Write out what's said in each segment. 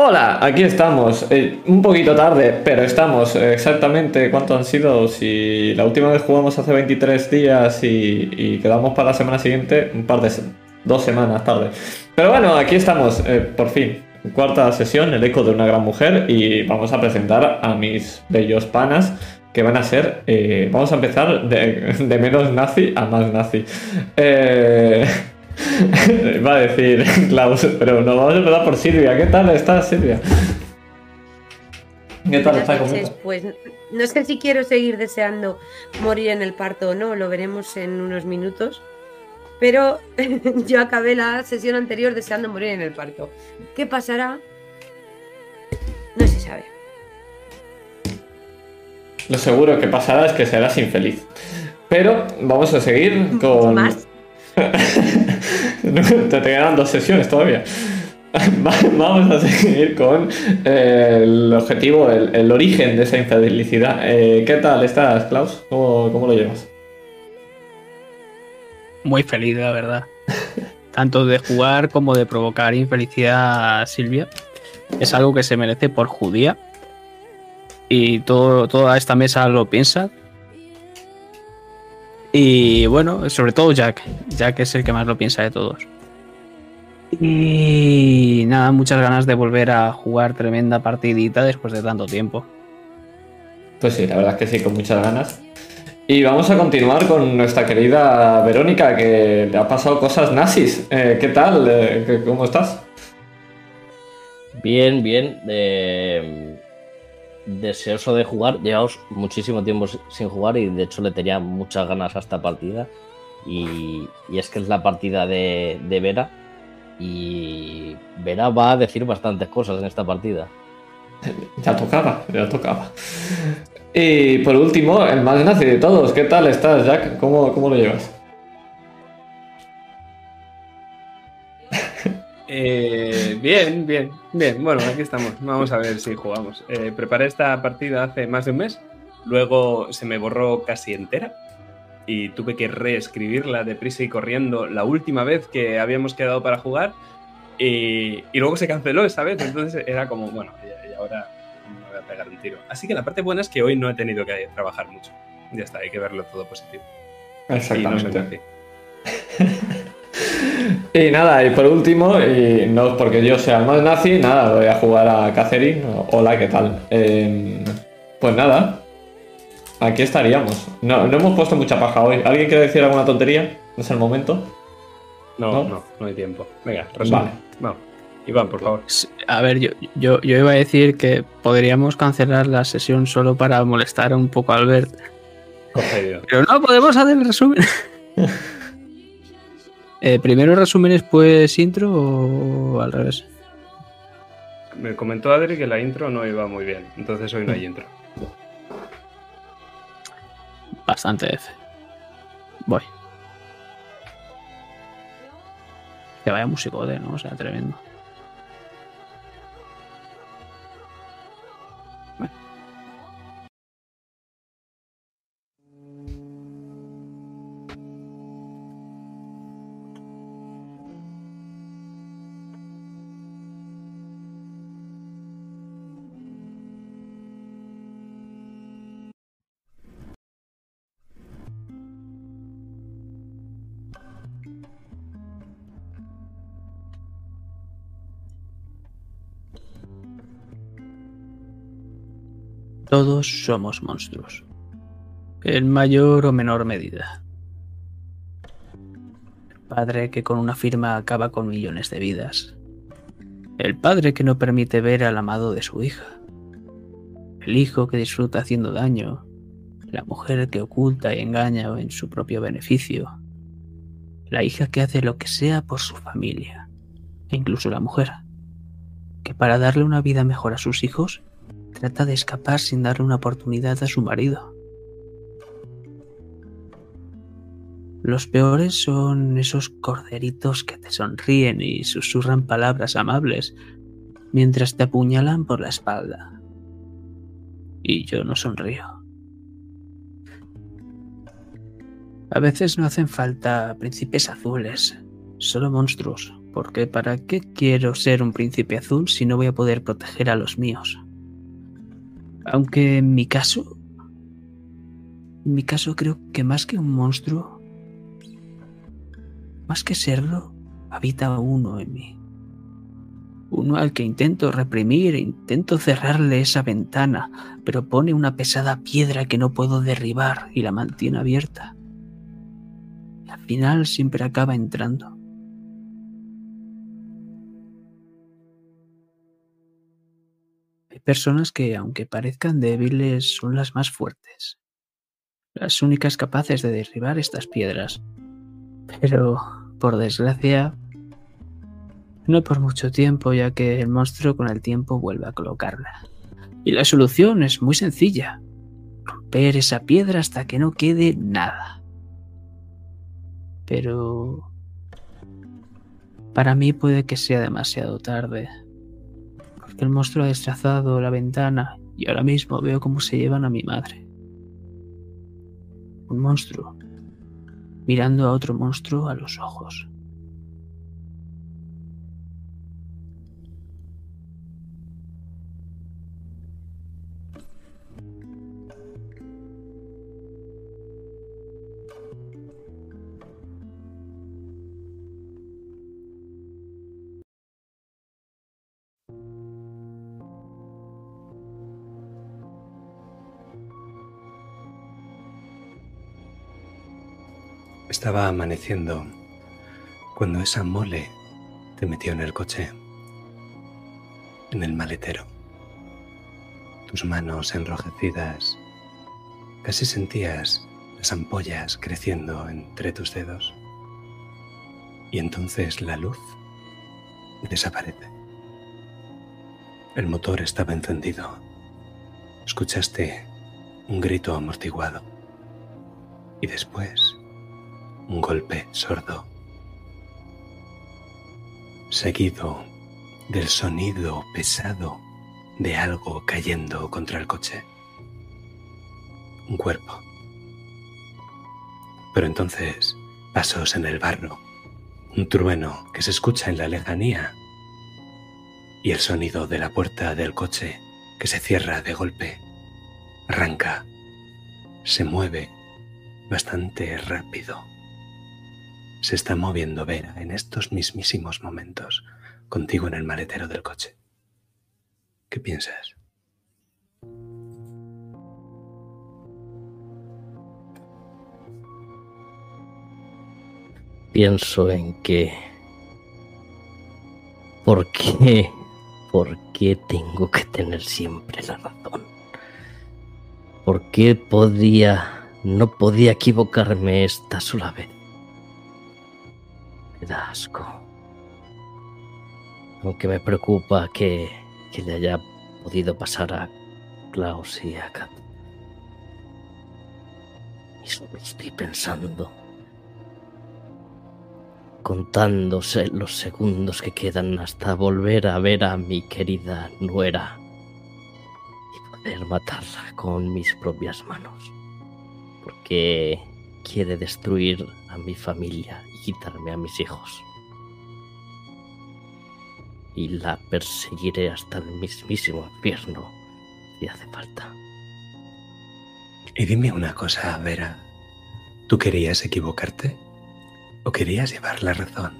Hola, aquí estamos. Eh, un poquito tarde, pero estamos. Exactamente, ¿cuánto han sido? Si la última vez jugamos hace 23 días y, y quedamos para la semana siguiente, un par de... dos semanas tarde. Pero bueno, aquí estamos, eh, por fin. Cuarta sesión, el eco de una gran mujer y vamos a presentar a mis bellos panas que van a ser, eh, vamos a empezar de, de menos nazi a más nazi. Eh, Va a decir Klaus, pero no vamos a empezar por Silvia. ¿Qué tal estás, Silvia? ¿Qué tal está noches, Pues no sé si quiero seguir deseando morir en el parto o no, lo veremos en unos minutos. Pero yo acabé la sesión anterior deseando morir en el parto. ¿Qué pasará? No se sabe. Lo seguro que pasará es que serás infeliz. Pero vamos a seguir con. ¿Más? te quedan dos sesiones todavía. Vamos a seguir con eh, el objetivo, el, origen de esa infelicidad. Eh, ¿Qué tal estás, Klaus? ¿Cómo, lo llevas? Muy feliz, la verdad. Tanto de jugar como de provocar infelicidad a Silvia. Es algo que se merece por judía. Y todo, toda esta mesa lo piensa. Y bueno, sobre todo Jack. Jack es el que más lo piensa de todos. Y nada, muchas ganas de volver a jugar tremenda partidita después de tanto tiempo. Pues sí, la verdad es que sí, con muchas ganas. Y vamos a continuar con nuestra querida Verónica, que le ha pasado cosas nazis. Eh, ¿Qué tal? Eh, ¿Cómo estás? Bien, bien. Eh, deseoso de jugar. Llevamos muchísimo tiempo sin jugar y de hecho le tenía muchas ganas a esta partida. Y, es que es la partida de, Vera. Y Vera va a decir bastantes cosas en esta partida. Ya tocaba, ya tocaba. Y por último, el más nazi de todos. ¿Qué tal estás, Jack? ¿Cómo, cómo lo llevas? Eh, bien, bien, bien. Bueno, aquí estamos. Vamos a ver si jugamos. Eh, preparé esta partida hace más de un mes. Luego se me borró casi entera. Y tuve que reescribirla deprisa y corriendo la última vez que habíamos quedado para jugar. Y, luego se canceló esa vez. Entonces era como, bueno, y, ahora me voy a pegar un tiro. Así que la parte buena es que hoy no he tenido que trabajar mucho. Ya está, hay que verlo todo positivo. Exactamente. Y nada, y por último, y no porque yo sea el más nazi, nada, voy a jugar a Catherine. Hola, ¿qué tal? Em, pues nada, aquí estaríamos. No, no hemos puesto mucha paja hoy. ¿Alguien quiere decir alguna tontería? ¿No es el momento? No, no, no, hay tiempo. Venga, resume. Vamos. Iván, por favor. A ver, yo, yo, yo, iba a decir que podríamos cancelar la sesión solo para molestar un poco a Albert. Pero no, podemos hacer el resumen. Eh, ¿Primero resumen después intro o al revés? Me comentó Adri que la intro no iba muy bien, entonces hoy no hay intro. Bastante F. Voy. Que vaya musicote, ¿no? O sea, tremendo. Todos somos monstruos, en mayor o menor medida. El padre que con una firma acaba con millones de vidas. El padre que no permite ver al amado de su hija. El hijo que disfruta haciendo daño. La mujer que oculta y engaña en su propio beneficio. La hija que hace lo que sea por su familia. E incluso la mujer, que para darle una vida mejor a sus hijos trata de escapar sin darle una oportunidad a su marido. Los peores son esos corderitos que te sonríen y susurran palabras amables mientras te apuñalan por la espalda. Y yo no sonrío. A veces no hacen falta príncipes azules, solo monstruos, Porque ¿para qué quiero ser un príncipe azul si no voy a poder proteger a los míos? Aunque en mi caso... En mi caso creo que más que un monstruo, más que serlo, habita uno en mí. Uno al que intento reprimir, intento cerrarle esa ventana, pero pone una pesada piedra que no puedo derribar y la mantiene abierta. Al final siempre acaba entrando. Personas que, aunque parezcan débiles, son las más fuertes, las únicas capaces de derribar estas piedras. Pero, por desgracia, no por mucho tiempo, ya que el monstruo con el tiempo vuelve a colocarla. Y la solución es muy sencilla. Romper esa piedra hasta que no quede nada. Pero... Para mí puede que sea demasiado tarde. Porque el monstruo ha destrozado la ventana y ahora mismo veo cómo se llevan a mi madre. Un monstruo mirando a otro monstruo a los ojos. Estaba amaneciendo cuando esa mole te metió en el coche, en el maletero. Tus manos enrojecidas, casi sentías las ampollas creciendo entre tus dedos. Y entonces la luz desaparece. El motor estaba encendido. Escuchaste un grito amortiguado. Y después un golpe sordo, seguido del sonido pesado de algo cayendo contra el coche. Un cuerpo. Pero entonces pasos en el barro, un trueno que se escucha en la lejanía y el sonido de la puerta del coche que se cierra de golpe. Arranca, se mueve bastante rápido se está moviendo Vera en estos mismísimos momentos contigo en el maletero del coche. ¿Qué piensas? Pienso en que... ¿Por qué? ¿Por qué tengo que tener siempre la razón? ¿Por qué podía... no podía equivocarme esta sola vez? Da asco. Aunque me preocupa que, que le haya podido pasar a Klaus y a Kat. Y solo estoy pensando, contándose los segundos que quedan hasta volver a ver a mi querida nuera y poder matarla con mis propias manos. Porque quiere destruir a mi familia y quitarme a mis hijos. Y la perseguiré hasta el mismísimo infierno si hace falta. Y dime una cosa, Vera. ¿Tú querías equivocarte? ¿O querías llevar la razón?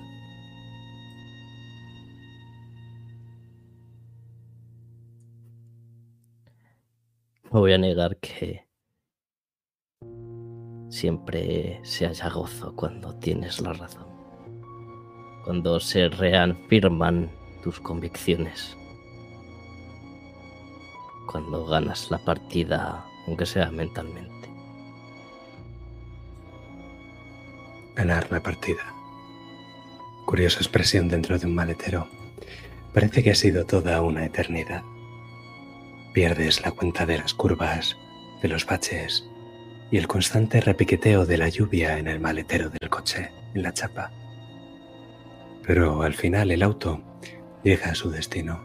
No voy a negar que siempre se haya gozo cuando tienes la razón, cuando se reafirman tus convicciones, cuando ganas la partida, aunque sea mentalmente. Ganar la partida. Curiosa expresión dentro de un maletero. Parece que ha sido toda una eternidad. Pierdes la cuenta de las curvas, de los baches, y el constante repiqueteo de la lluvia en el maletero del coche, en la chapa. Pero al final el auto llega a su destino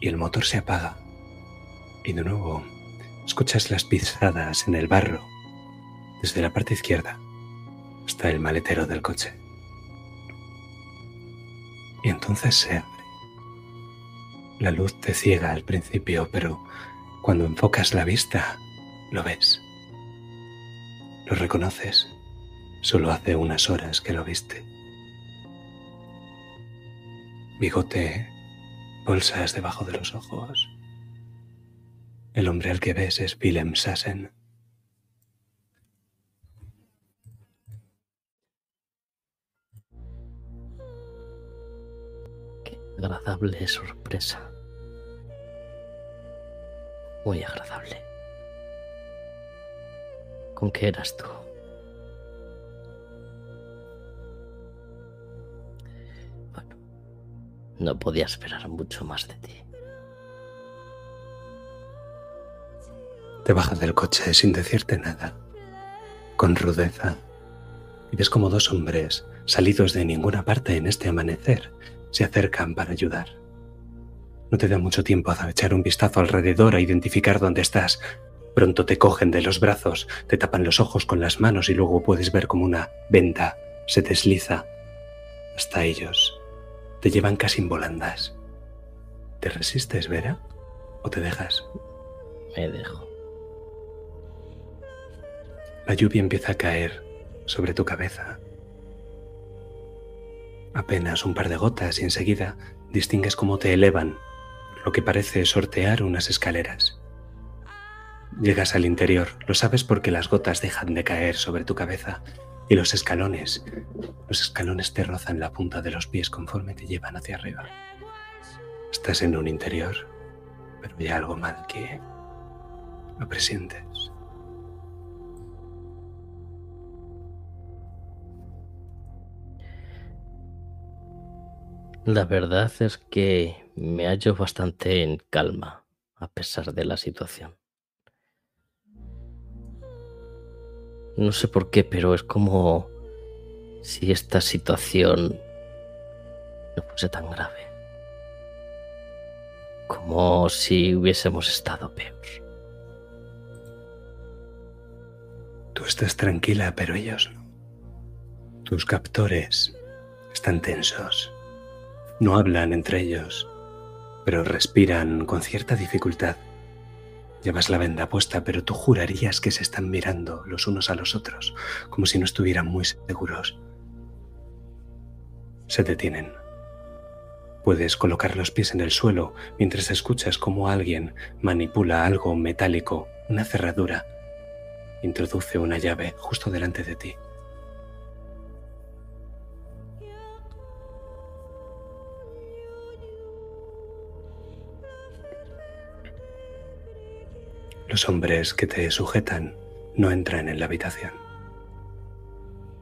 y el motor se apaga y de nuevo escuchas las pisadas en el barro desde la parte izquierda hasta el maletero del coche. y entonces se abre. La luz te ciega al principio, pero cuando enfocas la vista, lo ves. Lo reconoces. Solo hace unas horas que lo viste. Bigote, bolsas debajo de los ojos. El hombre al que ves es Willem Sassen. Qué agradable sorpresa. Muy agradable. ¿Con qué eras tú? Bueno, no podía esperar mucho más de ti. Te bajas del coche sin decirte nada, con rudeza, y ves como dos hombres, salidos de ninguna parte en este amanecer, se acercan para ayudar. No te da mucho tiempo a echar un vistazo alrededor a identificar dónde estás. Pronto te cogen de los brazos, te tapan los ojos con las manos y luego puedes ver como una venta se desliza hasta ellos. Te llevan casi en volandas. ¿Te resistes, Vera? ¿O te dejas? Me dejo. La lluvia empieza a caer sobre tu cabeza. Apenas un par de gotas y enseguida distingues cómo te elevan, lo que parece sortear unas escaleras. Llegas al interior, lo sabes porque las gotas dejan de caer sobre tu cabeza y los escalones, los escalones te rozan la punta de los pies conforme te llevan hacia arriba. Estás en un interior, pero hay algo mal que lo presientes. La verdad es que me hallo bastante en calma, a pesar de la situación. No sé por qué, pero es como si esta situación no fuese tan grave. Como si hubiésemos estado peor. Tú estás tranquila, pero ellos no. Tus captores están tensos. No hablan entre ellos, pero respiran con cierta dificultad. Llevas la venda puesta, pero tú jurarías que se están mirando los unos a los otros, como si no estuvieran muy seguros. Se detienen. Puedes colocar los pies en el suelo mientras escuchas cómo alguien manipula algo metálico, una cerradura. Introduce una llave justo delante de ti. Los hombres que te sujetan no entran en la habitación.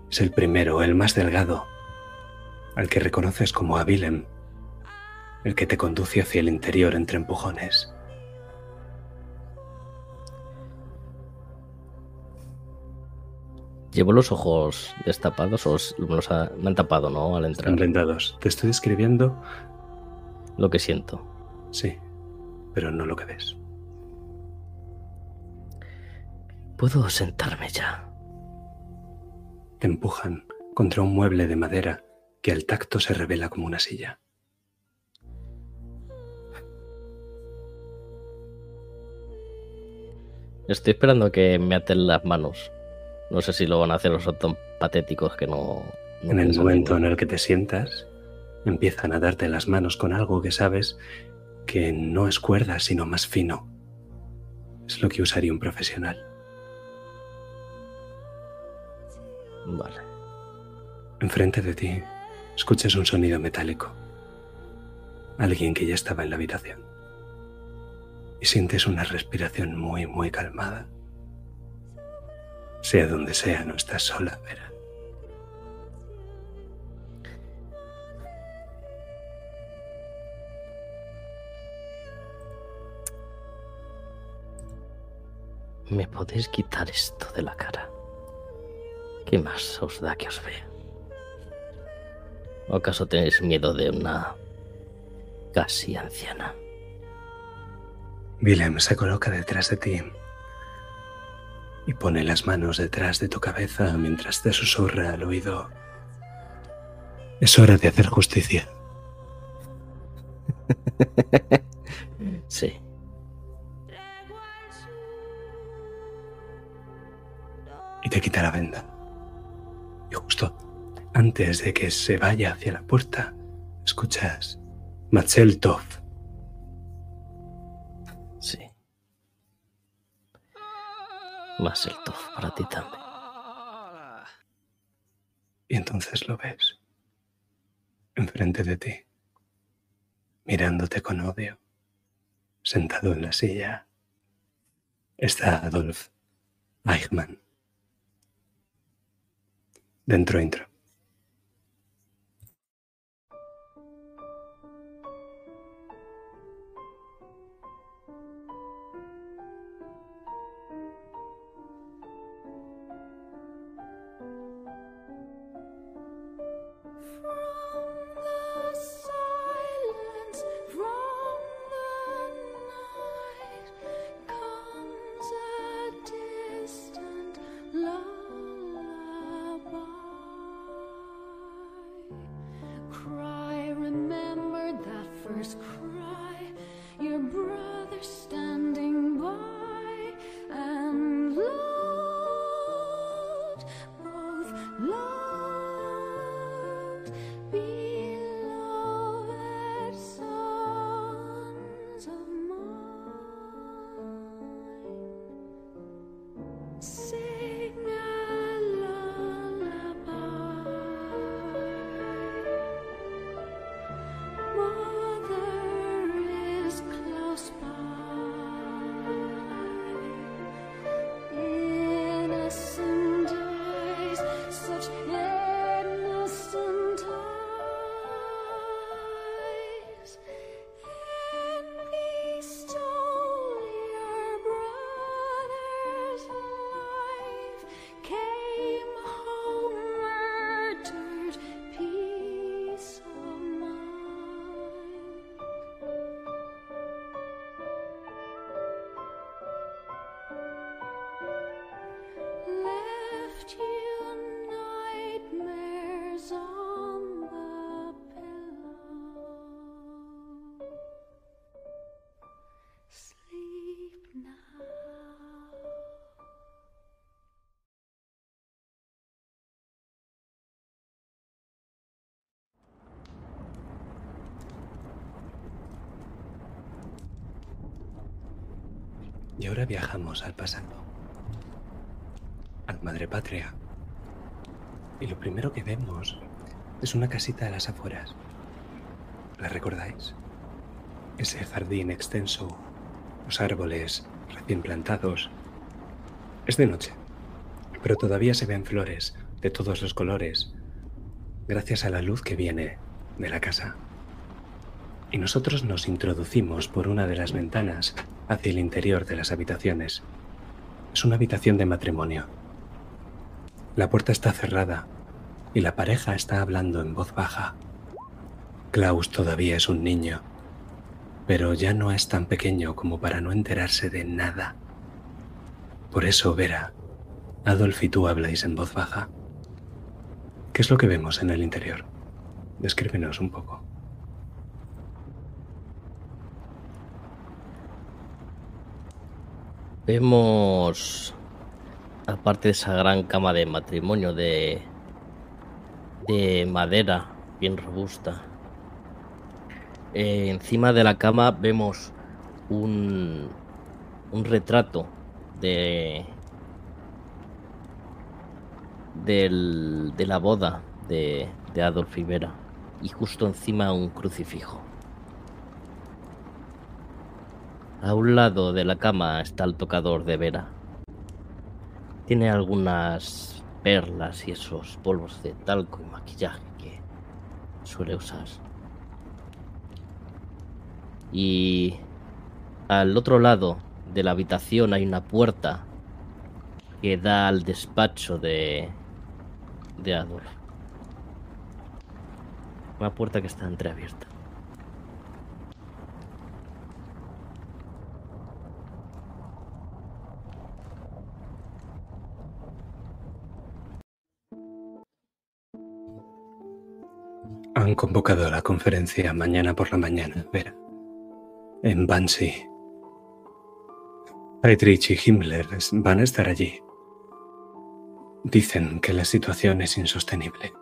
Es el primero, el más delgado, al que reconoces como a Willem, el que te conduce hacia el interior entre empujones. ¿Llevo los ojos destapados o me los ha- me han tapado, no? Al entrar. Están vendados. Te estoy describiendo, Lo que siento. sí, pero no lo que ves. ¿Puedo sentarme ya? Te empujan contra un mueble de madera que al tacto se revela como una silla. Estoy esperando que me aten las manos. No sé si lo van a hacer o son tan patéticos que no. no En el momento en el que te sientas, empiezan a darte las manos con algo que sabes que no es cuerda, sino más fino. Es lo que usaría un profesional. Vale. Enfrente de ti, escuchas un sonido metálico. Alguien que ya estaba en la habitación. Y sientes una respiración muy, muy calmada. Sea donde sea, no estás sola, Vera. ¿Me podéis quitar esto de la cara? ¿Qué más os da que os vea? ¿O acaso tenéis miedo de una casi anciana? Willem se coloca detrás de ti y pone las manos detrás de tu cabeza mientras te susurra al oído. Es hora de hacer justicia. Sí. Y te quita la venda. Y justo antes de que se vaya hacia la puerta, escuchas Matzel Tov. Sí. Más el tof para ti también. Y entonces lo ves. Enfrente de ti. Mirándote con odio. Sentado en la silla. Está Adolf Eichmann. Dentro intro. Viajamos al pasado. Al Madre Patria. Y lo primero que vemos es una casita a las afueras. ¿La recordáis? Ese jardín extenso, los árboles recién plantados. Es de noche, pero todavía se ven flores de todos los colores, gracias a la luz que viene de la casa. Y nosotros nos introducimos por una de las ventanas hacia el interior de las habitaciones. Es una habitación de matrimonio. La puerta está cerrada y la pareja está hablando en voz baja. Klaus todavía es un niño, pero ya no es tan pequeño como para no enterarse de nada. Por eso, Vera, Adolf y tú habláis en voz baja. ¿Qué es lo que vemos en el interior? Descríbenos un poco. Vemos, aparte de esa gran cama de matrimonio de, de madera bien robusta, eh, encima de la cama vemos un, un retrato de, del- de la boda de, de Adolf Rivera y justo encima un crucifijo. A un lado de la cama está el tocador de Vera. Tiene algunas perlas y esos polvos de talco y maquillaje que suele usar. Y al otro lado de la habitación hay una puerta que da al despacho de, de Adolf. Una puerta que está entreabierta. Han convocado la conferencia mañana por la mañana, Vera. en Banshee. Heydrich y Himmler van a estar allí. Dicen que la situación es insostenible.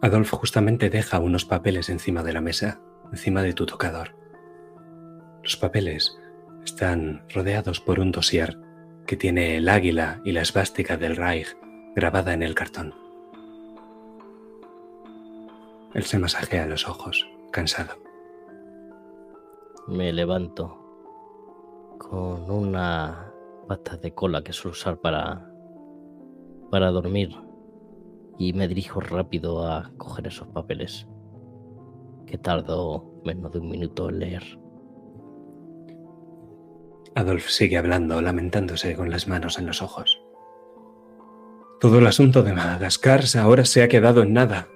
Adolf justamente deja unos papeles encima de la mesa, encima de tu tocador. Los papeles están rodeados por un dossier que tiene el águila y la esvástica del Reich grabada en el cartón. Él se masajea los ojos, cansado. Me levanto con una pata de cola que suelo usar para, para dormir y me dirijo rápido a coger esos papeles que tardo menos de un minuto en leer. Adolf sigue hablando, lamentándose con las manos en los ojos. Todo el asunto de Madagascar ahora se ha quedado en nada.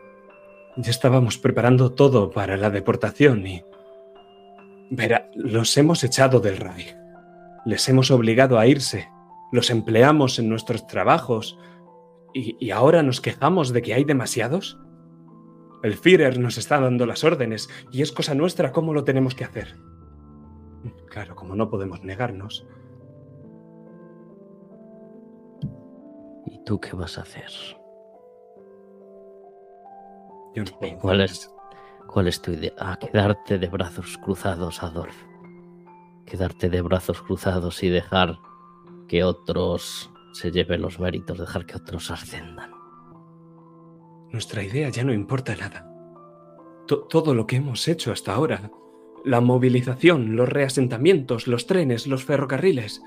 Ya estábamos preparando todo para la deportación y... Verá, los hemos echado del Reich. Les hemos obligado a irse. Los empleamos en nuestros trabajos. ¿Y, y ahora nos quejamos de que hay demasiados? El Führer nos está dando las órdenes y es cosa nuestra cómo lo tenemos que hacer. Claro, como no podemos negarnos. ¿Y tú qué vas a hacer? Yo no puedo ¿Cuál es? ¿Cuál es tu idea? Ah, quedarte de brazos cruzados, Adolf. Quedarte de brazos cruzados y dejar que otros se lleven los méritos, dejar que otros ascendan. Nuestra idea ya no importa nada. To- todo lo que hemos hecho hasta ahora, la movilización, los reasentamientos, los trenes, los ferrocarriles,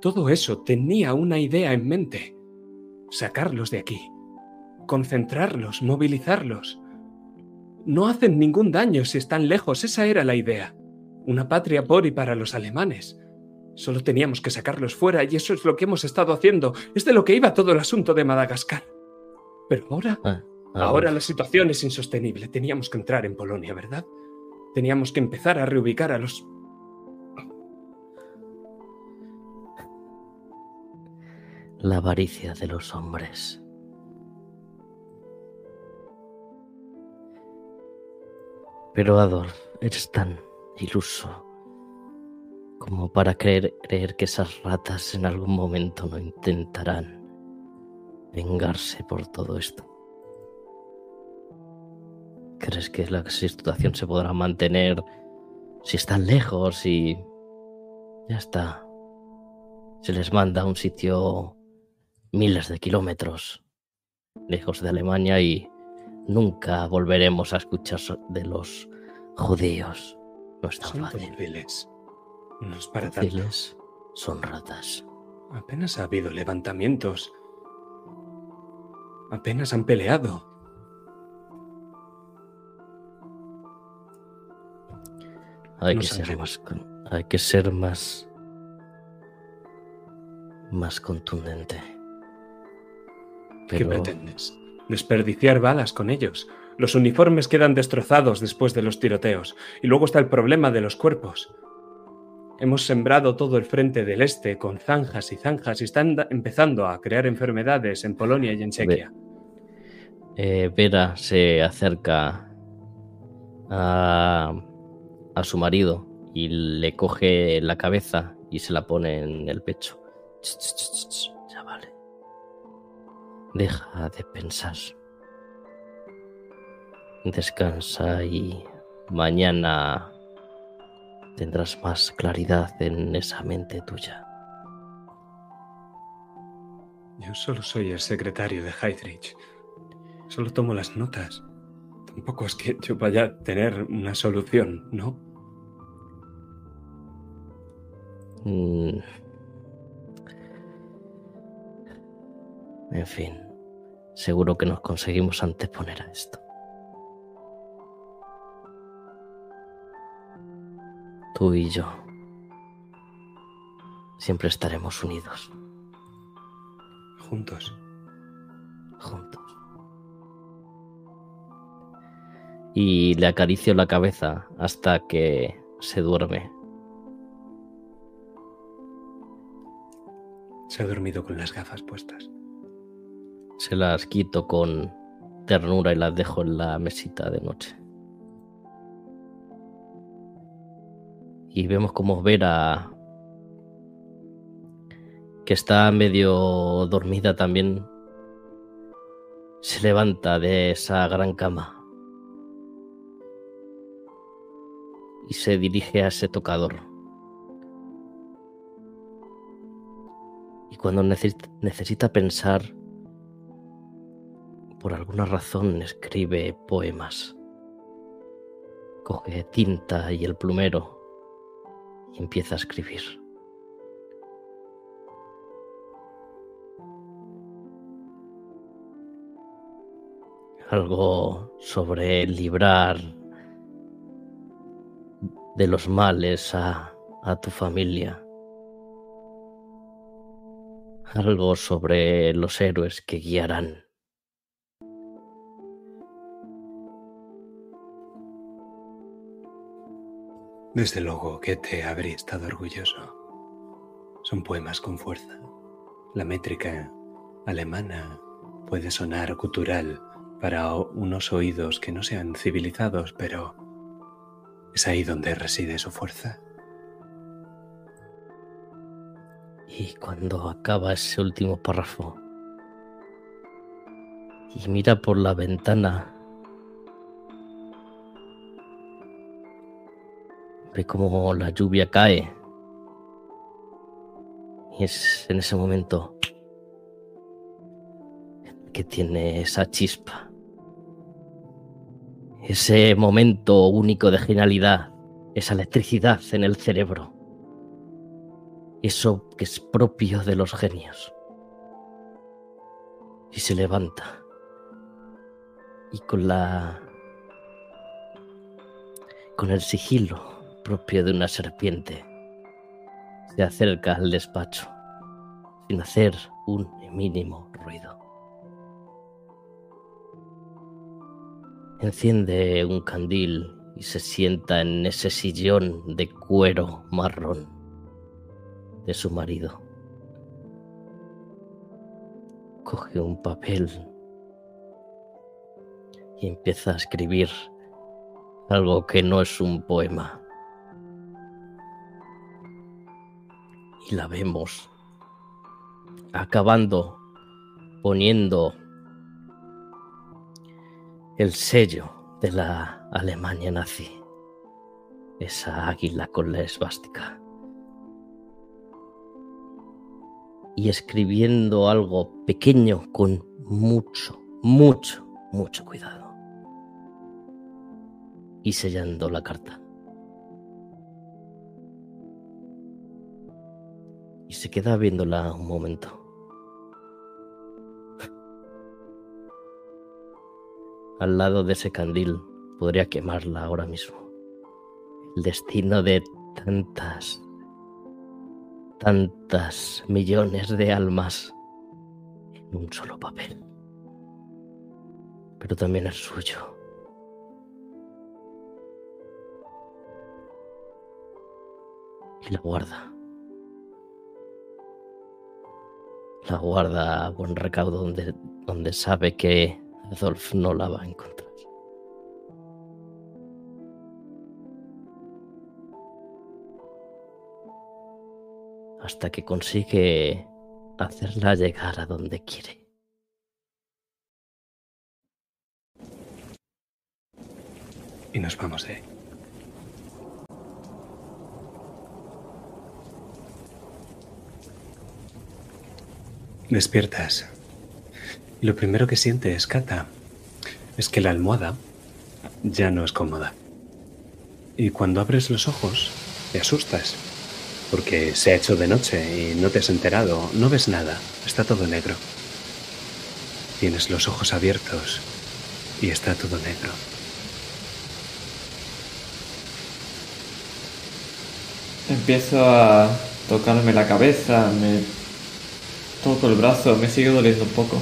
todo eso tenía una idea en mente. Sacarlos de aquí. Concentrarlos, movilizarlos. No hacen ningún daño si están lejos, esa era la idea. Una patria por y para los alemanes. Solo teníamos que sacarlos fuera y eso es lo que hemos estado haciendo. Es de lo que iba todo el asunto de Madagascar. Pero ahora... Ah, Ahora Adolf, la situación es insostenible. Teníamos que entrar en Polonia, ¿verdad? Teníamos que empezar a reubicar a los... La avaricia de los hombres. Pero Adolf, eres tan iluso como para creer, creer que esas ratas en algún momento no intentarán vengarse por todo esto. ¿Crees que la situación se podrá mantener si están lejos y ya está? Se les manda a un sitio miles de kilómetros lejos de Alemania y nunca volveremos a escuchar de los judíos. No es tan Son fácil. No es para. Fáciles son ratas. Apenas ha habido levantamientos. Apenas han peleado. Hay que ser más hay que ser más más contundente. ¿Qué pretendes? Desperdiciar balas con ellos. Los uniformes quedan destrozados después de los tiroteos. Y luego está el problema de los cuerpos. Hemos sembrado todo el frente del este con zanjas y zanjas y están empezando a crear enfermedades en Polonia y en Chequia. eh, Vera se acerca a, a su marido y le coge la cabeza y se la pone en el pecho. Ch, ch, ch, Deja de pensar. Descansa y mañana tendrás más claridad en esa mente tuya. Yo solo soy el secretario de Heydrich. Solo tomo las notas. Tampoco es que yo vaya a tener una solución, ¿no? Mm. En fin, seguro que nos conseguimos anteponer a esto. Tú y yo siempre estaremos unidos, Juntos. juntos. Y le acaricio la cabeza hasta que se duerme. Se ha dormido con las gafas puestas. Se las quito con ternura y las dejo en la mesita de noche. y vemos como Vera, que está medio dormida también, se levanta de esa gran cama y se dirige a ese tocador. Y cuando necesita pensar, por alguna razón escribe poemas. Coge tinta y el plumero y empieza a escribir. Algo sobre librar de los males a, a tu familia. Algo sobre los héroes que guiarán. Desde luego que te habría estado orgulloso. Son poemas con fuerza. La métrica alemana puede sonar gutural para unos oídos que no sean civilizados, pero es ahí donde reside su fuerza. Y cuando acaba ese último párrafo y mira por la ventana, ve como la lluvia cae. Y es en ese momento que tiene esa chispa. Ese momento único de genialidad, esa electricidad en el cerebro eso que es propio de los genios. Y se levanta. Y con la... con el sigilo propio de una serpiente, se acerca al despacho, sin hacer un mínimo ruido. Enciende un candil y se sienta en ese sillón de cuero marrón de su marido. Coge un papel y empieza a escribir algo que no es un poema. La vemos acabando poniendo el sello de la Alemania nazi, esa águila con la esvástica. y escribiendo algo pequeño con mucho, mucho, mucho cuidado. Y sellando la carta. Y se queda viéndola un momento. Al lado de ese candil podría quemarla ahora mismo. El destino de tantas tantas millones de almas en un solo papel. Pero también el suyo. Y la guarda. La guarda a buen recaudo donde, donde sabe que Adolf no la va a encontrar. hasta que consigue hacerla llegar a donde quiere. Y nos vamos de. Despiertas. Y lo primero que sientes, Cata, es que la almohada ya no es cómoda. Y cuando abres los ojos, te asustas. Porque se ha hecho de noche y no te has enterado, no ves nada, está todo negro. Tienes los ojos abiertos y está todo negro. Empiezo a tocarme la cabeza, me toco el brazo, me sigue doliendo un poco.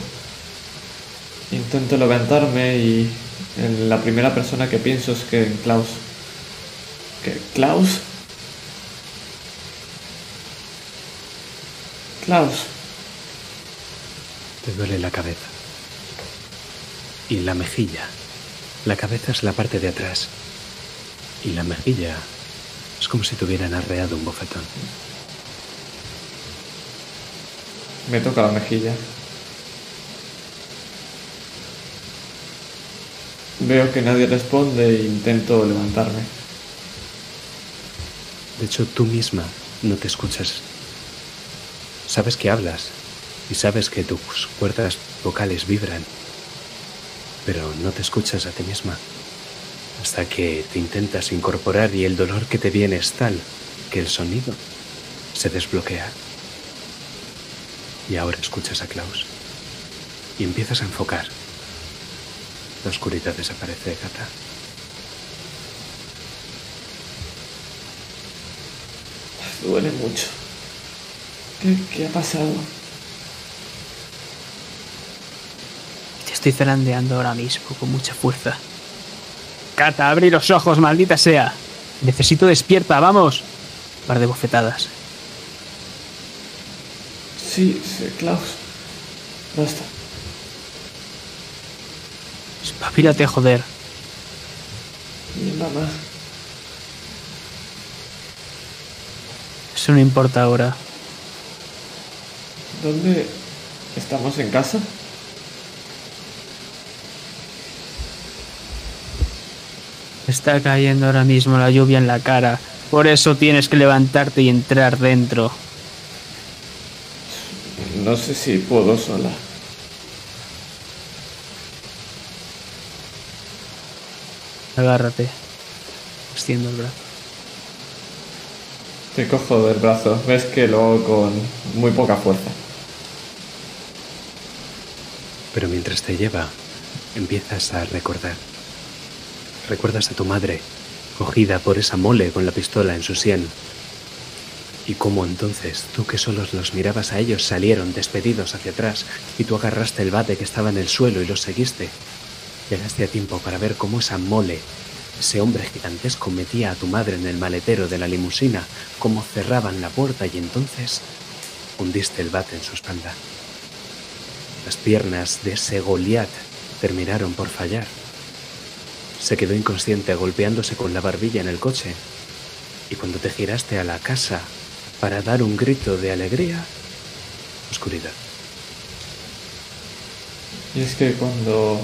Intento levantarme y la primera persona que pienso es que en Klaus. ¿Qué? ¿Klaus? Klaus. Te duele la cabeza. Y la mejilla. La cabeza es la parte de atrás. Y la mejilla Es como si te hubieran arreado un bofetón. Me toca la mejilla. Veo que nadie responde e intento levantarme. De hecho, tú misma no te escuchas. Sabes que hablas y sabes que tus cuerdas vocales vibran, pero no te escuchas a ti misma. Hasta que te intentas incorporar y el dolor que te viene es tal que el sonido se desbloquea. Y ahora escuchas a Klaus y empiezas a enfocar. La oscuridad desaparece, Gata. Duele mucho. ¿Qué, qué ha pasado? Te estoy zarandeando ahora mismo con mucha fuerza. Cata, abre los ojos, maldita sea. Necesito despierta, vamos. Par de bofetadas. Sí, sí, Klaus. Basta. Espabilate, joder. Mi mamá. Eso no importa ahora. ¿Dónde estamos en casa? Está cayendo ahora mismo la lluvia en la cara. Por eso tienes que levantarte y entrar dentro. No sé si puedo sola. Agárrate. Extiendo el brazo. Te cojo del brazo. Ves que lo hago con muy poca fuerza. Pero mientras te lleva, empiezas a recordar. Recuerdas a tu madre, cogida por esa mole con la pistola en su sien. Y cómo entonces, tú que solo los mirabas a ellos, salieron despedidos hacia atrás y tú agarraste el bate que estaba en el suelo y los seguiste. Llegaste a tiempo para ver cómo esa mole, ese hombre gigantesco, metía a tu madre en el maletero de la limusina, cómo cerraban la puerta y entonces hundiste el bate en su espalda. Las piernas de ese Goliat terminaron por fallar. Se quedó inconsciente golpeándose con la barbilla en el coche. Y cuando te giraste a la casa para dar un grito de alegría, oscuridad. Y es que cuando.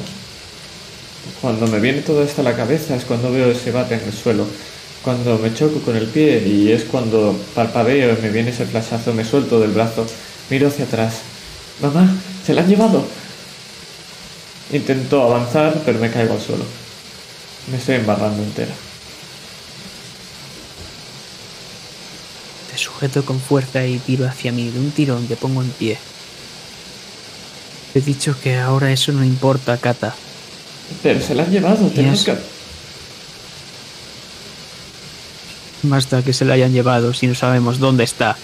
Cuando me viene todo esto a la cabeza es cuando veo ese bate en el suelo. Cuando me choco con el pie y es cuando parpadeo y me viene ese flashazo, me suelto del brazo, miro hacia atrás. Mamá, se la han llevado. Intento avanzar, pero me caigo al suelo. Me estoy embarrando entera. Te sujeto con fuerza y tiro hacia mí. De un tirón te pongo en pie. Te he dicho que ahora eso no importa, Kata. Pero se la han llevado, tenemos que. Más da que se la hayan llevado si no sabemos dónde está.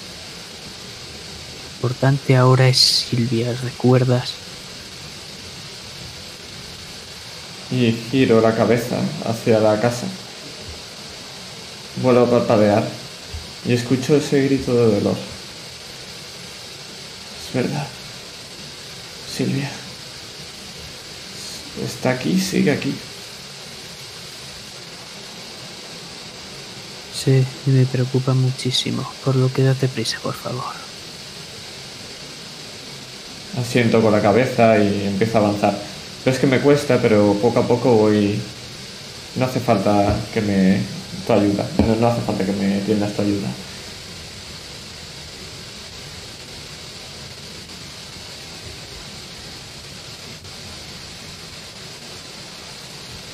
Lo importante ahora es Silvia, ¿recuerdas? Y giro la cabeza hacia la casa. Vuelvo a parpadear y escucho ese grito de dolor. Es verdad. Silvia. Está aquí, sigue aquí. Sí, me preocupa muchísimo, por lo que date prisa, por favor. Asiento con la cabeza y empiezo a avanzar. Ves que me cuesta, pero poco a poco voy. No hace falta que me. Tu ayuda. No, no hace falta que me tiendas tu ayuda.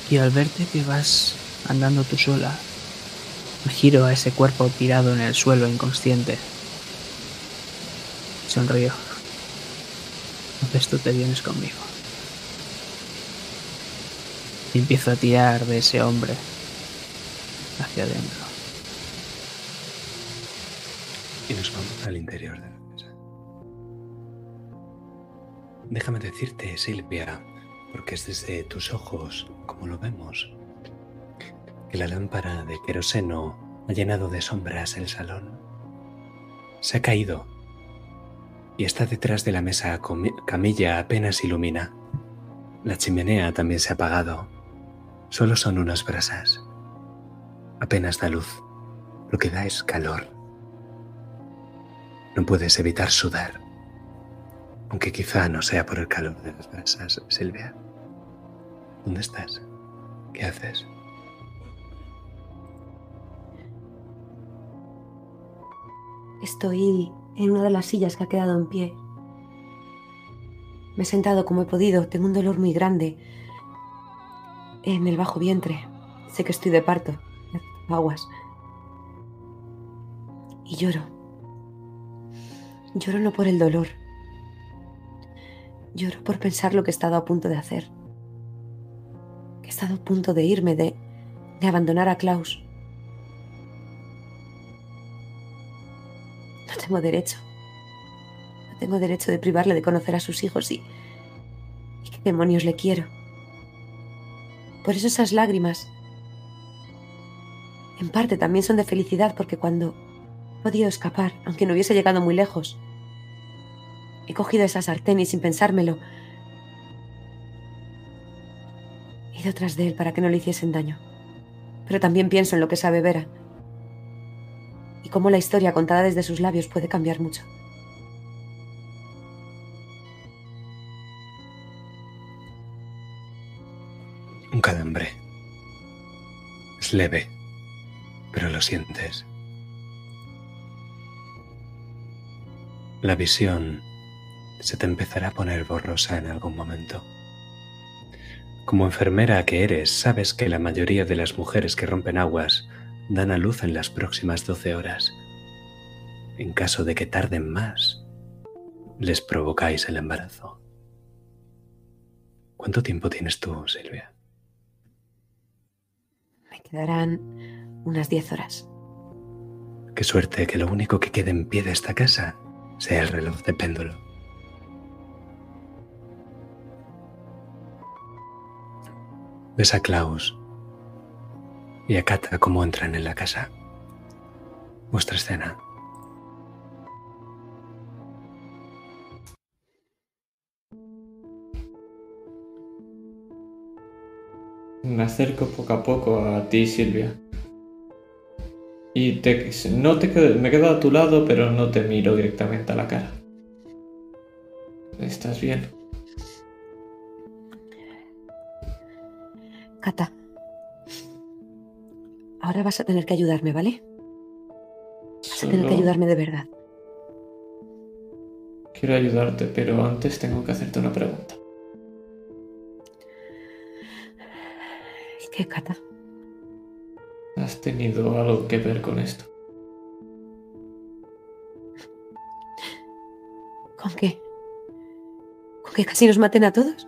Y al verte que vas andando tú sola, me giro a ese cuerpo tirado en el suelo inconsciente. Sonrío. Entonces tú te vienes conmigo. Y empiezo a tirar de ese hombre hacia adentro. Y nos vamos al interior de la casa. Déjame decirte, Silvia, porque es desde tus ojos como lo vemos, que la lámpara de queroseno ha llenado de sombras el salón. Se ha caído y está detrás de la mesa camilla apenas ilumina. La chimenea también se ha apagado. Solo son unas brasas. Apenas da luz. Lo que da es calor. No puedes evitar sudar. Aunque quizá no sea por el calor de las brasas, Silvia. ¿Dónde estás? ¿Qué haces? Estoy en una de las sillas que ha quedado en pie. Me he sentado como he podido. Tengo un dolor muy grande en el bajo vientre. Sé que estoy de parto. Aguas. Y lloro. Lloro no por el dolor. Lloro por pensar lo que he estado a punto de hacer. Que he estado a punto de irme, de, de abandonar a Klaus. No tengo derecho. No tengo derecho de privarle de conocer a sus hijos y... ¿Y qué demonios le quiero? Por eso esas lágrimas... En parte también son de felicidad porque cuando he podido escapar, aunque no hubiese llegado muy lejos, he cogido esa sartén y sin pensármelo, he ido tras de él para que no le hiciesen daño. Pero también pienso en lo que sabe Vera y cómo la historia contada desde sus labios puede cambiar mucho. Un calambre. Es leve, pero lo sientes. La visión se te empezará a poner borrosa en algún momento. Como enfermera que eres, sabes que la mayoría de las mujeres que rompen aguas dan a luz en las próximas 12 horas. En caso de que tarden más, les provocáis el embarazo. ¿Cuánto tiempo tienes tú, Silvia? Me quedarán unas 10 horas. Qué suerte que lo único que quede en pie de esta casa sea el reloj de péndulo. Ves a Klaus y a Kata cómo entran en la casa. Vuestra escena. Me acerco poco a poco a ti, Silvia. Y te, no te quedo- me quedo a tu lado, pero no te miro directamente a la cara. ¿Estás bien? Cata, ahora vas a tener que ayudarme, ¿vale? Vas a tener que ayudarme de verdad. Quiero ayudarte, pero antes tengo que hacerte una pregunta. ¿Qué, Cata? ¿Has tenido algo que ver con esto? ¿Con qué? ¿Con que casi nos maten a todos?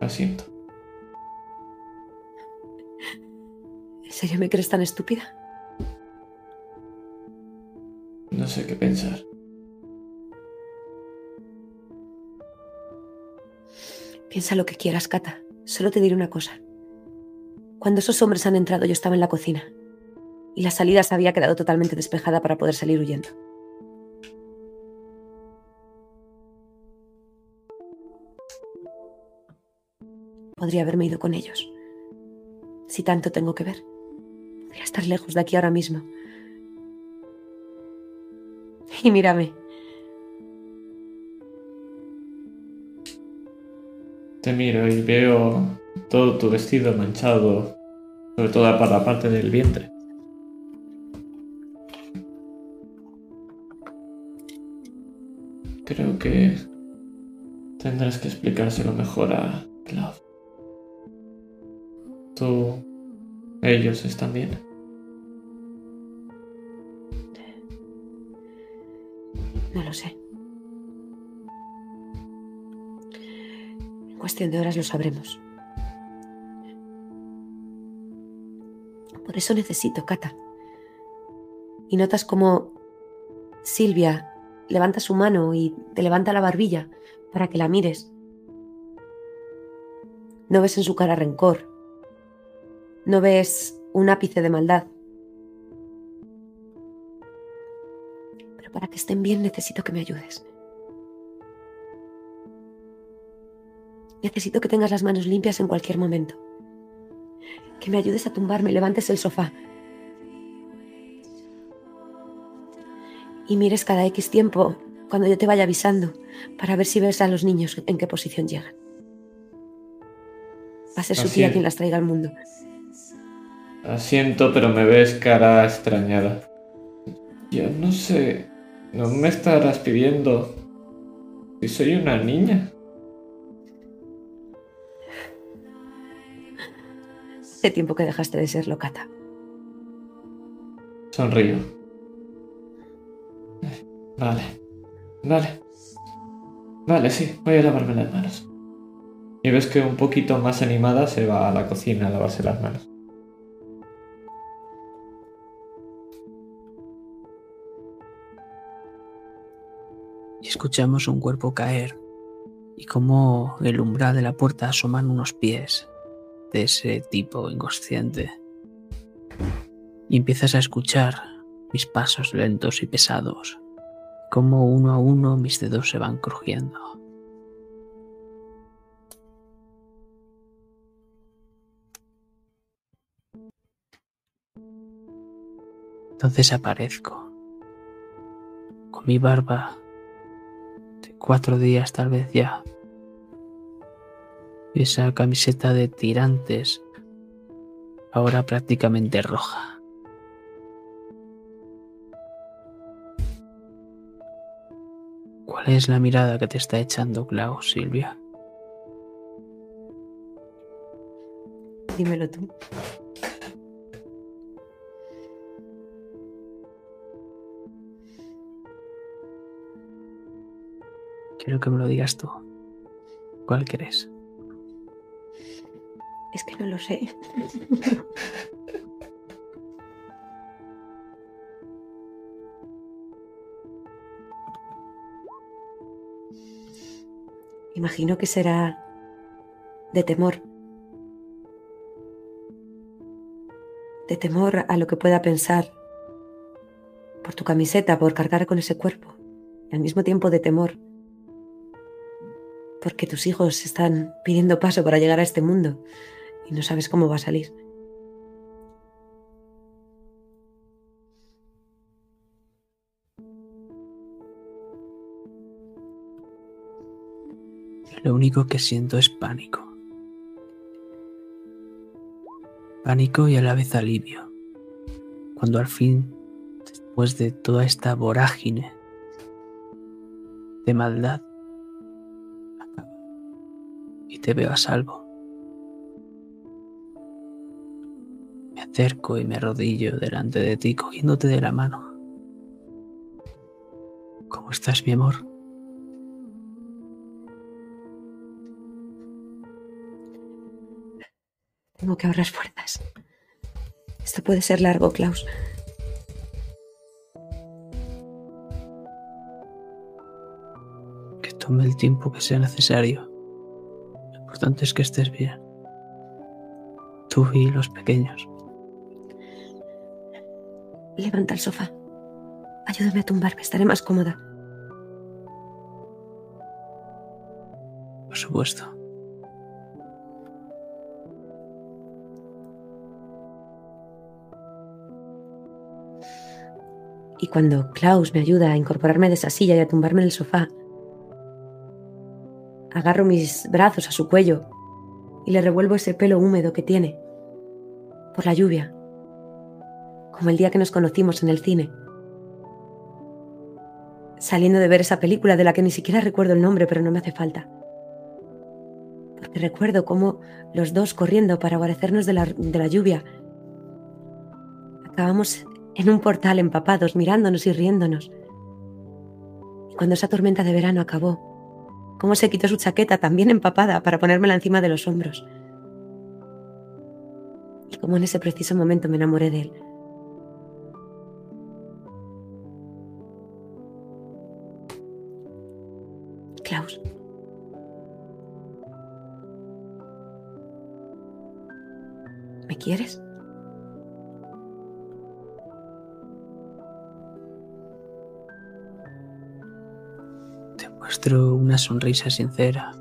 Lo siento. ¿En serio me crees tan estúpida? No sé qué pensar. Piensa lo que quieras, Cata. Solo te diré una cosa. Cuando esos hombres han entrado, yo estaba en la cocina. Y la salida se había quedado totalmente despejada para poder salir huyendo. Podría haberme ido con ellos. Si tanto tengo que ver. Podría estar lejos de aquí ahora mismo. Y mírame. Te miro y veo todo tu vestido manchado, sobre todo para la parte del vientre. Creo que tendrás que explicárselo mejor a Cloud. Tú, ellos están bien. No lo sé. En cuestión de horas lo sabremos. Por eso necesito, Cata. Y notas como Silvia levanta su mano y te levanta la barbilla para que la mires. No ves en su cara rencor. No ves un ápice de maldad. Pero para que estén bien necesito que me ayudes. Necesito que tengas las manos limpias en cualquier momento que me ayudes a tumbarme, levantes el sofá y mires cada X tiempo cuando yo te vaya avisando para ver si ves a los niños en qué posición llegan. Va a ser su tía quien las traiga al mundo. Asiento, pero me ves cara extrañada. Yo no sé, no me estarás pidiendo si soy una niña. Hace tiempo que dejaste de serlo, Cata. Sonrío. Vale. Vale. Vale, sí, voy a lavarme las manos. Y ves que un poquito más animada se va a la cocina a lavarse las manos. y escuchamos un cuerpo caer y como el umbral de la puerta asoman unos pies de ese tipo inconsciente. Y empiezas a escuchar mis pasos lentos y pesados, como uno a uno mis dedos se van crujiendo. Entonces aparezco, con mi barba de cuatro días tal vez ya, esa camiseta de tirantes, ahora prácticamente roja. ¿Cuál es la mirada que te está echando Klaus, Silvia? Dímelo tú. Quiero que me lo digas tú. ¿Cuál querés? Es que no lo sé. Imagino que será de temor. De temor a lo que pueda pensar por tu camiseta, por cargar con ese cuerpo. Y al mismo tiempo de temor porque tus hijos están pidiendo paso para llegar a este mundo y no sabes cómo va a salir. Lo único que siento es pánico. Pánico y a la vez alivio. Cuando al fin, después de toda esta vorágine de maldad, y te veo a salvo. Me acerco y me arrodillo delante de ti cogiéndote de la mano. ¿Cómo estás, mi amor? Tengo que ahorrar fuerzas. Esto puede ser largo, Klaus. Que tome el tiempo que sea necesario. Lo importante es que estés bien. Tú y los pequeños. Levanta el sofá. Ayúdame a tumbarme, estaré más cómoda. Por supuesto. Y cuando Klaus me ayuda a incorporarme de esa silla y a tumbarme en el sofá, agarro mis brazos a su cuello y le revuelvo ese pelo húmedo que tiene por la lluvia, como el día que nos conocimos en el cine. Saliendo de ver esa película de la que ni siquiera recuerdo el nombre, pero no me hace falta. Porque recuerdo cómo los dos corriendo para guarecernos de la, de la lluvia, acabamos en un portal empapados, mirándonos y riéndonos. Y cuando esa tormenta de verano acabó, cómo se quitó su chaqueta también empapada para ponérmela encima de los hombros. Y cómo en ese preciso momento me enamoré de él. quieres? Te muestro una sonrisa sincera.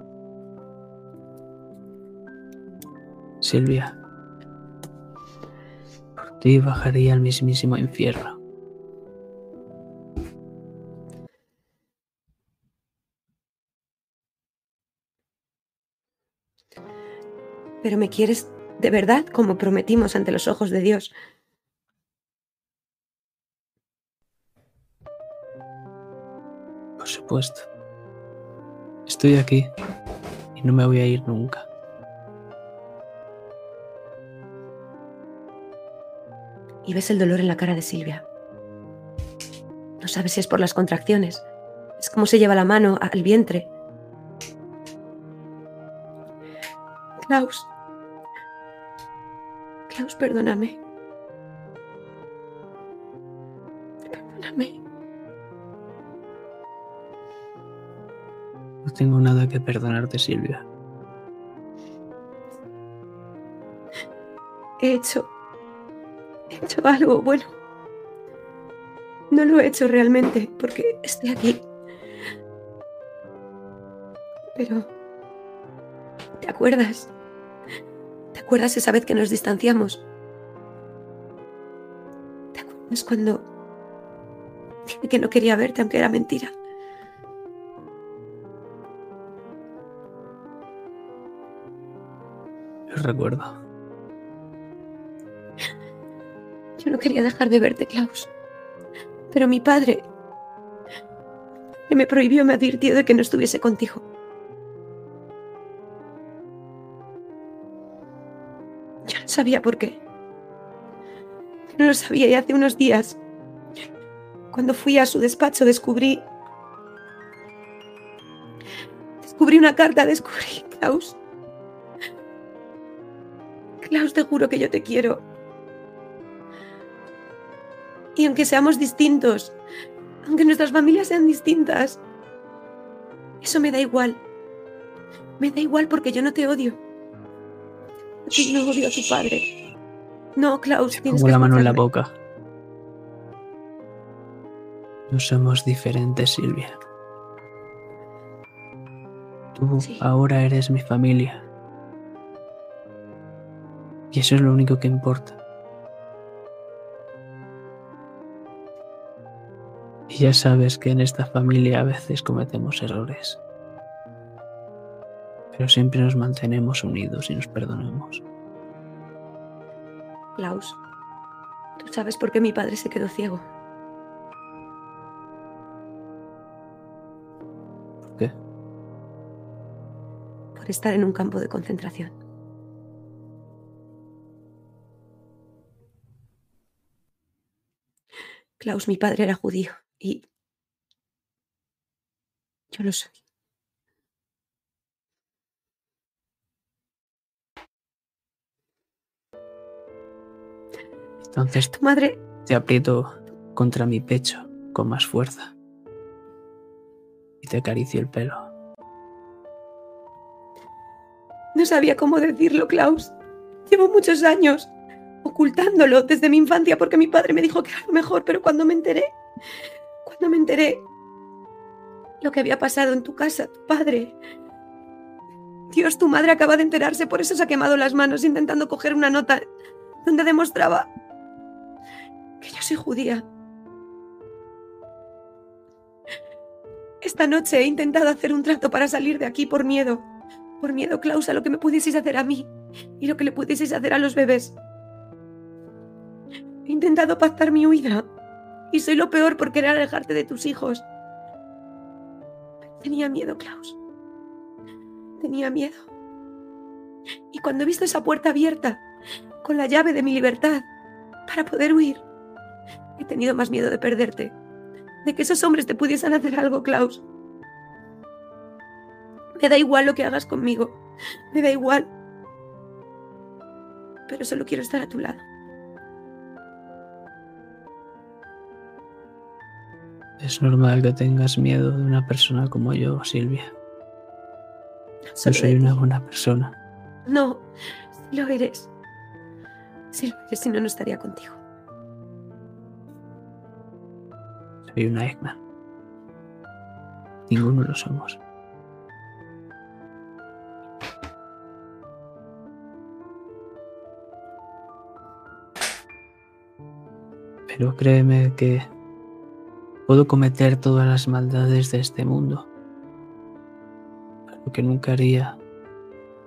Silvia, por ti bajaría al mismísimo infierno. Pero me quieres de verdad como prometimos ante los ojos de Dios. Por supuesto. Estoy aquí y no me voy a ir nunca. Y ves el dolor en la cara de Silvia. No sabes si es por las contracciones. Es como se lleva la mano al vientre. Klaus. Klaus, perdóname. Perdóname. No tengo nada que perdonarte, Silvia. He hecho. He hecho algo bueno. No lo he hecho realmente porque estoy aquí. Pero. ¿Te acuerdas? ¿Te acuerdas esa vez que nos distanciamos? ¿Te acuerdas cuando dije que no quería verte aunque era mentira? Lo recuerdo. Yo no quería dejar de verte, Klaus. Pero mi padre que me prohibió, me advirtió de que no estuviese contigo. Sabía por qué. No lo sabía y hace unos días, cuando fui a su despacho, descubrí... Descubrí una carta, descubrí, Klaus. Klaus, te juro que yo te quiero. Y aunque seamos distintos, aunque nuestras familias sean distintas, eso me da igual. Me da igual porque yo no te odio. No odio a tu padre. No, Klaus, tienes Pongo que la mano en la boca. No somos diferentes, Silvia. Tú Sí. ahora eres mi familia. Y eso es lo único que importa. Y ya sabes que en esta familia a veces cometemos errores. Pero siempre nos mantenemos unidos y nos perdonamos. Klaus, tú sabes por qué mi padre se quedó ciego. ¿Por qué? Por estar en un campo de concentración. Klaus, mi padre era judío y yo lo soy. Entonces Tu madre Te aprieto contra mi pecho con más fuerza. Y te acaricio el pelo. no sabía cómo decirlo, Klaus. Llevo muchos años ocultándolo desde mi infancia porque mi padre me dijo que era lo mejor, pero cuando me enteré, cuando me enteré lo que había pasado en tu casa, tu padre. Dios, tu madre acaba de enterarse, por eso se ha quemado las manos intentando coger una nota donde demostraba que yo soy judía. Esta noche he intentado hacer un trato para salir de aquí por miedo. Por miedo, Klaus, a lo que me pudieseis hacer a mí y lo que le pudieseis hacer a los bebés. He intentado pactar mi huida y soy lo peor por querer alejarte de tus hijos. Tenía miedo, Klaus. Tenía miedo. Y cuando he visto esa puerta abierta, con la llave de mi libertad, para poder huir, he tenido más miedo de perderte, de que esos hombres te pudiesen hacer algo, Klaus. Me da igual lo que hagas conmigo, me da igual. Pero solo quiero estar a tu lado. Es normal que tengas miedo de una persona como yo, Silvia. Solo Yo soy una buena persona. No, si lo eres. Si lo eres, si no, no estaría contigo. Soy una Eggman. Ninguno lo somos. Pero créeme que puedo cometer todas las maldades de este mundo. Lo que nunca haría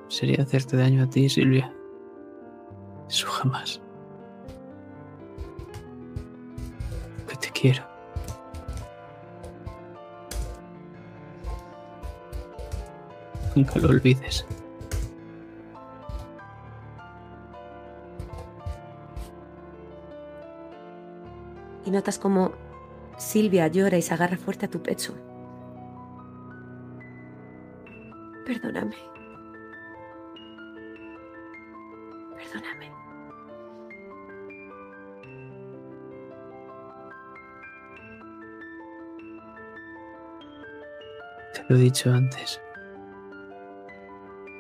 sería hacerte daño a ti, Silvia. Eso jamás. Que te quiero. Nunca lo olvides. Y notas como Silvia llora y se agarra fuerte a tu pecho. Perdóname. Perdóname. Te lo he dicho antes.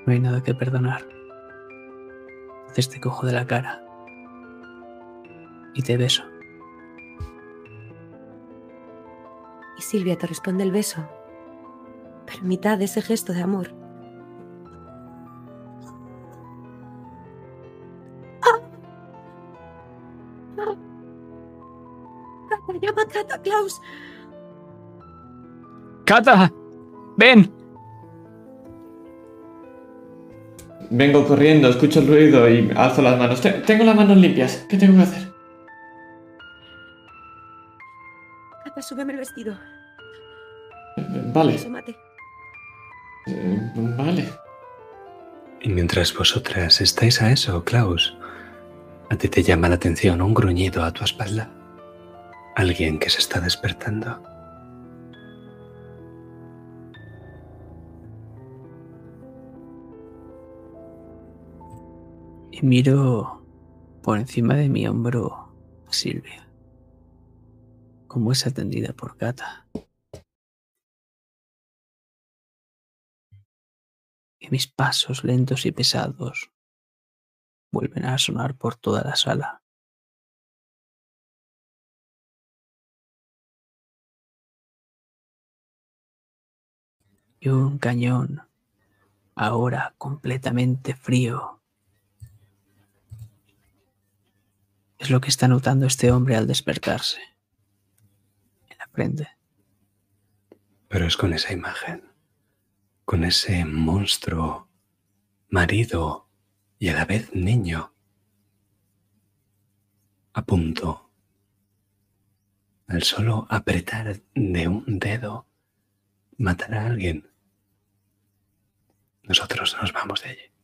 No hay nada que perdonar. Entonces te cojo de la cara. Y te beso. Y Silvia te responde el beso. Pero en mitad de ese gesto de amor. ¡Cata, llama a Cata, Klaus! ¡Cata! ¡Ven! Vengo corriendo, escucho el ruido y alzo las manos. Te- tengo las manos limpias. ¿Qué tengo que hacer? Súbeme el vestido. Eh, Vale. Eh, Vale. Y mientras vosotras estáis a eso, Klaus, a ti te llama la atención un gruñido a tu espalda. Alguien que se está despertando. Y miro por encima de mi hombro a Silvia. Como es atendida por Cata. Y mis pasos lentos y pesados vuelven a sonar por toda la sala. Y un cañón, ahora completamente frío, es lo que está notando este hombre al despertarse. En la frente. Pero es con esa imagen, con ese monstruo, marido y a la vez niño, a punto, al solo apretar de un dedo, matar a alguien. Nosotros nos vamos de allí.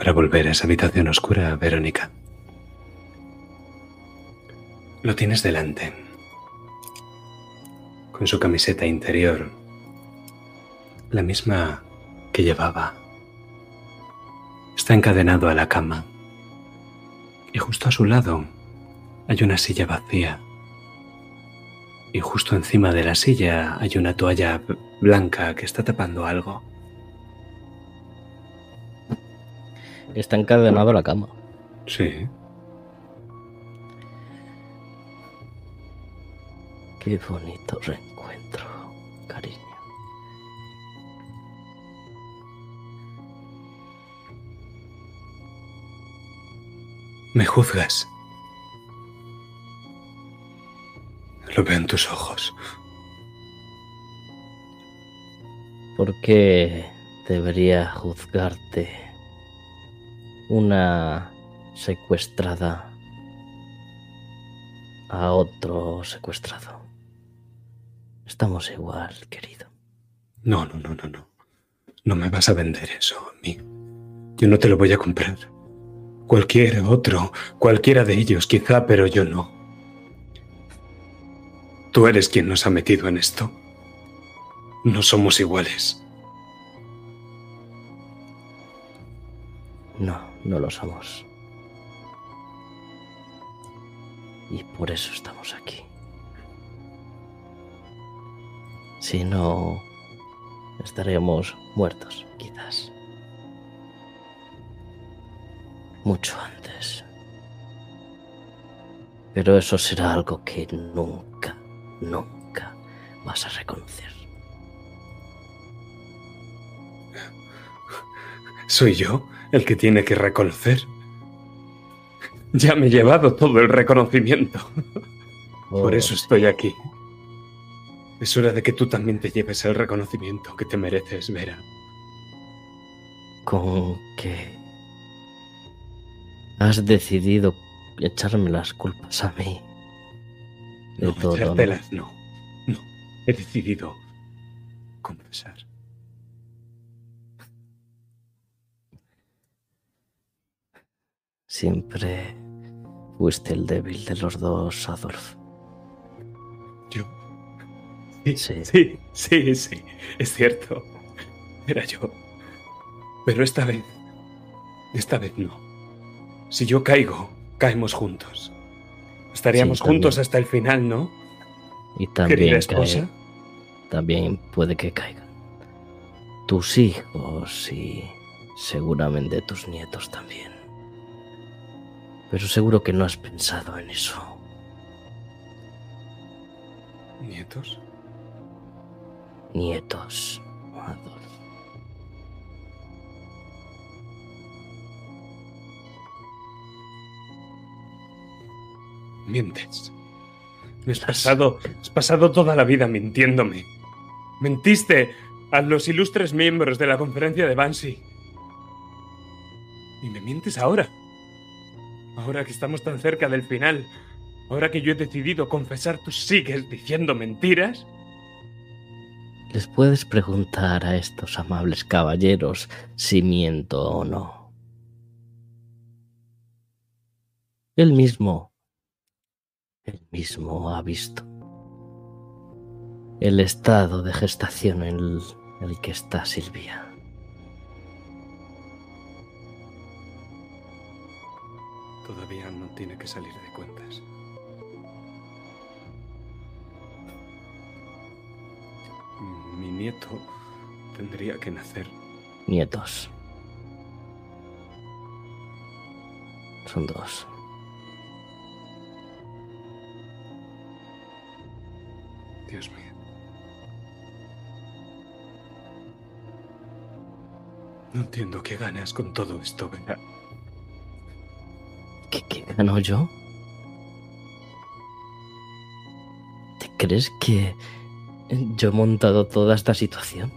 Para volver a esa habitación oscura, Verónica. Lo tienes delante. Con su camiseta interior. La misma que llevaba. Está encadenado a la cama. Y justo a su lado hay una silla vacía. Y justo encima de la silla hay una toalla blanca que está tapando algo. Está encadenado a la cama. Sí. Qué bonito reencuentro, cariño. Me juzgas. Lo veo en tus ojos. ¿Por qué debería juzgarte una secuestrada a otro secuestrado? Estamos igual, querido. No, no, no, no, no. No me vas a vender eso a mí. Yo no te lo voy a comprar. Cualquier otro, cualquiera de ellos quizá, pero yo no. Tú eres quien nos ha metido en esto. No somos iguales. No, lo somos. Y por eso estamos aquí. Si no, estaríamos muertos, quizás. Mucho antes. Pero eso será algo que nunca, nunca vas a reconocer. ¿Soy yo el que tiene que reconocer? Ya me he llevado todo el reconocimiento. Por eso estoy aquí. Es hora de que tú también te lleves el reconocimiento que te mereces, Vera. Con que has decidido echarme las culpas a mí. De No, todo, echártelas, no. No. He decidido confesar. Siempre fuiste el débil de los dos, Adolf. Yo. Sí, Sí. sí, sí, sí, es cierto. Era yo. Pero esta vez, esta vez no. Si yo caigo, caemos juntos. Estaríamos Sí, juntos hasta el final, ¿no? Y también, Querida cae- esposa. también puede que caigan tus hijos y seguramente tus nietos también. Pero seguro que no has pensado en eso. ¿Nietos? Nietos, Adolf. Mientes. Me has pasado, has pasado toda la vida mintiéndome. Mentiste a los ilustres miembros de la conferencia de Banshee. Y me mientes ahora. Ahora que estamos tan cerca del final. Ahora que yo he decidido confesar, tú sigues diciendo mentiras. Les puedes preguntar a estos amables caballeros si miento o no. Él mismo, él mismo ha visto el estado de gestación en el, el que está Silvia. Todavía no tiene que salir de cuentas. Mi nieto tendría que nacer. Nietos. Son dos. Dios mío. No entiendo qué ganas con todo esto, Vera. ¿Qué, qué gano yo? ¿Te crees que yo he montado toda esta situación?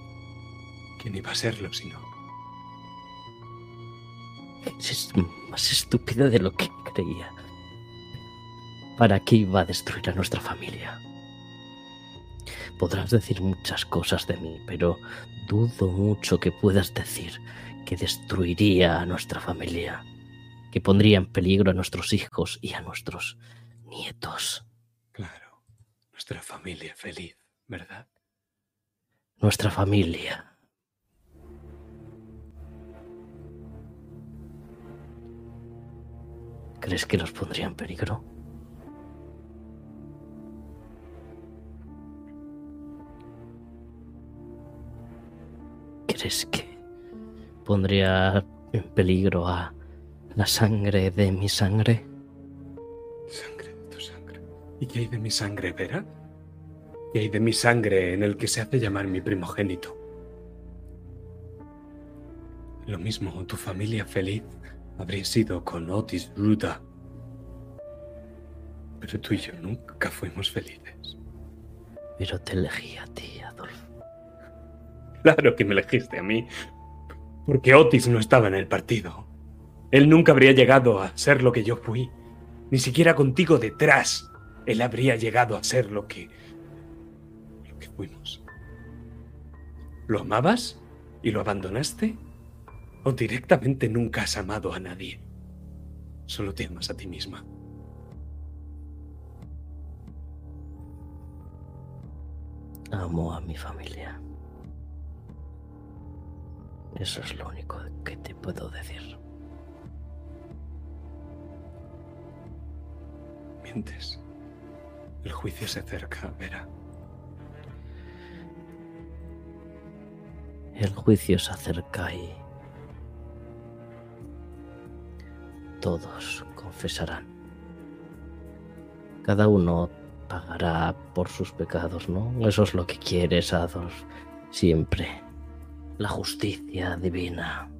¿Quién iba a serlo si no? Es más estúpida de lo que creía. ¿Para qué iba a destruir a nuestra familia? Podrás decir muchas cosas de mí, pero dudo mucho que puedas decir que destruiría a nuestra familia, que pondría en peligro a nuestros hijos y a nuestros nietos. Claro. Nuestra familia feliz, ¿verdad? Nuestra familia. ¿Crees que los pondría en peligro? ¿Crees que pondría en peligro a la sangre de mi sangre? Sangre de tu sangre. ¿Y qué hay de mi sangre, Vera? ¿Qué hay de mi sangre en el que se hace llamar mi primogénito? Lo mismo, tu familia feliz habría sido con Otis Ruda. Pero tú y yo nunca fuimos felices. Pero te elegí a ti, Adolfo. Claro que me elegiste a mí. Porque Otis no estaba en el partido. Él nunca habría llegado a ser lo que yo fui. Ni siquiera contigo detrás. Él habría llegado a ser lo que. lo que fuimos. ¿Lo amabas y lo abandonaste? ¿O directamente nunca has amado a nadie? Solo te amas a ti misma. Amo a mi familia. Eso es lo único que te puedo decir. El juicio se acerca, Vera. El juicio se acerca y todos confesarán. Cada uno pagará por sus pecados, ¿no? Eso es lo que quieres, Adolf. Siempre. La justicia divina.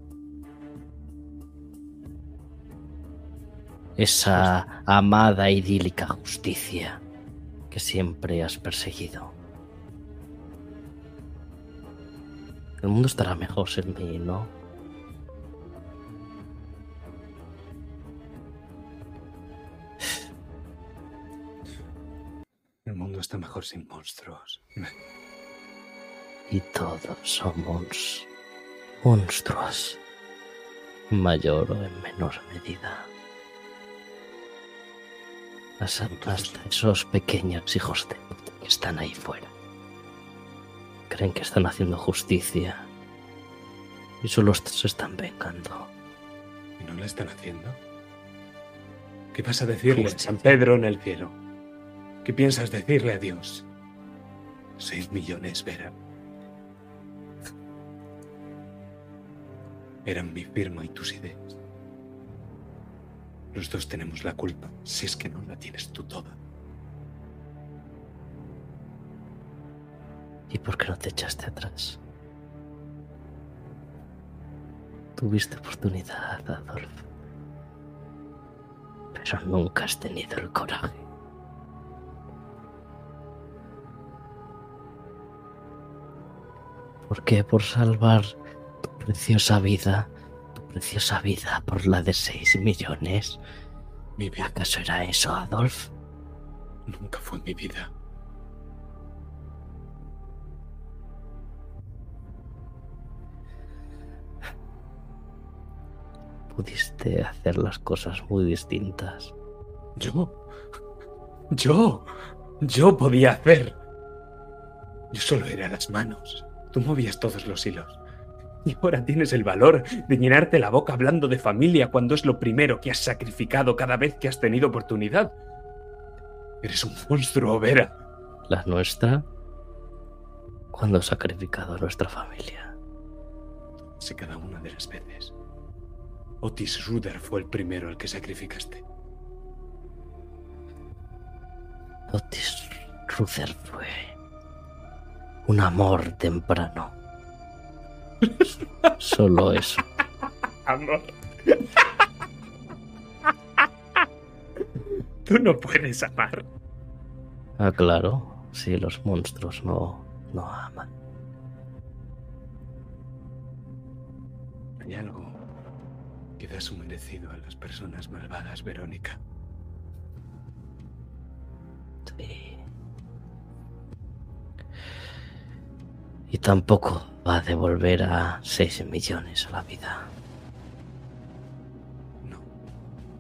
Esa amada idílica justicia que siempre has perseguido. El mundo estará mejor sin mí, ¿no? El mundo está mejor sin monstruos. Y todos somos monstruos. En mayor o en menor medida. Hasta, hasta esos pequeños hijos de puta que están ahí fuera. Creen que están haciendo justicia. Y solo se están vengando. ¿Y no lo están haciendo? ¿Qué vas a decirle a. San Pedro en el cielo? ¿Qué piensas decirle a Dios? Seis millones, Vera. Eran mi firma y tus ideas. Los dos tenemos la culpa, si es que no la tienes tú toda. ¿Y por qué no te echaste atrás? Tuviste oportunidad, Adolf. Pero nunca has tenido el coraje. ¿Por qué? Por salvar tu preciosa vida, preciosa vida por la de 6 millones. Mi vida ¿Acaso era eso, Adolf? nunca fue mi vida. Pudiste hacer las cosas muy distintas. Yo. Yo. Yo podía hacer. Yo solo era las manos. Tú movías todos los hilos. Y ahora tienes el valor de llenarte la boca hablando de familia cuando es lo primero que has sacrificado cada vez que has tenido oportunidad. Eres un monstruo, Vera. ¿La nuestra? ¿Cuándo has sacrificado a nuestra familia? Si cada una de las veces. Otis Ruder fue el primero al que sacrificaste. Otis Ruther fue un amor temprano. Solo eso. Amor. Tú no puedes amar. Ah, claro, si los monstruos no, no aman. Hay algo que da su merecido a las personas malvadas, Verónica. Sí. Y tampoco va a devolver a 6 millones a la vida. No.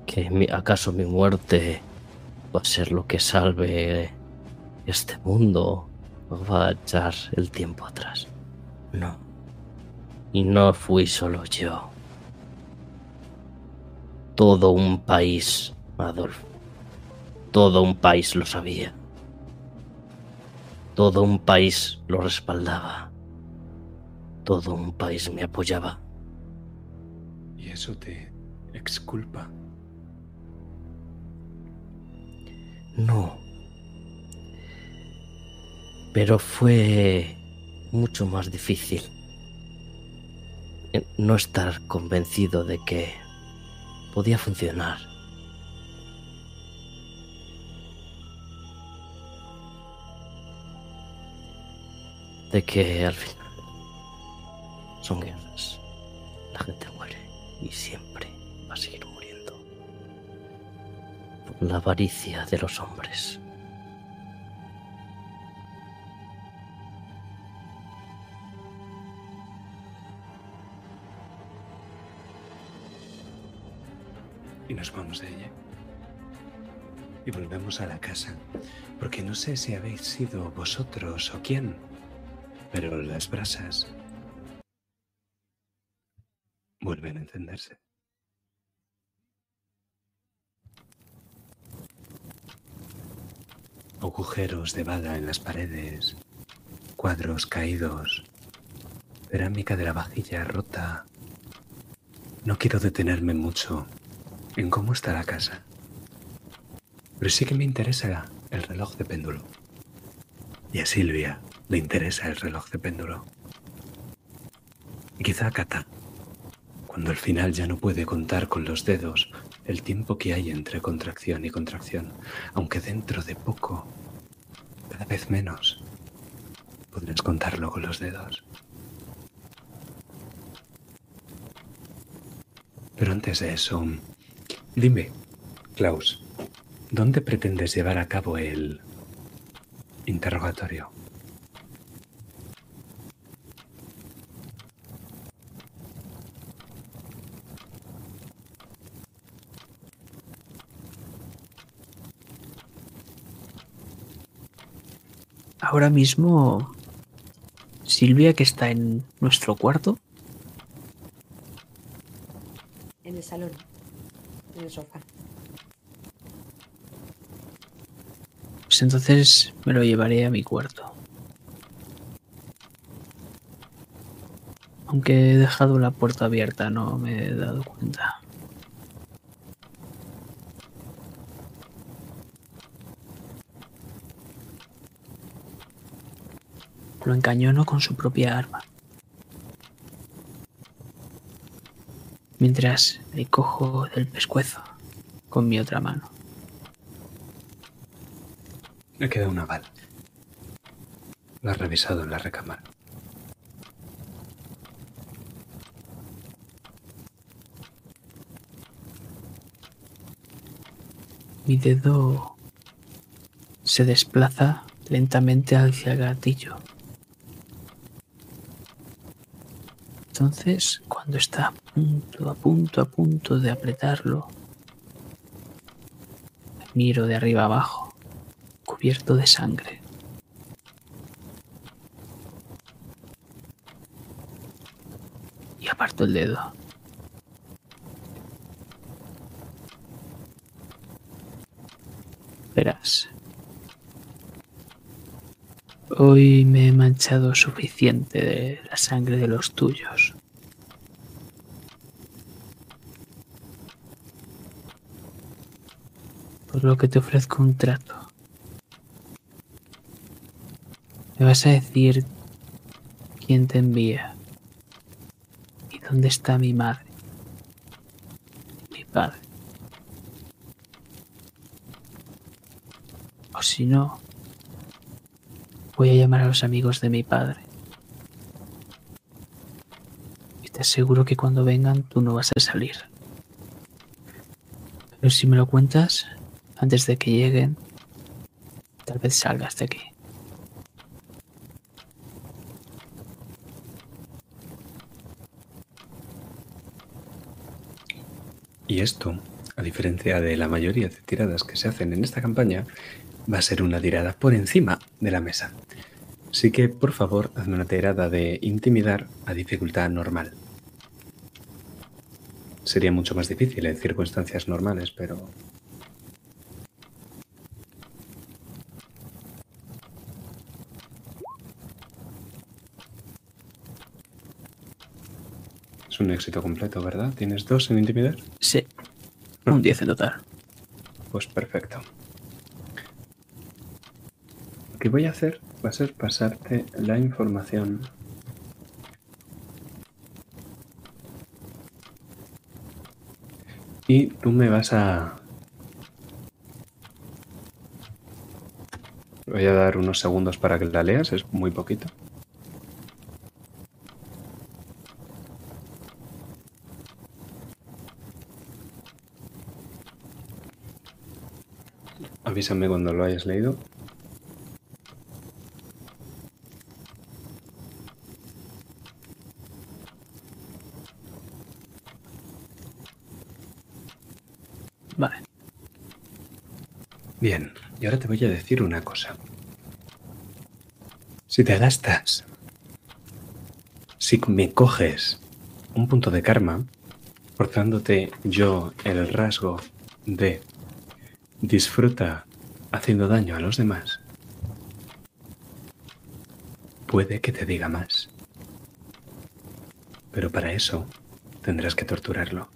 ¿Que mi- acaso mi muerte va a ser lo que salve este mundo? ¿O va a echar el tiempo atrás? No. Y no fui solo yo. Todo un país, Adolf. Todo un país lo sabía. Todo un país lo respaldaba. Todo un país me apoyaba. Y eso te exculpa. No. Pero fue mucho más difícil eh, no estar convencido de que podía funcionar. De que al final son guerras. La gente muere y siempre va a seguir muriendo. Por la avaricia de los hombres. Y nos vamos de ella. Y volvemos a la casa. Porque no sé si habéis sido vosotros o quién. Pero las brasas vuelven a encenderse. Agujeros de bala en las paredes, cuadros caídos, cerámica de la vajilla rota. No quiero detenerme mucho en cómo está la casa. Pero sí que me interesa el reloj de péndulo. Y a Silvia le interesa el reloj de péndulo. Quizá Kata, cuando al final ya no puede contar con los dedos el tiempo que hay entre contracción y contracción, aunque dentro de poco, cada vez menos, podrás contarlo con los dedos. Pero antes de eso, dime, Klaus, ¿dónde pretendes llevar a cabo el interrogatorio? Ahora mismo, Silvia, que está en nuestro cuarto, En el salón. En el sofá. pues entonces me lo llevaré a mi cuarto. Aunque he dejado la puerta abierta, no me he dado cuenta. Lo encañono con su propia arma. Mientras le cojo del pescuezo con mi otra mano. Me queda una bala. Lo has revisado en la recámara. Mi dedo se desplaza lentamente hacia el gatillo. Entonces, cuando está a punto, a punto, a punto de apretarlo, miro de arriba abajo, cubierto de sangre. Y aparto el dedo. Verás. Hoy me he manchado suficiente de la sangre de los tuyos. Por lo que te ofrezco un trato. Me vas a decir quién te envía y dónde está mi madre, mi padre. O si no, voy a llamar a los amigos de mi padre. Y te aseguro que cuando vengan tú no vas a salir. Pero si me lo cuentas antes de que lleguen, tal vez salgas de aquí. Y esto, a diferencia de la mayoría de tiradas que se hacen en esta campaña, va a ser una tirada por encima de la mesa. Así que, por favor, hazme una tirada de intimidar a dificultad normal. Sería mucho más difícil en circunstancias normales, pero... Es un éxito completo, ¿verdad? ¿Tienes dos en intimidar? Sí, un 10 en total. Pues perfecto. Que voy a hacer va a ser pasarte la información. Y tú me vas a... Voy a dar unos segundos para que la leas, es muy poquito. Avísame cuando lo hayas leído. Vale. Bien, y ahora te voy a decir una cosa. Si te gastas, si me coges un punto de karma, forzándote yo el rasgo de disfruta haciendo daño a los demás, puede que te diga más. Pero para eso tendrás que torturarlo.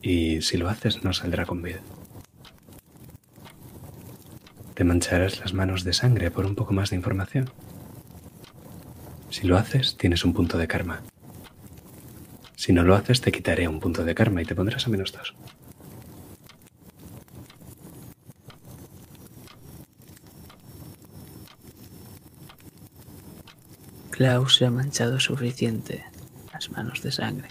Y si lo haces no saldrá con vida. Mancharás las manos de sangre por un poco más de información. Si lo haces, tienes un punto de karma. Si no lo haces, te quitaré un punto de karma y te pondrás a menos dos. Klaus se ha manchado suficiente las manos de sangre.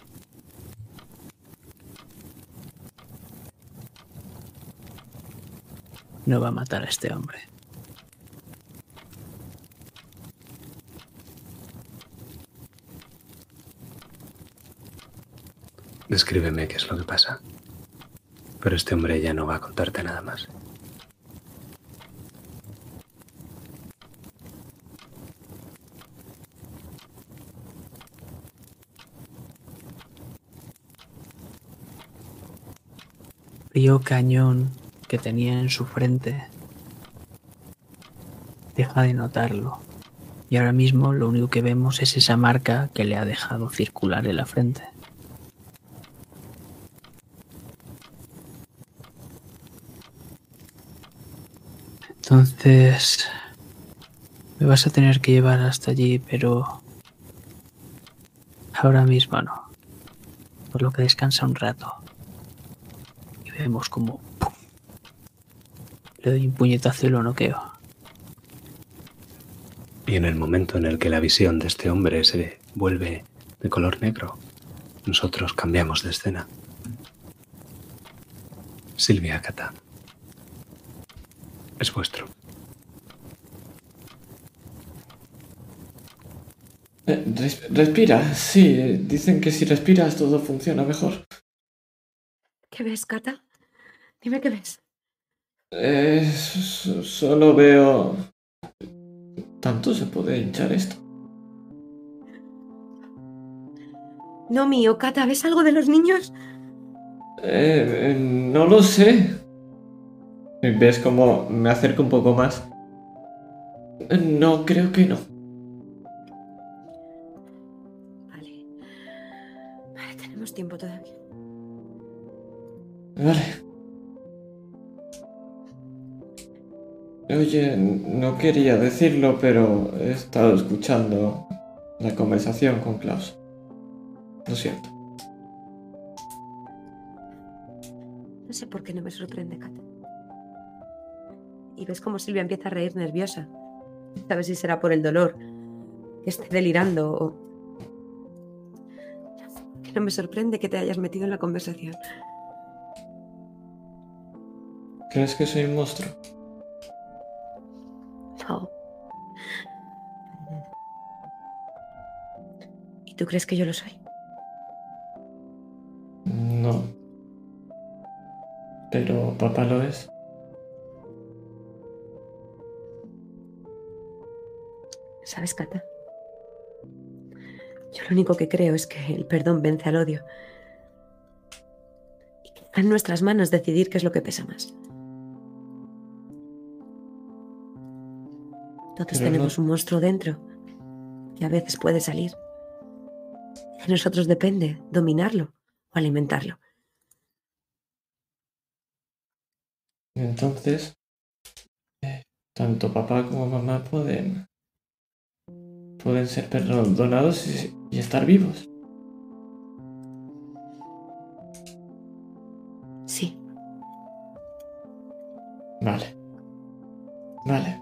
No va a matar a este hombre. Descríbeme qué es lo que pasa. Pero este hombre ya no va a contarte nada más. frío cañón que tenía en su frente deja de notarlo. Y ahora mismo lo único que vemos es esa marca que le ha dejado circular en la frente. Entonces, me vas a tener que llevar hasta allí, pero ahora mismo no. Por lo que descansa un rato. Y vemos como. Le doy un puñetazo y lo noqueo. Y en el momento en el que la visión de este hombre se vuelve de color negro, nosotros cambiamos de escena. Silvia Cata. Es vuestro. Eh, res- respira, sí. Dicen que si respiras todo funciona mejor. ¿Qué ves, Cata? Dime qué ves. Eh, solo veo... ¿Tanto se puede hinchar esto? No mío, Cata, ¿ves algo de los niños? Eh, eh, no lo sé. ¿Ves cómo me acerco un poco más? Eh, No, creo que no. Vale. Vale, tenemos tiempo todavía. Vale. Oye, no quería decirlo, pero he estado escuchando la conversación con Klaus. Lo siento. No sé por qué no me sorprende, Cata. Y ves cómo Silvia empieza a reír nerviosa. Sabes si será por el dolor, que esté delirando o... Que no me sorprende que te hayas metido en la conversación. ¿Crees que soy un monstruo? ¿Y tú crees que yo lo soy? No. Pero papá lo es. ¿Sabes, Cata? Yo lo único que creo es que el perdón vence al odio. Y que está en nuestras manos decidir qué es lo que pesa más. Todos Pero tenemos no- un monstruo dentro que a veces puede salir. De nosotros depende dominarlo o alimentarlo. Entonces, eh, tanto papá como mamá pueden pueden ser perdonados y, y estar vivos. Sí, Vale. Vale.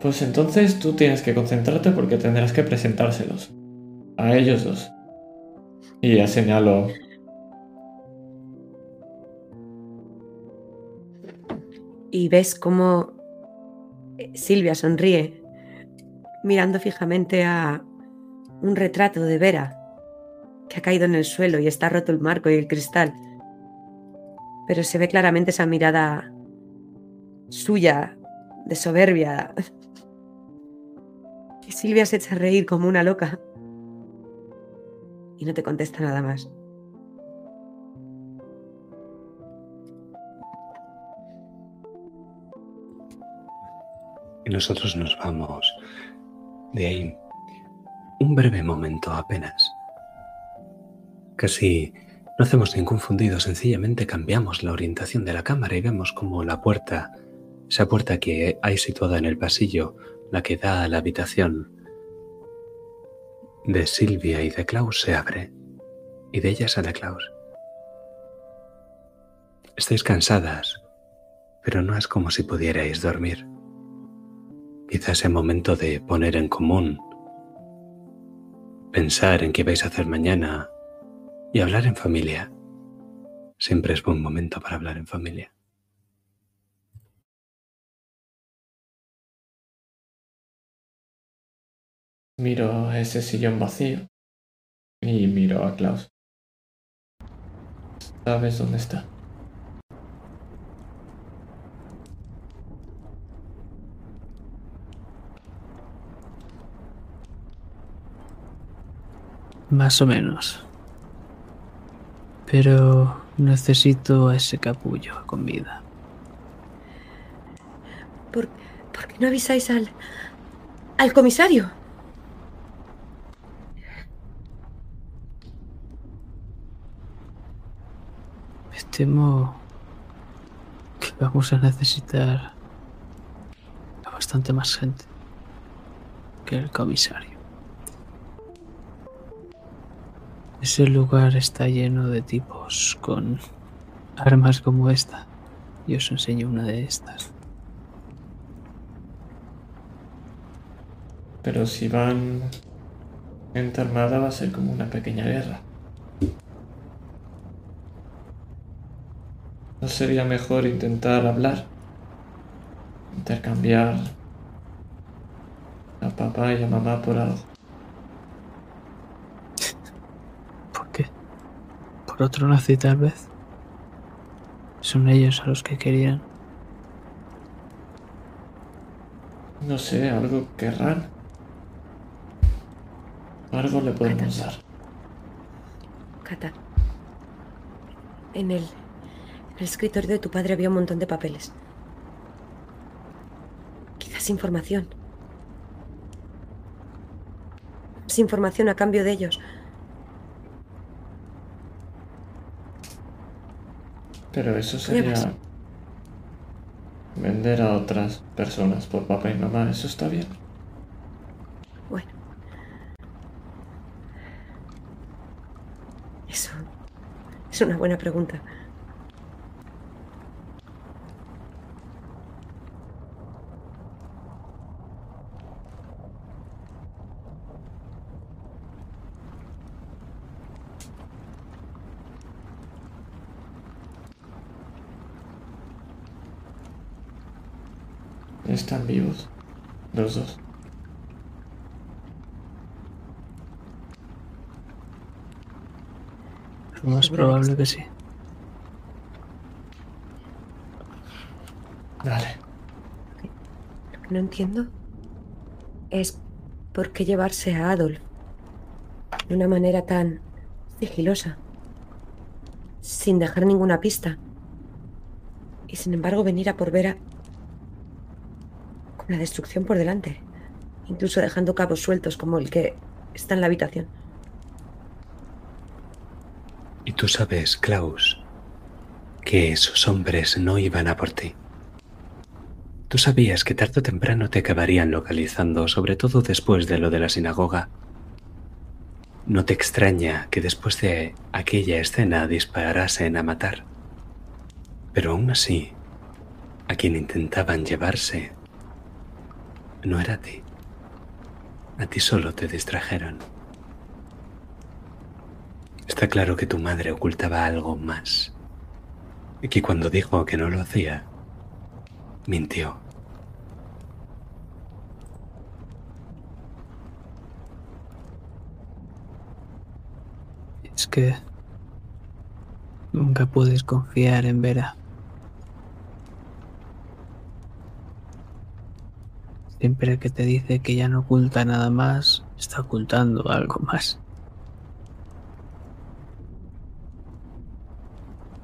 Pues entonces tú tienes que concentrarte porque tendrás que presentárselos. A ellos dos. Y ya señalo. y ves cómo eh, Silvia sonríe mirando fijamente a un retrato de Vera que ha caído en el suelo y está roto el marco y el cristal. Pero se ve claramente esa mirada suya de soberbia. Y Silvia se echa a reír como una loca y no te contesta nada más. Y nosotros nos vamos de ahí un breve momento apenas. Casi no hacemos ningún fundido, sencillamente cambiamos la orientación de la cámara y vemos como la puerta, esa puerta que hay situada en el pasillo, la que da a la habitación de Silvia y de Klaus se abre. Y de ella sale Klaus. Estáis cansadas, pero no es como si pudierais dormir. Quizás sea momento de poner en común, pensar en qué vais a hacer mañana y hablar en familia. Siempre es buen momento para hablar en familia. Miro ese sillón vacío y miro a Klaus. ¿Sabes dónde está? Más o menos. Pero necesito a ese capullo con vida. ¿Por, por qué no avisáis al. al comisario? Temo que vamos a necesitar a bastante más gente que el comisario. Ese lugar está lleno de tipos con armas como esta. Y os enseño una de estas. Pero si van en armada va a ser como una pequeña guerra. ¿No sería mejor intentar hablar? Intercambiar a papá y a mamá por algo. ¿Por qué? ¿Por otro nazi tal vez? Son ellos a los que querían. No sé, algo querrán. Algo le podemos dar. Cata. En el, en el escritorio de tu padre había un montón de papeles. Quizás información. Más información a cambio de ellos. Pero eso sería vender a otras personas por papá y mamá. Eso está bien. Bueno. Eso es una buena pregunta. Están vivos. Los dos. Lo más probable que sí. Dale. Lo que no entiendo es por qué llevarse a Adolf de una manera tan sigilosa, sin dejar ninguna pista. Y sin embargo venir a por Vera la destrucción por delante, incluso dejando cabos sueltos como el que está en la habitación. Y tú sabes, Klaus, que esos hombres no iban a por ti. Tú sabías que tarde o temprano te acabarían localizando, sobre todo después de lo de la sinagoga. No te extraña que después de aquella escena disparasen a matar. Pero aún así, a quien intentaban llevarse no era a ti. A ti solo te distrajeron. Está claro que tu madre ocultaba algo más. Y que cuando dijo que no lo hacía, mintió. Es que nunca puedes confiar en Vera. Siempre que te dice que ya no oculta nada más, está ocultando algo más.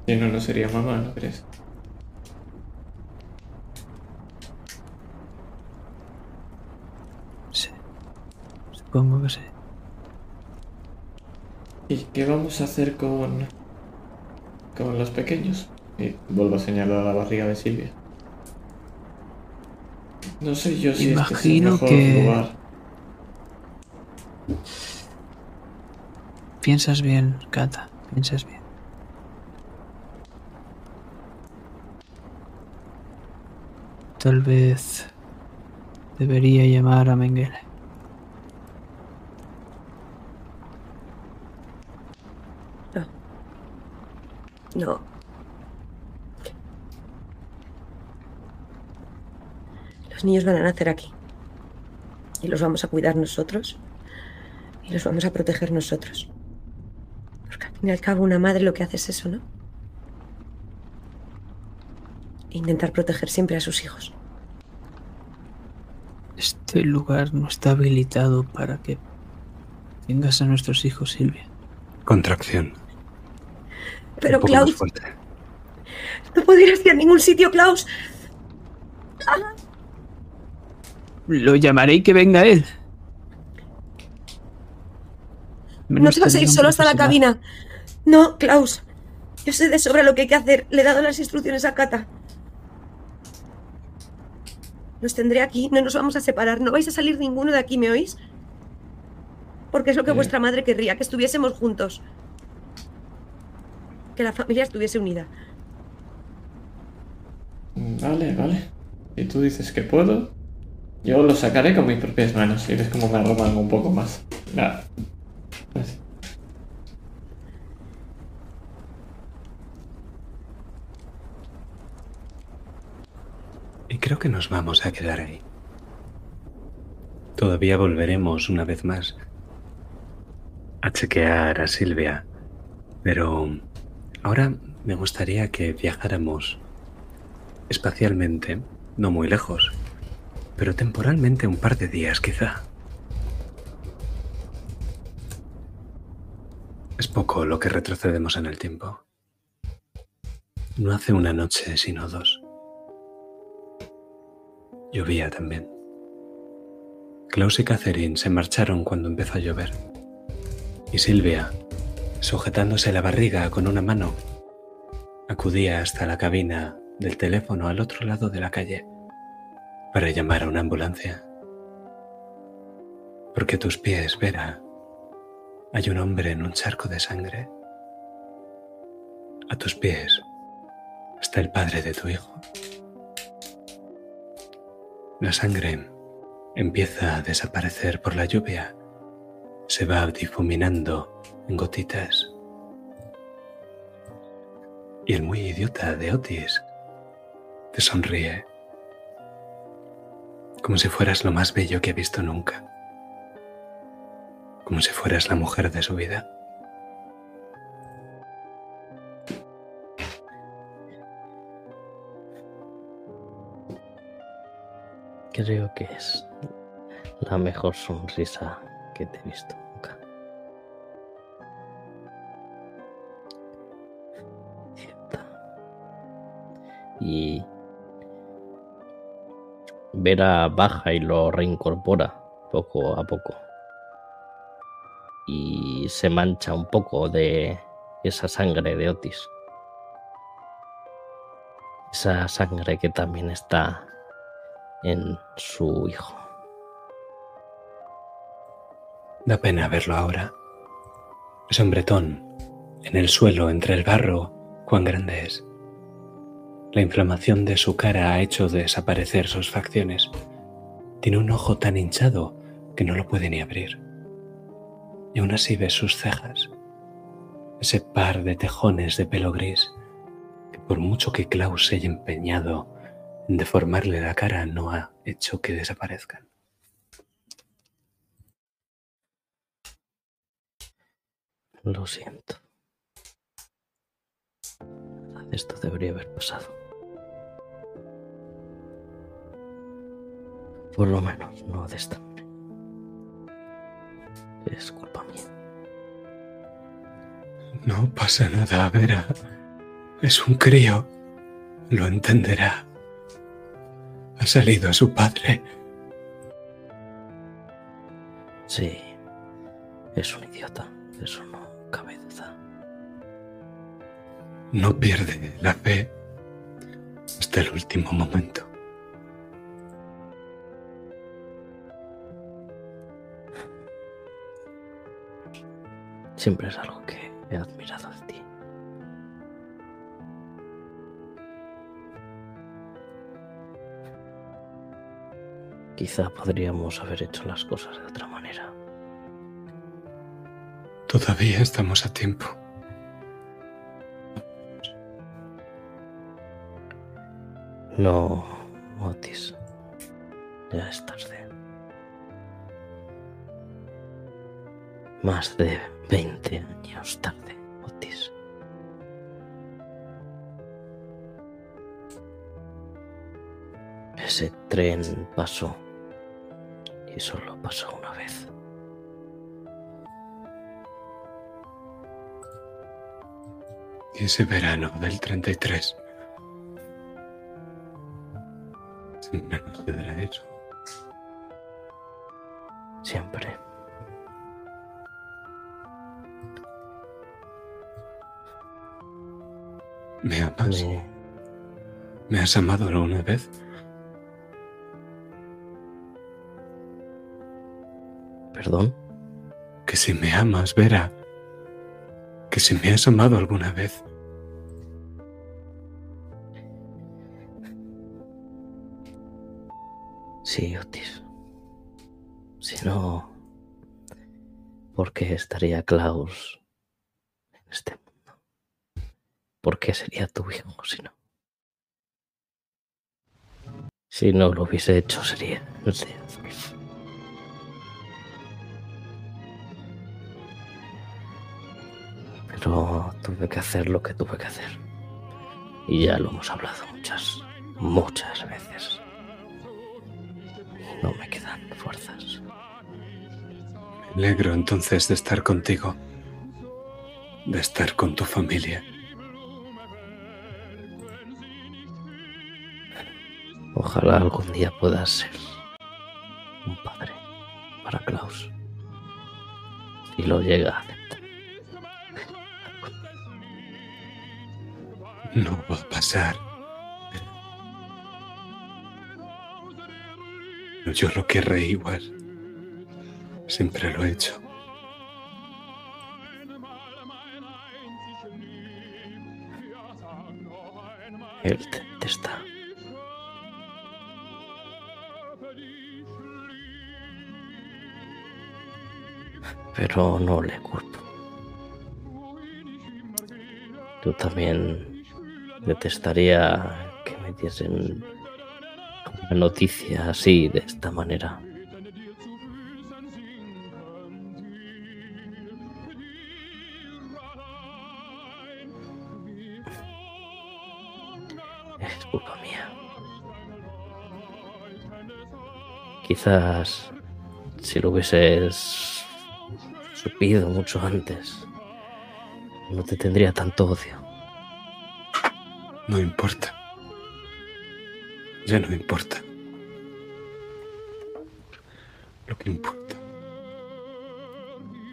Si no, no sería mamá, ¿no crees? Sí. Supongo que sí. ¿Y qué vamos a hacer con. con los pequeños? Y vuelvo a señalar a la barriga de Silvia. No sé yo si este es el Imagino mejor que- lugar. Piensas bien, Kata, piensas bien. Tal vez debería llamar a Mengele. No. Los niños van a nacer aquí. Y los vamos a cuidar nosotros. Y los vamos a proteger nosotros. Porque al fin y al cabo una madre lo que hace es eso, ¿no? Intentar proteger siempre a sus hijos. Este lugar no está habilitado para que tengas a nuestros hijos, Silvia. Contracción. Pero Klaus, fuerte. no puedo ir hacia ningún sitio, Klaus. Lo llamaré y que venga él. No te vas a ir solo hasta la cabina. No, Klaus. Yo sé de sobra lo que hay que hacer. Le he dado las instrucciones a Kata. Los tendré aquí. No nos vamos a separar. No vais a salir ninguno de aquí, ¿me oís? Porque es lo que Eh. vuestra madre querría, que estuviésemos juntos. Que la familia estuviese unida. Vale, vale. Si tú dices que puedo, yo lo sacaré con mis propias manos. Y es como me arroman un poco más. Nada. Y creo que nos vamos a quedar ahí. Todavía volveremos una vez más a chequear a Silvia, pero ahora me gustaría que viajáramos espacialmente, no muy lejos, pero temporalmente un par de días quizá. Es poco lo que retrocedemos en el tiempo. No hace una noche, sino dos. Llovía también. Klaus y Catherine se marcharon cuando empezó a llover. Y Silvia, sujetándose la barriga con una mano, acudía hasta la cabina del teléfono al otro lado de la calle para llamar a una ambulancia. Porque a tus pies, Vera, hay un hombre en un charco de sangre. A tus pies está el padre de tu hijo. La sangre empieza a desaparecer por la lluvia. Se va difuminando en gotitas. Y el muy idiota de Otis te sonríe. Como si fueras lo más bello que ha visto nunca. Como si fueras la mujer de su vida. Creo que es la mejor sonrisa que te he visto nunca. Y Vera baja y lo reincorpora poco a poco. Y se mancha un poco de esa sangre de Otis. Esa sangre que también está en su hijo. Da pena verlo ahora. Es hombretón, en el suelo, entre el barro, cuán grande es. La inflamación de su cara ha hecho desaparecer sus facciones. Tiene un ojo tan hinchado que no lo puede ni abrir. Y aún así ves sus cejas, ese par de tejones de pelo gris, que por mucho que Klaus se haya empeñado en deformarle la cara, no ha hecho que desaparezcan. Lo siento. Esto debería haber pasado. Por lo menos no de esta manera. Es culpa mía. No pasa nada, Vera. Es un crío. Lo entenderá. Ha salido a su padre. Sí, es un idiota. Eso no cabe duda. No pierde la fe hasta el último momento. Siempre es algo que he admirado de ti. Quizá podríamos haber hecho las cosas de otra manera. Todavía estamos a tiempo. No, Otis. Ya es tarde. Más de 20 años tarde, Otis. Ese tren pasó y solo pasó una vez. Y ese verano del 33. Siempre nos sucederá eso. Siempre. ¿Me amas? Me- ¿Me has amado alguna vez? Perdón. Que si me amas, Vera. Que si me has amado alguna vez. Sí, Otis. Si no, ¿por qué estaría Klaus en este mundo? ¿Por qué sería tu hijo si no? Si no lo hubiese hecho, sería. Pero tuve que hacer lo que tuve que hacer. Y ya lo hemos hablado muchas, muchas veces. No me quedan fuerzas. Me alegro entonces de estar contigo. De estar con tu familia. Ojalá algún día puedas ser un padre para Klaus. Si lo llega a aceptar. No va a pasar. Pero yo lo querré igual. Siempre lo he hecho. Él te detesta. Pero no le culpo. Tú también detestaría que me diesen una noticia así, de esta manera. Es culpa mía. Quizás si lo hubieses supido mucho antes, no te tendría tanto odio. No importa. Ya no importa. Lo que importa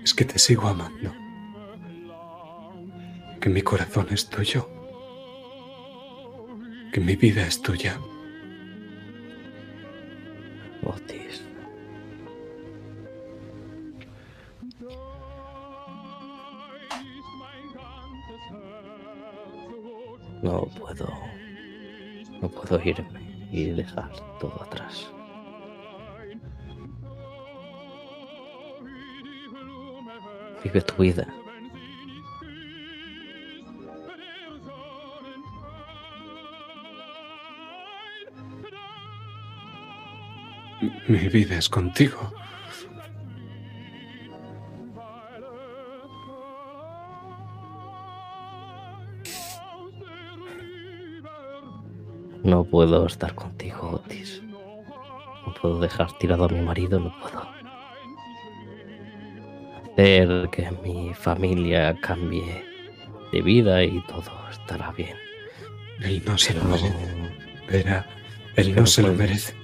es que te sigo amando. Que mi corazón es tuyo. Que mi vida es tuya. Todo atrás. Vive tu vida. Mi vida es contigo. Puedo estar contigo, Otis. No puedo dejar tirado a mi marido, no puedo. Hacer que mi familia cambie de vida y todo estará bien. Él no se lo merece. Él no se lo merece.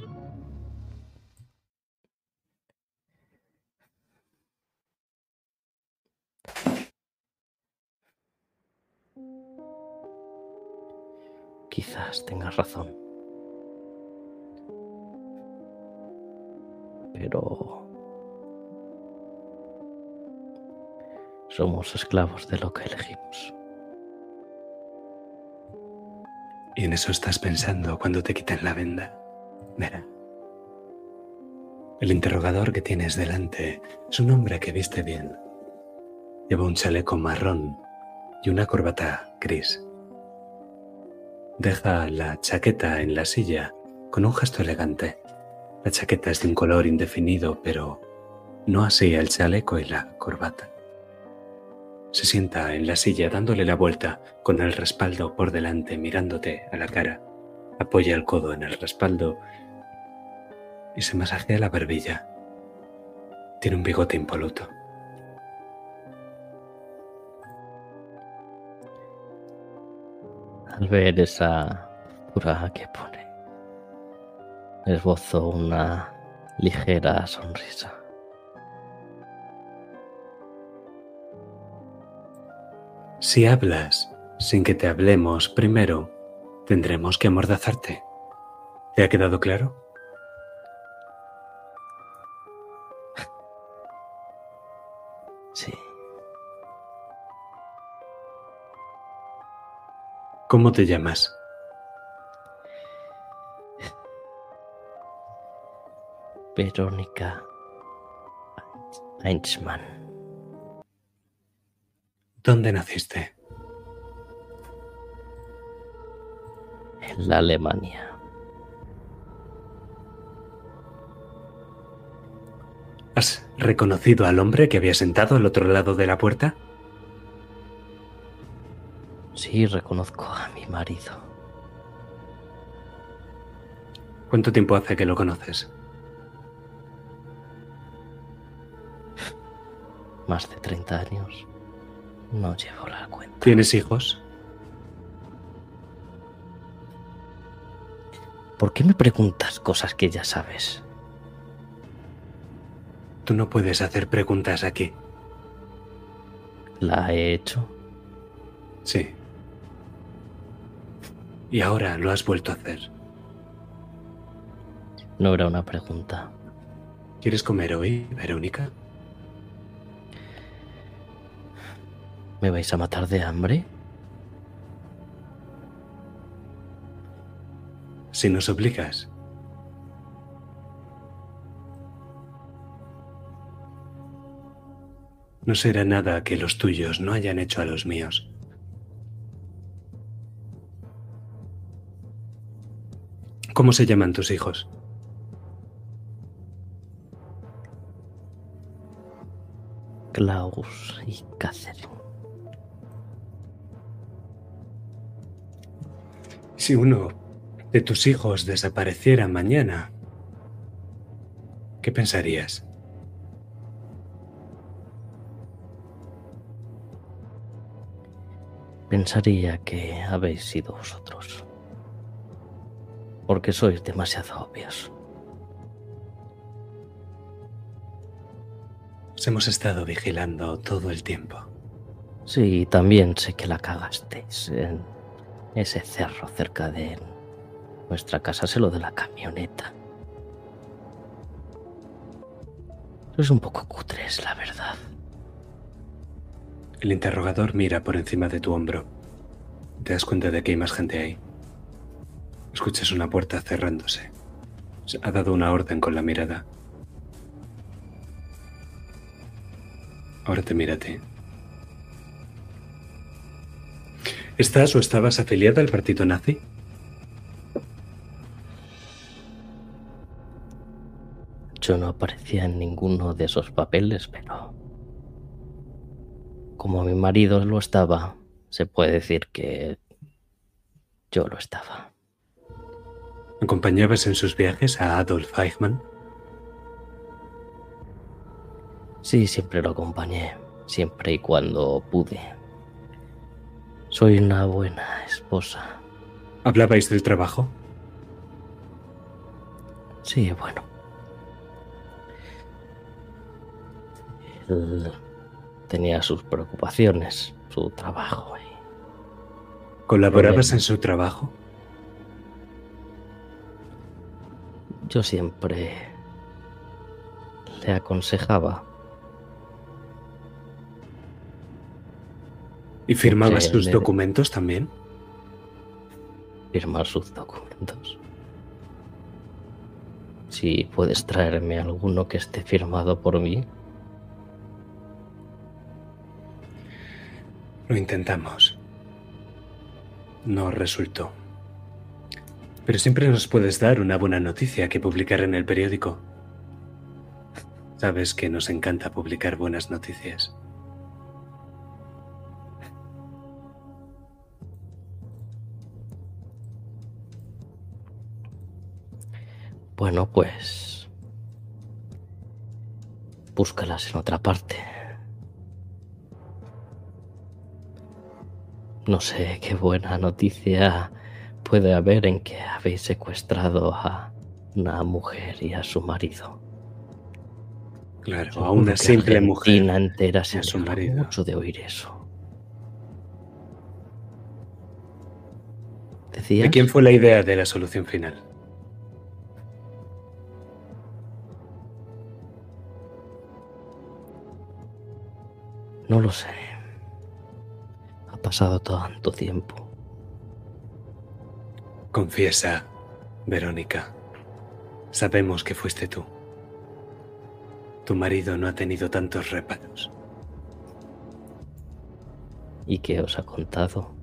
Razón. Pero... Somos esclavos de lo que elegimos. Y en eso estás pensando cuando te quitan la venda. Vera. El interrogador que tienes delante es un hombre que viste bien. Lleva un chaleco marrón y una corbata gris. Deja la chaqueta en la silla con un gesto elegante. La chaqueta es de un color indefinido, pero no así el chaleco y la corbata. Se sienta en la silla dándole la vuelta con el respaldo por delante mirándote a la cara. Apoya el codo en el respaldo y se masajea la barbilla. Tiene un bigote impoluto. Al ver esa postura que pone, esbozo una ligera sonrisa. Si hablas sin que te hablemos primero, tendremos que amordazarte. ¿Te ha quedado claro? ¿Cómo te llamas? Verónica Eichmann, ¿Dónde naciste? en la Alemania. ¿Has reconocido al hombre que había sentado al otro lado de la puerta? Sí, reconozco a mi marido. ¿Cuánto tiempo hace que lo conoces? Más de 30 años. No llevo la cuenta. ¿Tienes hijos? ¿Por qué me preguntas cosas que ya sabes? Tú no puedes hacer preguntas aquí. La he hecho. Sí. Y ahora lo has vuelto a hacer. No era una pregunta. ¿Quieres comer hoy, Verónica? ¿Me vais a matar de hambre? Si nos obligas. No será nada que los tuyos no hayan hecho a los míos. ¿Cómo se llaman tus hijos? Klaus y Catherine. Si uno de tus hijos desapareciera mañana, ¿qué pensarías? Pensaría que habéis sido vosotros. Porque sois demasiado obvios. Os hemos estado vigilando todo el tiempo. Sí, también sé que la cagasteis en ese cerro cerca de nuestra casa, sé lo de la camioneta. Sois un poco cutres, la verdad. El interrogador mira por encima de tu hombro. Te das cuenta de que hay más gente ahí. Escuchas una puerta cerrándose. Se ha dado una orden con la mirada. Ahora te mira a ti. ¿Estás o estabas afiliada al partido nazi? Yo no aparecía en ninguno de esos papeles, pero como mi marido lo estaba, se puede decir que yo lo estaba. ¿Acompañabas en sus viajes a Adolf Eichmann? Sí, siempre lo acompañé, siempre y cuando pude. Soy una buena esposa. ¿Hablabais del trabajo? Sí, bueno. Él tenía sus preocupaciones, su trabajo. y ¿Colaborabas en su trabajo? Yo siempre le aconsejaba. ¿Y firmabas Sí, sus documentos también? firmar sus documentos. Si puedes traerme alguno que esté firmado por mí, Lo intentamos. No resultó. Pero siempre nos puedes dar una buena noticia que publicar en el periódico. Sabes que nos encanta publicar buenas noticias. Bueno, pues... Búscalas en otra parte. No sé qué buena noticia puede haber en que habéis secuestrado a una mujer y a su marido. Claro, a una simple mujer. Entera se a su marido. mucho de oír eso. ¿Decías? ¿De quién fue la idea de la solución final? No lo sé. Ha pasado tanto tiempo. Confiesa, Verónica. Sabemos que fuiste tú. Tu marido no ha tenido tantos reparos. ¿Y qué os ha contado?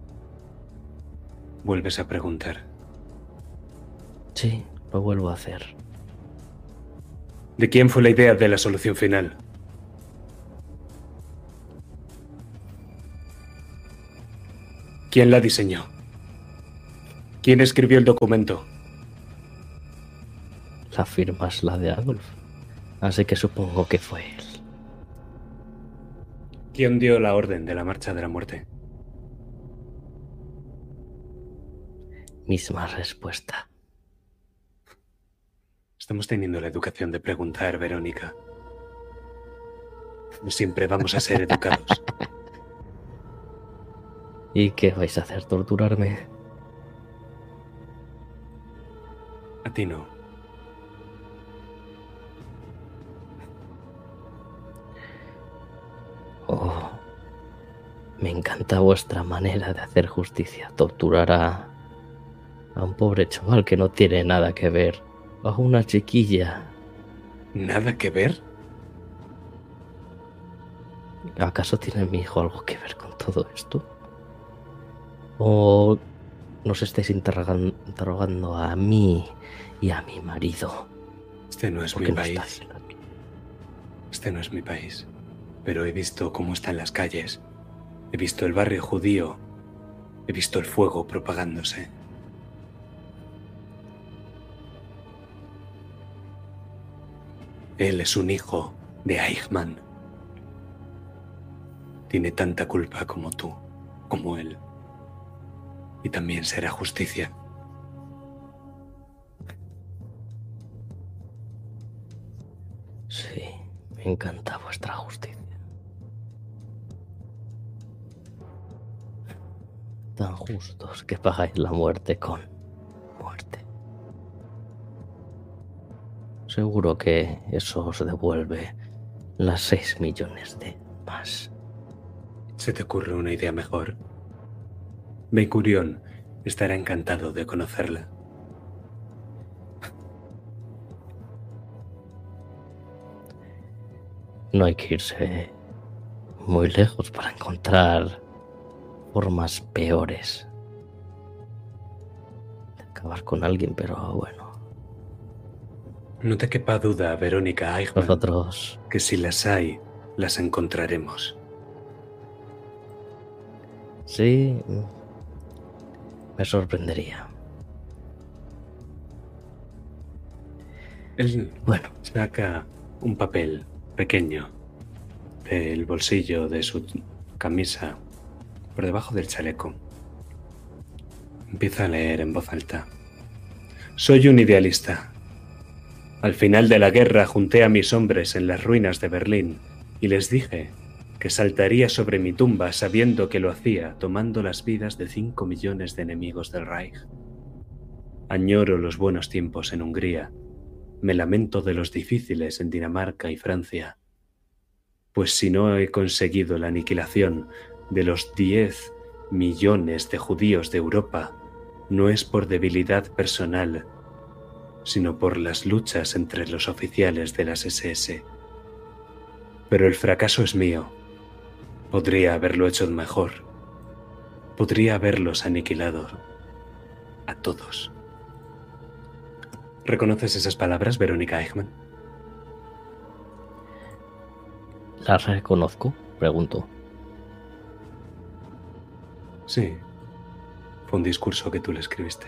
Vuelves a preguntar. Sí, lo vuelvo a hacer. ¿De quién fue la idea de la solución final? ¿Quién la diseñó? ¿Quién escribió el documento? La firma es la de Adolf. Así que supongo que fue él. ¿Quién dio la orden de la marcha de la muerte? Misma respuesta. Estamos teniendo la educación de preguntar, Verónica. No siempre vamos a ser educados. ¿Y qué vais a hacer? ¿Torturarme? A ti no. Oh, me encanta vuestra manera de hacer justicia. Torturar a, a un pobre chaval que no tiene nada que ver. A una chiquilla. ¿Nada que ver? ¿Acaso tiene mi hijo algo que ver con todo esto? ¿O nos estáis interrogan- interrogando a mí y a mi marido? Este no es ¿Por mi no país. Este no es mi país. Pero he visto cómo están las calles. He visto el barrio judío. He visto el fuego propagándose. Él es un hijo de Eichmann. Tiene tanta culpa como tú, como él. Y también será justicia. Sí, me encanta vuestra justicia. Tan justos que pagáis la muerte con muerte. Seguro que eso os devuelve las 6 millones de más. ¿Se te ocurre una idea mejor? Ben Gurión estará encantado de conocerla. No hay que irse muy lejos para encontrar formas peores de acabar con alguien, pero bueno, No te quepa duda, Verónica Eichmann, nosotros que si las hay, las encontraremos. sí me sorprendería. Él Bueno, saca un papel pequeño del bolsillo de su camisa por debajo del chaleco. Empieza a leer en voz alta. Soy un idealista. Al final de la guerra junté a mis hombres en las ruinas de Berlín y les dije que saltaría sobre mi tumba sabiendo que lo hacía tomando las vidas de cinco millones de enemigos del Reich. Añoro los buenos tiempos en Hungría me lamento de los difíciles en Dinamarca y Francia, pues si no he conseguido la aniquilación de los 10 millones de judíos de Europa, no es por debilidad personal, sino por las luchas entre los oficiales de las SS. Pero el fracaso es mío. Podría haberlo hecho mejor. Podría haberlos aniquilado. A todos. ¿Reconoces esas palabras, Verónica Eichmann? ¿La reconozco? Pregunto. Sí. Fue un discurso que tú le escribiste.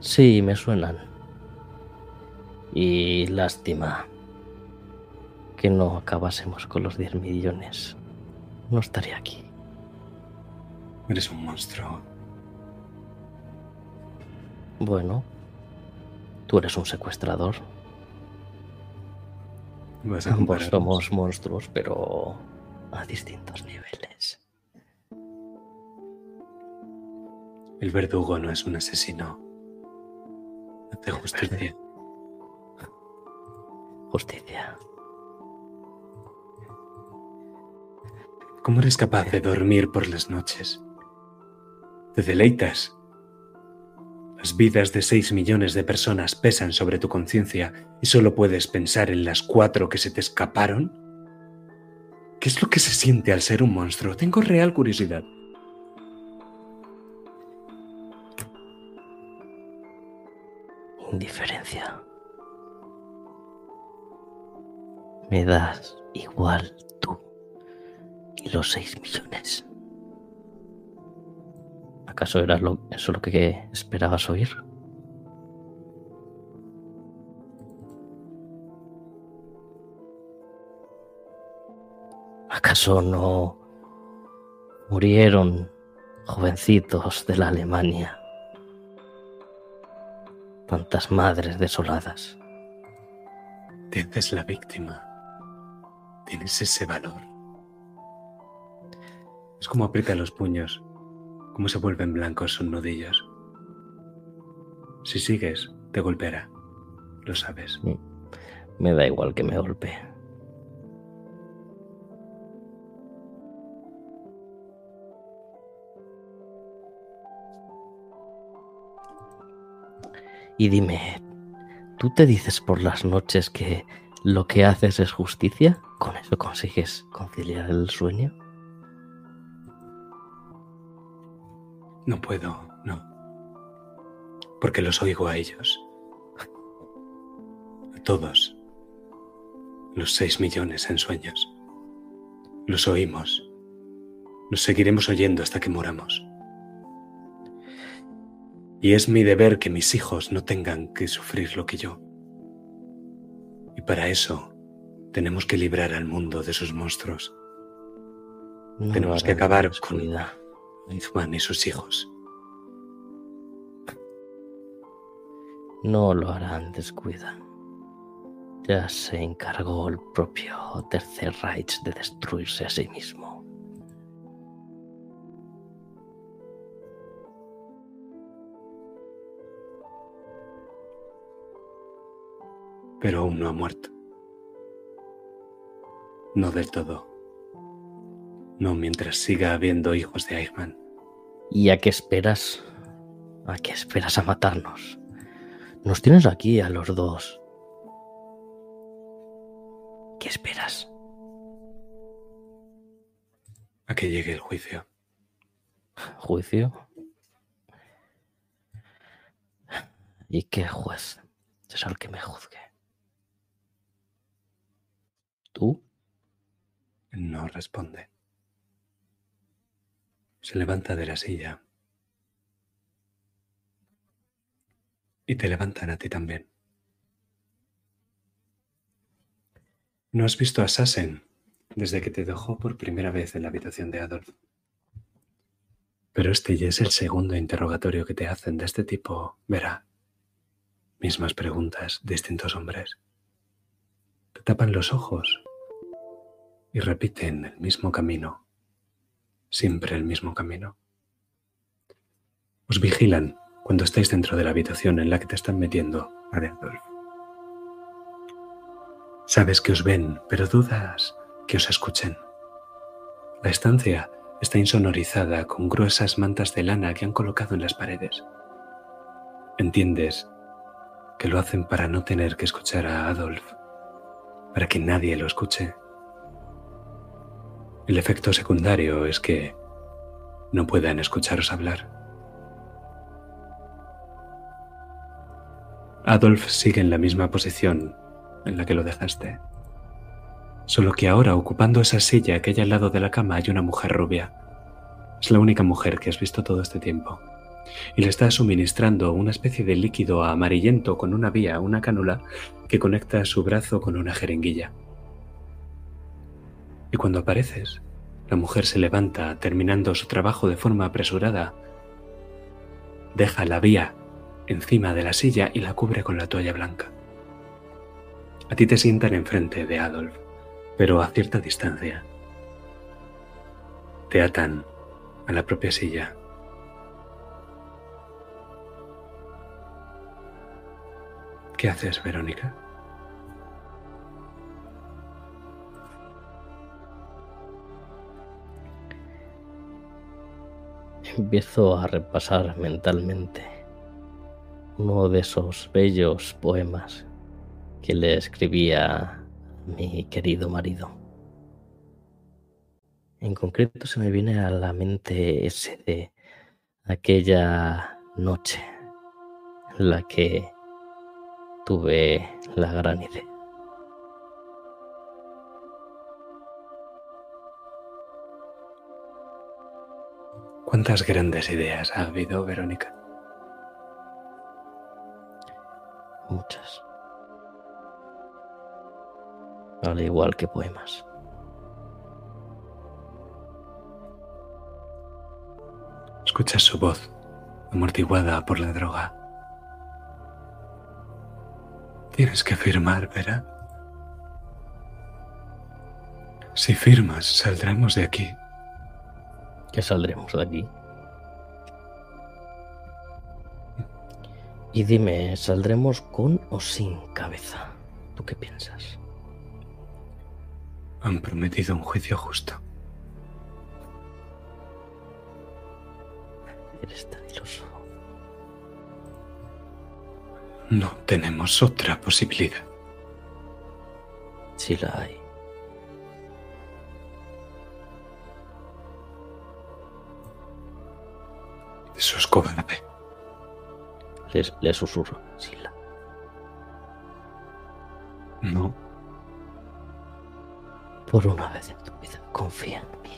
Sí, me suenan. Y lástima que no acabásemos con los 10 millones. No estaría aquí. Eres un monstruo. Bueno, tú eres un secuestrador. Vas a Ambos somos monstruos, pero a distintos niveles. El verdugo no es un asesino. Hace justicia. Justicia. ¿Cómo eres capaz de dormir por las noches? ¿Te deleitas? Las vidas de 6 millones de personas pesan sobre tu conciencia y solo puedes pensar en las cuatro que se te escaparon. ¿Qué es lo que se siente al ser un monstruo? Tengo real curiosidad. Indiferencia. Me das igual y los 6 millones. ¿Acaso era eso lo que esperabas oír? ¿Acaso no murieron jovencitos de la Alemania? Tantas madres desoladas. Haces la víctima. Tienes ese valor. Es como aprieta los puños, como se vuelven blancos sus nudillos. Si sigues, te golpeará. Lo sabes. Me da igual que me golpee. Y dime, ¿tú te dices por las noches que lo que haces es justicia? ¿Con eso consigues conciliar el sueño? No puedo, no. Porque los oigo a ellos. A todos. Los seis millones en sueños. Los oímos. Los seguiremos oyendo hasta que moramos. Y es mi deber que mis hijos no tengan que sufrir lo que yo. Y para eso tenemos que librar al mundo de sus monstruos. No Tenemos que acabar descuida. Y sus hijos. No lo harán, descuida. Ya se encargó el propio Tercer Reich de destruirse a sí mismo. pero aún no ha muerto. No del todo. No mientras siga habiendo hijos de Eichmann. ¿Y a qué esperas? ¿A qué esperas a matarnos? Nos tienes aquí a los dos. ¿Qué esperas? A que llegue el juicio. ¿Juicio? ¿Y qué juez es el que me juzgue? ¿Tú? No responde. Se levanta de la silla. Y te levantan a ti también. No has visto a Sassen desde que te dejó por primera vez en la habitación de Adolf. Pero este ya es el segundo interrogatorio que te hacen de este tipo, verá. Mismas preguntas, distintos hombres. Te tapan los ojos y repiten el mismo camino, siempre el mismo camino. Os vigilan cuando estáis dentro de la habitación en la que te están metiendo a Adolf. Sabes que os ven, pero dudas que os escuchen. La estancia está insonorizada con gruesas mantas de lana que han colocado en las paredes. Entiendes que lo hacen para no tener que escuchar a Adolf, para que nadie lo escuche. El efecto secundario es que no puedan escucharos hablar. Adolf sigue en la misma posición en la que lo dejaste. Solo que ahora, ocupando esa silla que hay al lado de la cama, hay una mujer rubia. Es la única mujer que has visto todo este tiempo. Y le está suministrando una especie de líquido amarillento con una vía, una cánula, que conecta su brazo con una jeringuilla. Y cuando apareces, la mujer se levanta, terminando su trabajo de forma apresurada. Deja la vía encima de la silla y la cubre con la toalla blanca. A ti te sientan enfrente de Adolf, pero a cierta distancia. Te atan a la propia silla. ¿Qué haces, Verónica? Empiezo a repasar mentalmente uno de esos bellos poemas que le escribía mi querido marido. En concreto se me viene a la mente ese de aquella noche en la que tuve la gran idea. ¿Cuántas grandes ideas ha habido, Verónica? Muchas. Al igual que poemas. Escuchas su voz, amortiguada por la droga. Tienes que firmar, Vera. Si firmas, saldremos de aquí. Que saldremos de aquí. Y dime, ¿saldremos con o sin cabeza? ¿Tú qué piensas? Han prometido un juicio justo. Eres tan iluso. No tenemos otra posibilidad. Sí la hay. Eso es cobarde. Le, le susurro. Sí la No, Por una vez en tu vida, confía en mí.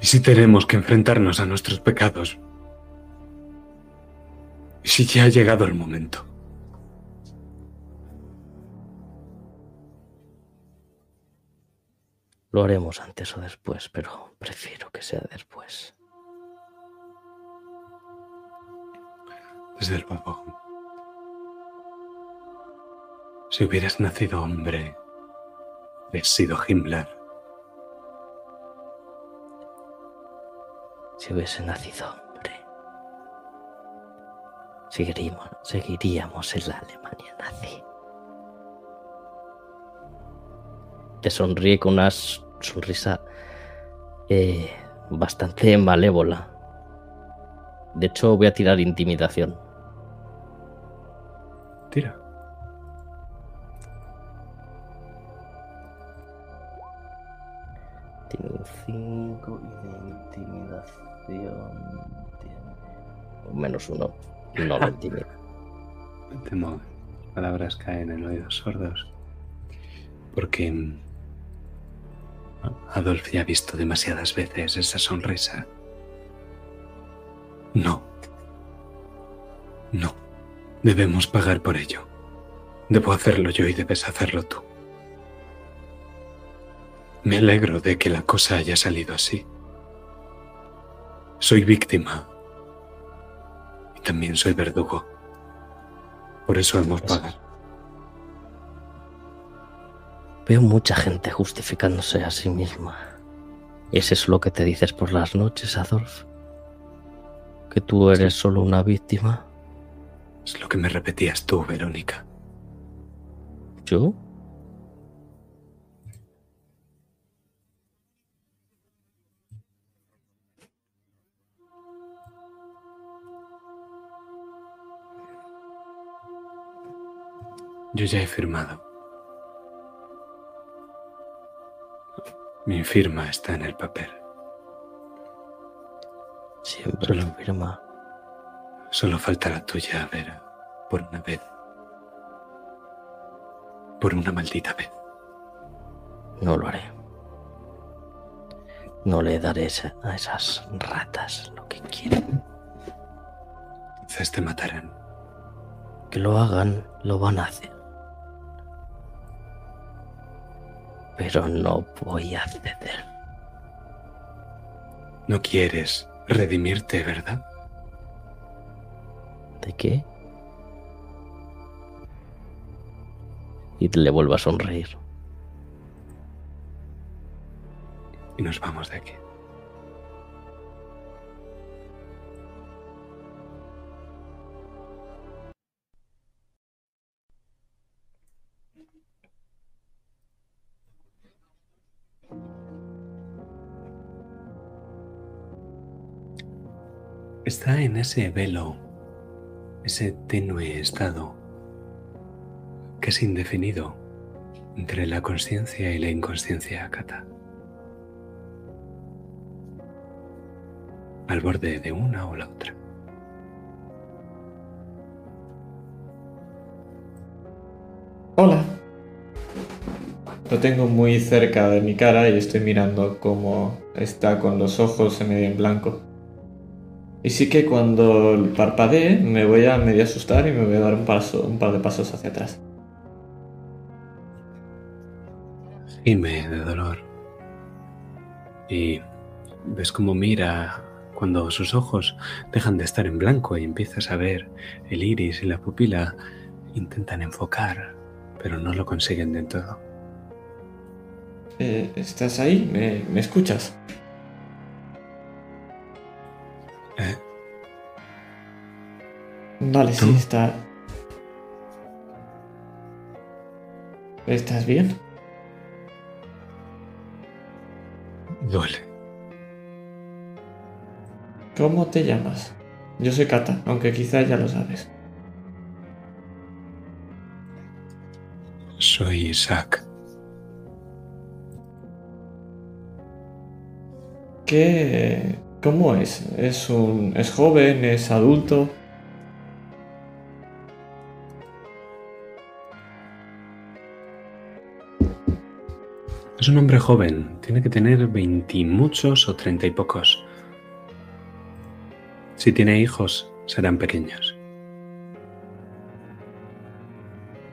¿Y si tenemos que enfrentarnos a nuestros pecados? ¿Y si ya ha llegado el momento? Lo haremos antes o después, pero prefiero que sea después. Desde luego. Si hubieras nacido hombre, hubieras sido Himmler. Si hubiese nacido hombre, seguiríamos, seguiríamos en la Alemania nazi. Te sonríe con una sonrisa eh, bastante malévola. De hecho, voy a tirar intimidación. Tira. Tiene un 5 y de intimidación tiene menos uno. No lo intimida. Temo palabras caen en oídos sordos. Porque mm, Adolf ya ha visto demasiadas veces esa sonrisa. No. No. Debemos pagar por ello. Debo hacerlo yo y debes hacerlo tú. Me alegro de que la cosa haya salido así. Soy víctima. Y también soy verdugo. Por eso hemos pagado. Veo mucha gente justificándose a sí misma. ¿Ese es lo que te dices por las noches, Adolf? ¿Que tú eres solo una víctima? Es lo que me repetías tú, Verónica. ¿Yo? Yo ya he firmado. Mi firma está en el papel. Siempre Solo- lo firma. Solo falta la tuya, Vera, por una vez. por una maldita vez. No lo haré. No le daré esa- a esas ratas lo que quieren. Entonces te matarán. Que lo hagan, lo van a hacer. Pero no voy a ceder. No quieres redimirte, ¿verdad? ¿De qué? Y le vuelvo a sonreír. Y nos vamos de aquí. Está en ese velo, ese tenue estado, que es indefinido entre la conciencia y la inconsciencia, Kata. Al borde de una o la otra. Hola. Lo tengo muy cerca de mi cara y estoy mirando cómo está con los ojos en medio en blanco. Y sí que cuando parpadee me voy a medio asustar y me voy a dar un, paso, un par de pasos hacia atrás. Gime de dolor. Y ves cómo mira cuando sus ojos dejan de estar en blanco y empiezas a ver el iris y la pupila. Intentan enfocar, pero no lo consiguen del todo. Eh, ¿Estás ahí? ¿Me, me escuchas? Eh, Vale, sí, está. ¿Estás bien? duele. ¿Cómo te llamas? Yo soy Kata, aunque quizás ya lo sabes. Soy Isaac. ¿Qué. ¿Cómo es? ¿Es un. es joven? ¿Es adulto? Es un hombre joven. Tiene que tener veintimuchos o treinta y pocos. Si tiene hijos, serán pequeños.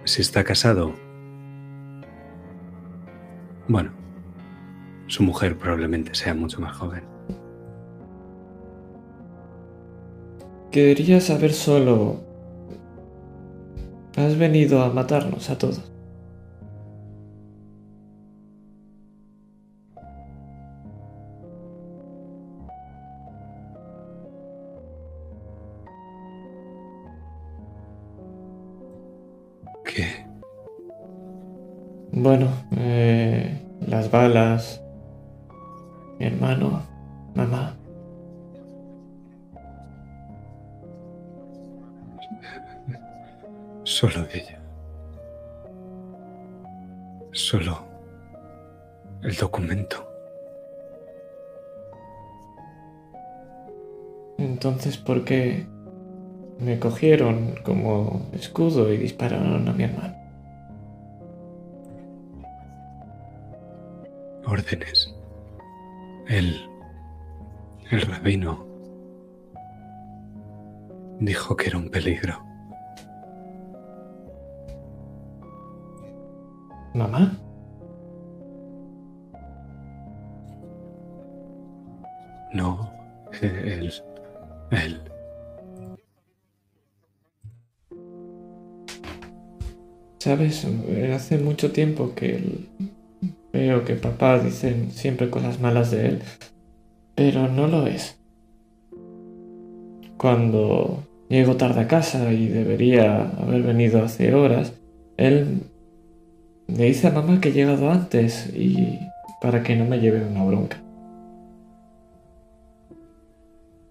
Si está casado, bueno, su mujer probablemente sea mucho más joven. Quería saber solo. Has venido a matarnos a todos. ¿Qué? Bueno, eh, las balas, mi hermano, el documento. Entonces, ¿por qué me cogieron como escudo y dispararon a mi hermano? órdenes. El, el rabino dijo que era un peligro. ¿Mamá? Él, él. Sabes, Eh, hace mucho tiempo que el- veo que papá dicen siempre cosas malas de él, pero no lo es. Cuando llego tarde a casa y debería haber venido hace horas, él le dice a mamá que he llegado antes y para que no me lleve una bronca.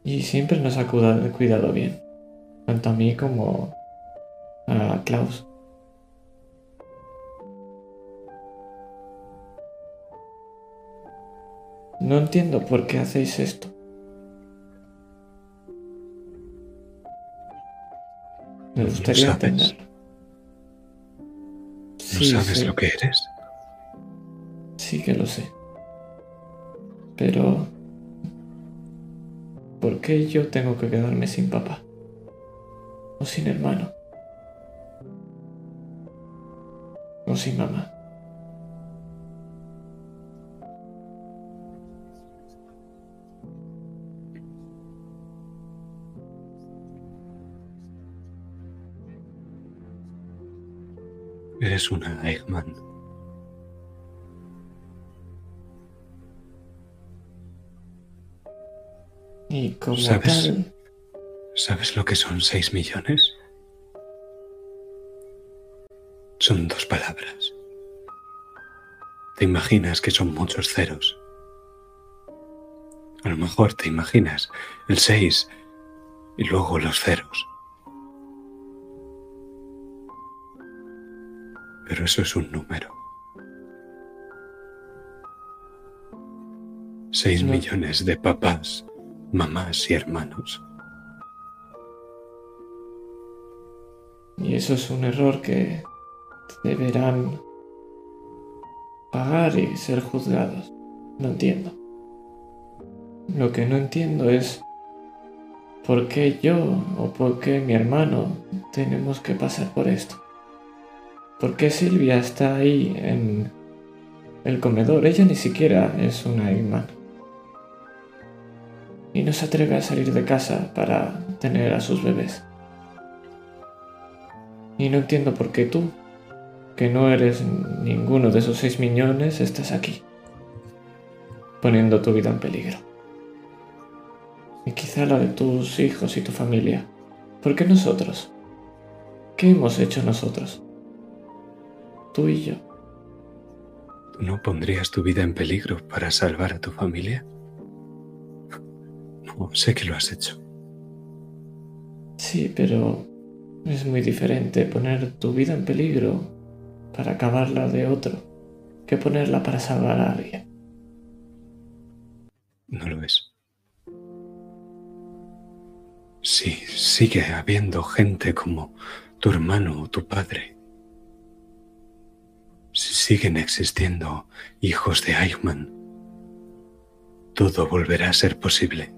Y siempre nos ha cuidado, cuidado bien, tanto a mí como a Klaus. No entiendo por qué hacéis esto. Me Lo gustaría sabes. ¿No Sí, sabes sí. lo que eres? Sí que lo sé. Pero... ¿Por qué yo tengo que quedarme sin papá? O sin hermano. O sin mamá. Eres una Eggman. Y como ¿Sabes? tal... ¿Sabes lo que son seis millones? Son dos palabras. Te imaginas que son muchos ceros. A lo mejor te imaginas el seis y luego los ceros. Pero eso es un número. Seis millones de papás, mamás y hermanos. Y eso es un error que deberán pagar y ser juzgados. No entiendo. Lo que no entiendo es por qué yo o por qué mi hermano tenemos que pasar por esto. ¿Por qué Silvia está ahí en el comedor? Ella ni siquiera es una Eggman. Y no se atreve a salir de casa para tener a sus bebés. Y no entiendo por qué tú, que no eres ninguno de esos seis millones, estás aquí, poniendo tu vida en peligro. Y quizá la de tus hijos y tu familia. ¿Por qué nosotros? ¿Qué hemos hecho nosotros? Tú y yo. ¿Tú no pondrías tu vida en peligro para salvar a tu familia? Sé que lo has hecho. Sí, pero es muy diferente poner tu vida en peligro para acabarla de otro que ponerla para salvar a alguien. No lo es. Sí, sigue habiendo gente como tu hermano o tu padre. Si siguen existiendo hijos de Eichmann, todo volverá a ser posible.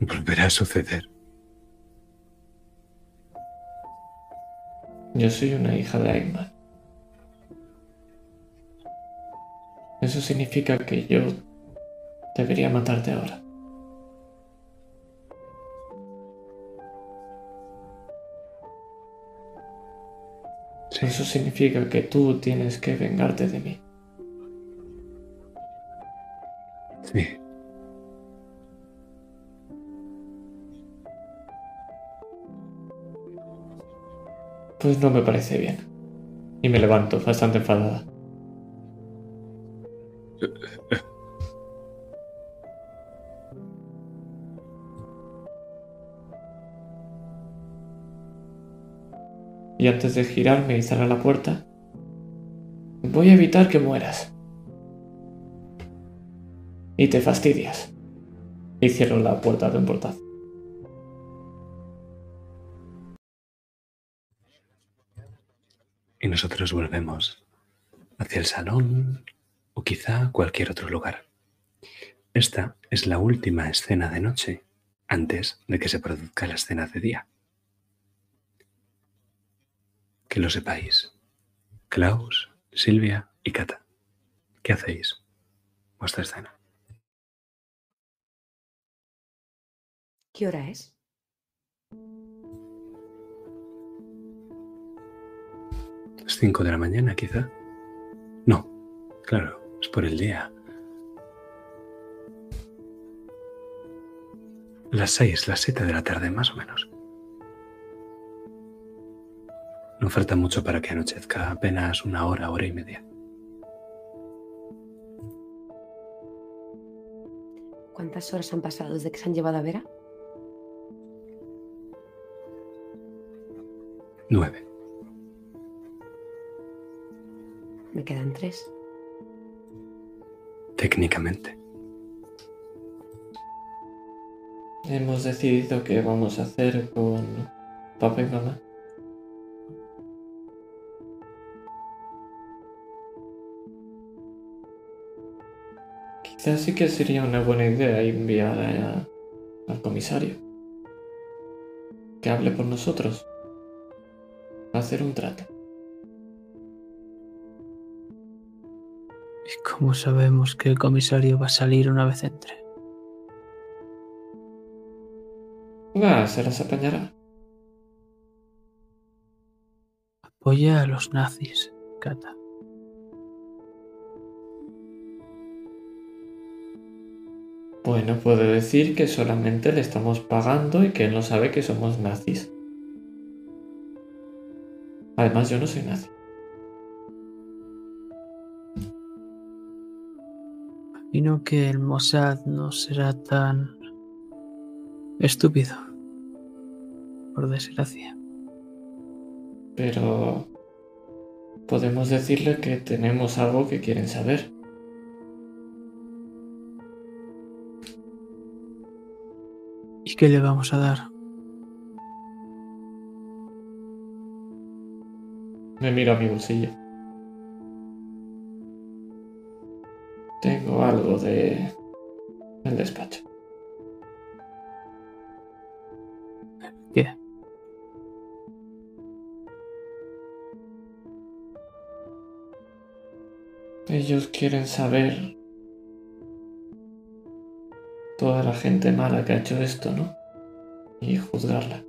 Volverá a suceder. Yo soy una hija de Eggman. Eso significa que yo debería matarte ahora. Sí, Eso significa que tú tienes que vengarte de mí. sí. Pues no me parece bien. Y me levanto, bastante enfadada. Y antes de girarme y cerrar la puerta, voy a evitar que mueras. Y te fastidias. Y cierro la puerta de un portazo. Y nosotros volvemos hacia el salón o quizá cualquier otro lugar. Esta es la última escena de noche antes de que se produzca la escena de día. Que lo sepáis. Klaus, Silvia y Kata. ¿Qué hacéis? Vuestra escena. ¿Qué hora es? ¿Las 5 de la mañana quizá? No, claro, es por el día. Las 6, las 7 de la tarde más o menos. No falta mucho para que anochezca, apenas una hora, hora y media. ¿Cuántas horas han pasado desde que se han llevado a Vera? Nueve. Me quedan tres. Técnicamente. Hemos decidido qué vamos a hacer con papá y. Quizás sí que sería una buena idea enviar al comisario que hable por nosotros. A hacer un trato. ¿Y cómo sabemos que el comisario va a salir una vez entre? Va, se las apañará. Apoya a los nazis, Kata. Bueno, puede decir que solamente le estamos pagando y que él no sabe que somos nazis. Además, yo no soy nazi. Imagino que el Mossad no será tan estúpido. Por desgracia. Pero podemos decirle que tenemos algo que quieren saber. ¿Y qué le vamos a dar? Me miro a mi bolsillo. Tengo algo de... el despacho. ¿Qué? Ellos quieren saber toda la gente mala que ha hecho esto, ¿no? Y juzgarla.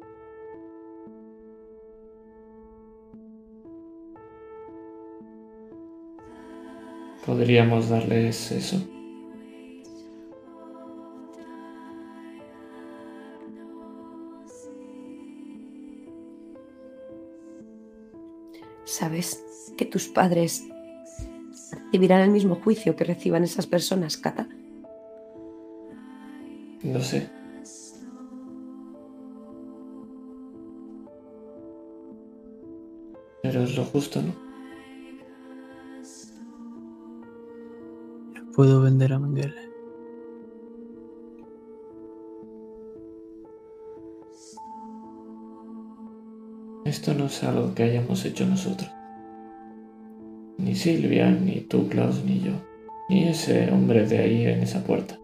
Podríamos darles eso. ¿Sabes que tus padres recibirán el mismo juicio que reciban esas personas, Kata? No sé. Pero es lo justo, ¿no? Puedo vender a Mengele. Esto no es algo que hayamos hecho nosotros. Ni Silvia, ni tú, Klaus, ni yo. Ni ese hombre de ahí en esa puerta.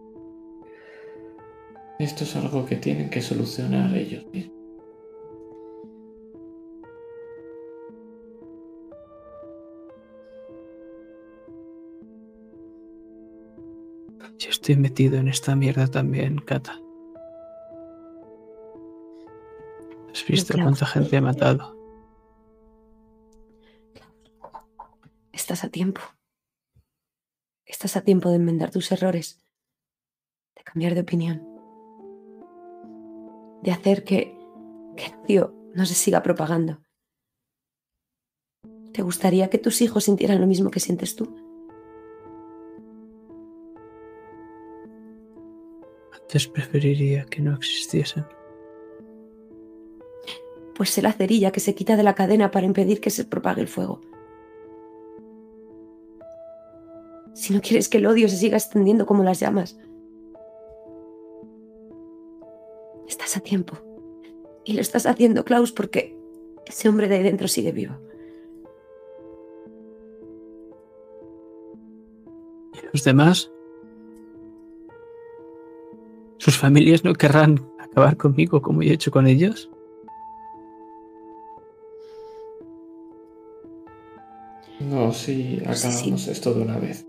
Esto es algo que tienen que solucionar ellos mismos. Estoy metido en esta mierda también, Kata. ¿Has visto cuánta gente ha matado? Estás a tiempo. Estás a tiempo de enmendar tus errores, de cambiar de opinión, de hacer que, que el odio no se siga propagando. ¿Te gustaría que tus hijos sintieran lo mismo que sientes tú? Antes preferiría que no existiesen. Pues sé la cerilla que se quita de la cadena para impedir que se propague el fuego. Si no quieres que el odio se siga extendiendo como las llamas. Estás a tiempo. Y lo estás haciendo, Klaus, porque ese hombre de ahí dentro sigue vivo. ¿Y los demás? ¿Sus familias no querrán acabar conmigo como yo he hecho con ellos? No, si acabamos esto de una vez.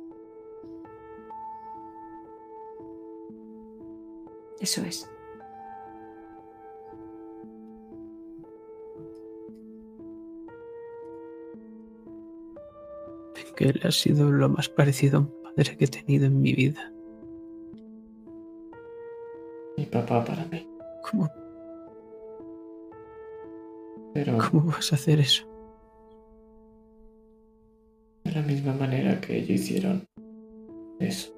Eso es. Que él ha sido lo más parecido a un padre que he tenido en mi vida. Papá para mí. ¿Cómo, Pero cómo vas a hacer eso? de la misma manera que ellos hicieron eso.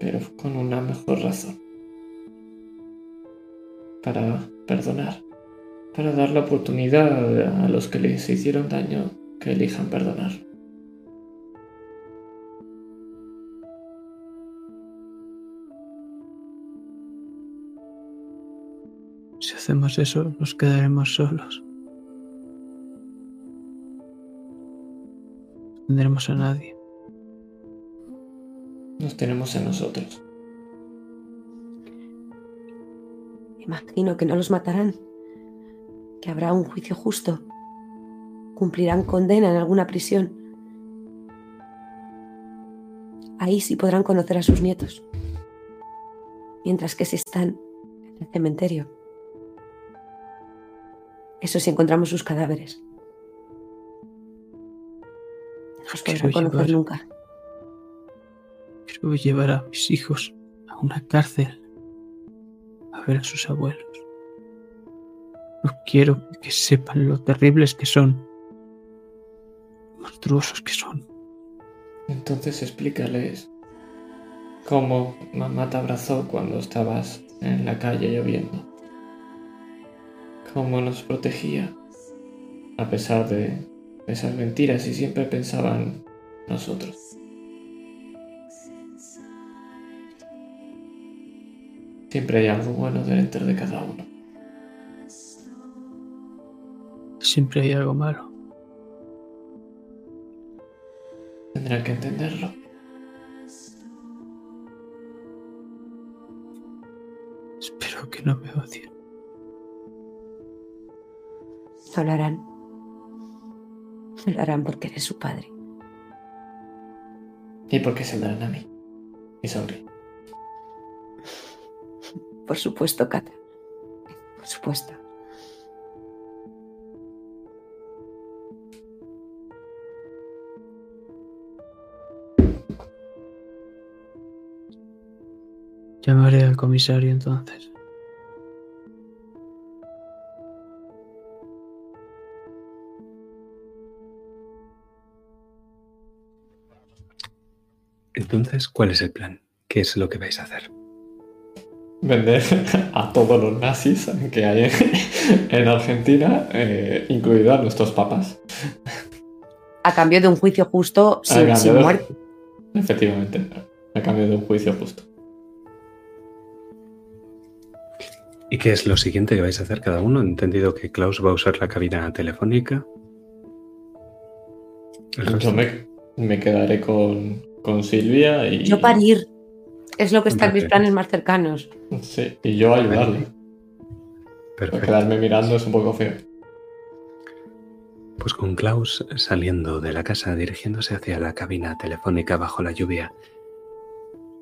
Pero con una mejor razón. Para perdonar. Para dar la oportunidad a los que les hicieron daño que elijan perdonar. Si hacemos eso, nos quedaremos solos. No tendremos a nadie. Nos tenemos en nosotros. Imagino que no los matarán, que habrá un juicio justo, cumplirán condena en alguna prisión. Ahí sí podrán conocer a sus nietos, mientras que si están en el cementerio. Eso si encontramos sus cadáveres. No los Quiero podrán conocer llevar- nunca. Quiero llevar a mis hijos a una cárcel a ver a sus abuelos. No quiero que sepan lo terribles que son, monstruosos que son. Entonces explícales cómo mamá te abrazó cuando estabas en la calle lloviendo. Cómo nos protegía a pesar de esas mentiras y siempre pensaba en nosotros. Siempre hay algo bueno dentro de cada uno. Siempre hay algo malo. Tendrán que entenderlo. Espero que no me odien. No lo harán. No lo harán porque eres su padre. ¿Y por qué se darán a mí? Mi sobrino. Por supuesto, Cata. Por supuesto. Llamaré al comisario entonces. Entonces, ¿cuál es el plan? ¿Qué es lo que vais a hacer? Vender a todos los nazis que hay en, en Argentina, eh, incluidos a nuestros papas. A cambio de un juicio justo sin, sin de- muerte. Efectivamente, a cambio de un juicio justo. ¿Y qué es lo siguiente que vais a hacer cada uno? He entendido que Klaus va a usar la cabina telefónica. Yo me, me quedaré con, con Silvia y, Yo parir. Es lo que está en mis planes más cercanos. sí, y yo ayudarle. Pero Perfecto. quedarme mirando es un poco feo. Pues con Klaus saliendo de la casa dirigiéndose hacia la cabina telefónica bajo la lluvia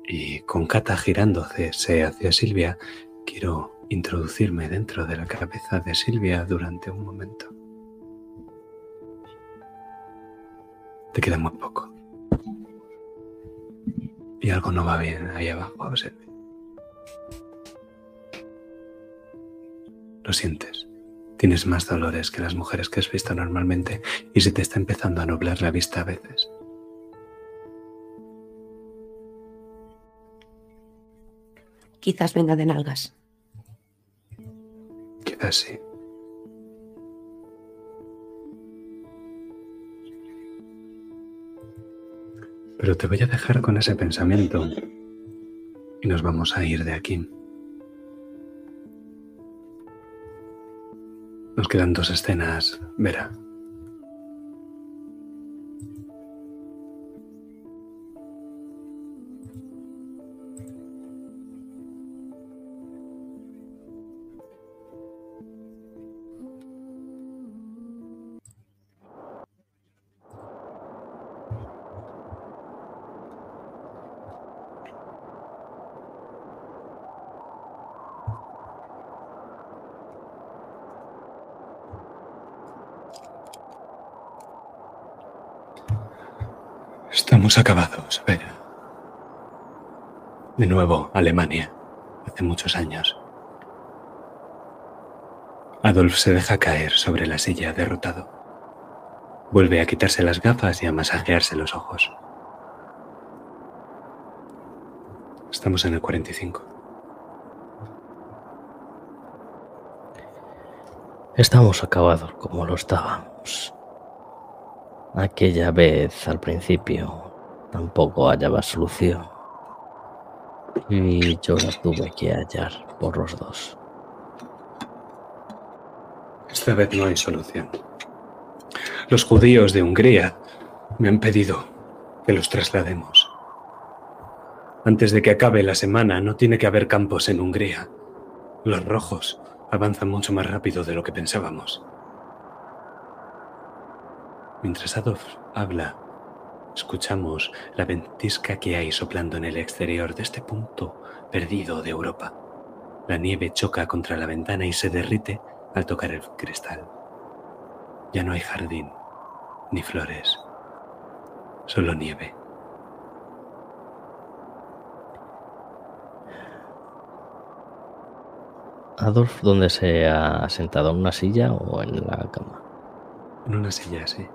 y con Kata girándose hacia Silvia, quiero introducirme dentro de la cabeza de Silvia durante un momento. Te queda muy poco. Y algo no va bien ahí abajo, Silvia. Lo sientes. Tienes más dolores que las mujeres que has visto normalmente y se te está empezando a nublar la vista a veces. Quizás venga de nalgas. Quizás sí. Pero te voy a dejar con ese pensamiento y nos vamos a ir de aquí. Nos quedan dos escenas, Vera. Acabados, Vera. De nuevo, Alemania, hace muchos años. Adolf se deja caer sobre la silla derrotado. Vuelve a quitarse las gafas y a masajearse los ojos. Estamos en el 45. Estamos acabados como lo estábamos. Aquella vez al principio tampoco hallaba solución. Y yo la tuve que hallar por los dos. Esta vez no hay solución. Los judíos de Hungría me han pedido que los traslademos. Antes de que acabe la semana no tiene que haber campos en Hungría. Los rojos avanzan mucho más rápido de lo que pensábamos. Mientras Adolf habla, escuchamos la ventisca que hay soplando en el exterior de este punto perdido de Europa. La nieve choca contra la ventana y se derrite al tocar el cristal. Ya no hay jardín, ni flores, solo nieve. Adolf, ¿dónde se ha sentado? ¿En una silla o en la cama? En una silla así.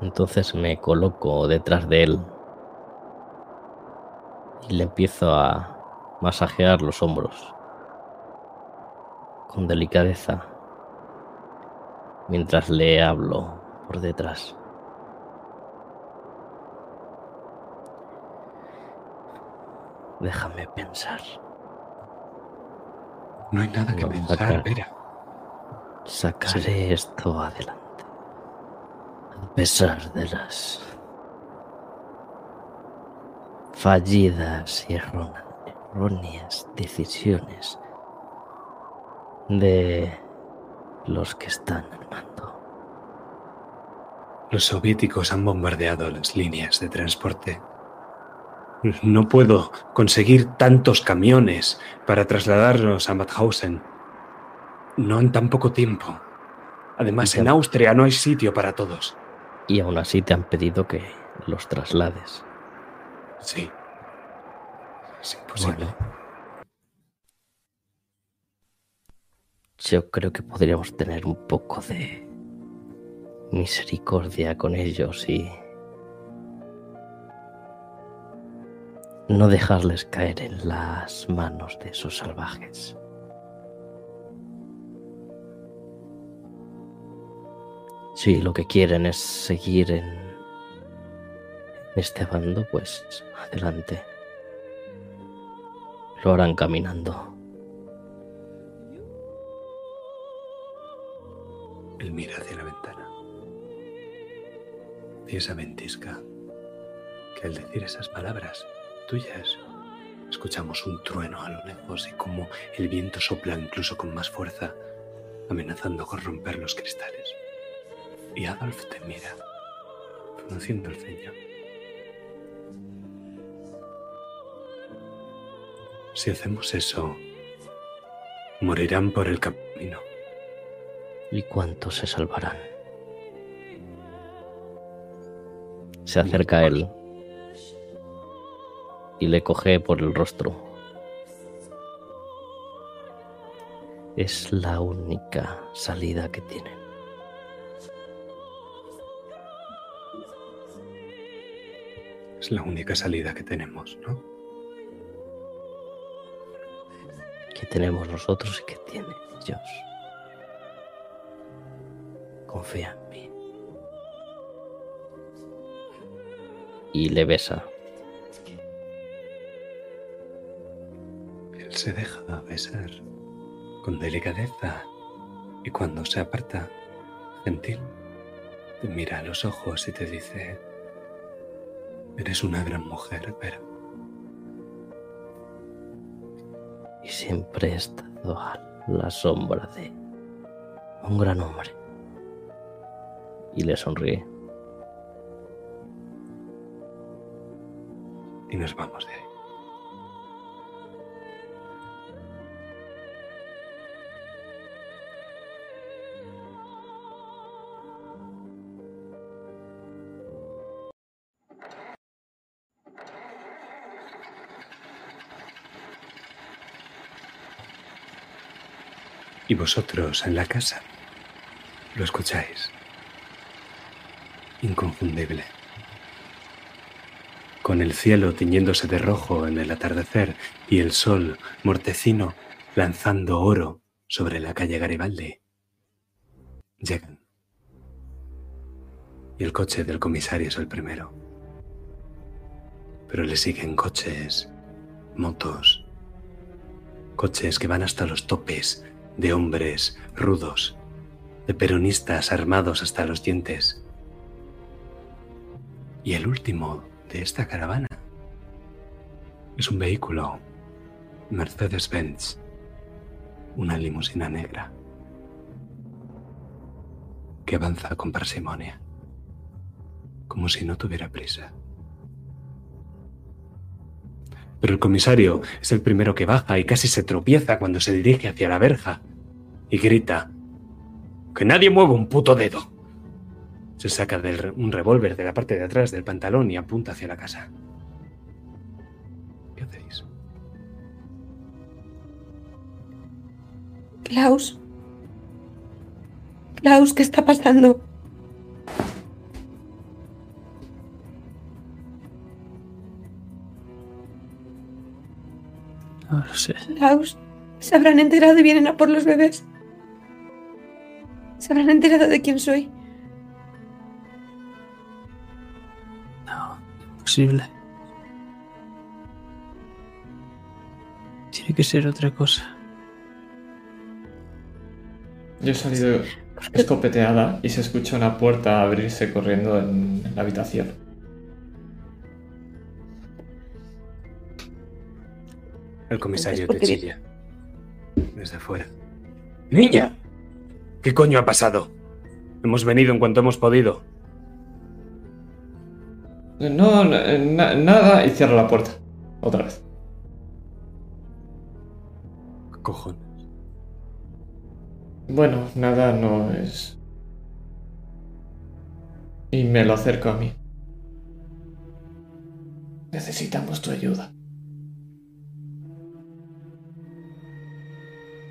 Entonces me coloco detrás de él y le empiezo a masajear los hombros con delicadeza mientras le hablo por detrás. Déjame pensar. No hay nada que No, pensar. Vera. Sacaré esto adelante. A pesar de las fallidas y erróneas decisiones de los que están al mando. Los soviéticos han bombardeado las líneas de transporte. No puedo conseguir tantos camiones para trasladarnos a Mauthausen. No en tan poco tiempo. Además, en Austria no hay sitio para todos. Y aún así te han pedido que los traslades. Sí. Es imposible. Bueno. Yo creo que podríamos tener un poco de misericordia con ellos y no dejarles caer en las manos de esos salvajes. Si lo que quieren es seguir en este bando, pues adelante. Lo harán caminando. Él mira hacia la ventana. Y esa ventisca, que al decir esas palabras tuyas, escuchamos un trueno a lo lejos y como el viento sopla incluso con más fuerza, amenazando con romper los cristales. Y Adolf te mira, pronunciando el ceño. Si hacemos eso, morirán por el camino. ¿Y cuántos se salvarán? Se acerca a él y le coge por el rostro. Es la única salida que tienen. Es la única salida que tenemos, ¿no? Que tenemos nosotros y que tienen ellos. Confía en mí. Y le besa. Él se deja besar con delicadeza y cuando se aparta, gentil, te mira a los ojos y te dice, eres una gran mujer, pero y siempre he estado a la sombra de un gran hombre. Y le sonríe. y nos vamos de ahí. Y vosotros en la casa lo escucháis. Inconfundible. Con el cielo tiñéndose de rojo en el atardecer y el sol mortecino lanzando oro sobre la calle Garibaldi. Llegan. Y el coche del comisario es el primero. Pero le siguen coches, motos, coches que van hasta los topes de hombres rudos, de peronistas armados hasta los dientes. Y el último de esta caravana Es un vehículo. Mercedes-Benz. Una limusina negra. Que avanza con parsimonia. Como si no tuviera prisa. Pero el comisario es el primero que baja y casi se tropieza cuando se dirige hacia la verja. Y grita. Que nadie mueva un puto dedo. Se saca un revólver de la parte de atrás del pantalón y apunta hacia la casa. ¿Qué hacéis? Klaus. Klaus, ¿qué está pasando? No lo sé. Klaus, se habrán enterado y vienen a por los bebés. Se habrán enterado de quién soy. No, imposible. Tiene que ser otra cosa. Yo he salido escopeteada y se escucha una puerta abrirse corriendo en la habitación. El comisario te ¿por qué chilla. Desde fuera. ¡Niña! ¿Qué coño ha pasado? Hemos venido en cuanto hemos podido. No, no, na- nada, y cierro la puerta. Otra vez. ¿Qué cojones? Bueno, nada no es. Y me lo acerco a mí. Necesitamos tu ayuda.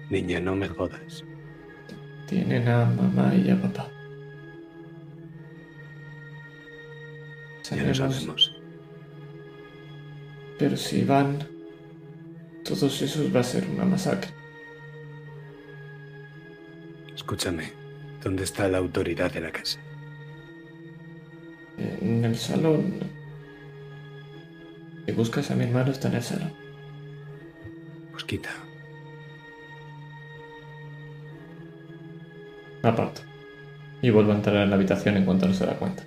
Niña, no me jodas. Tienen a mamá y a papá. Ya lo Sabemos- sabemos. Pero si van, todos esos va a ser una masacre. Escúchame. ¿Dónde está la autoridad de la casa? En el salón. Si buscas a mi hermano, está en el salón. Pues quita. Me aparto. Y vuelvo a entrar en la habitación en cuanto no se da cuenta.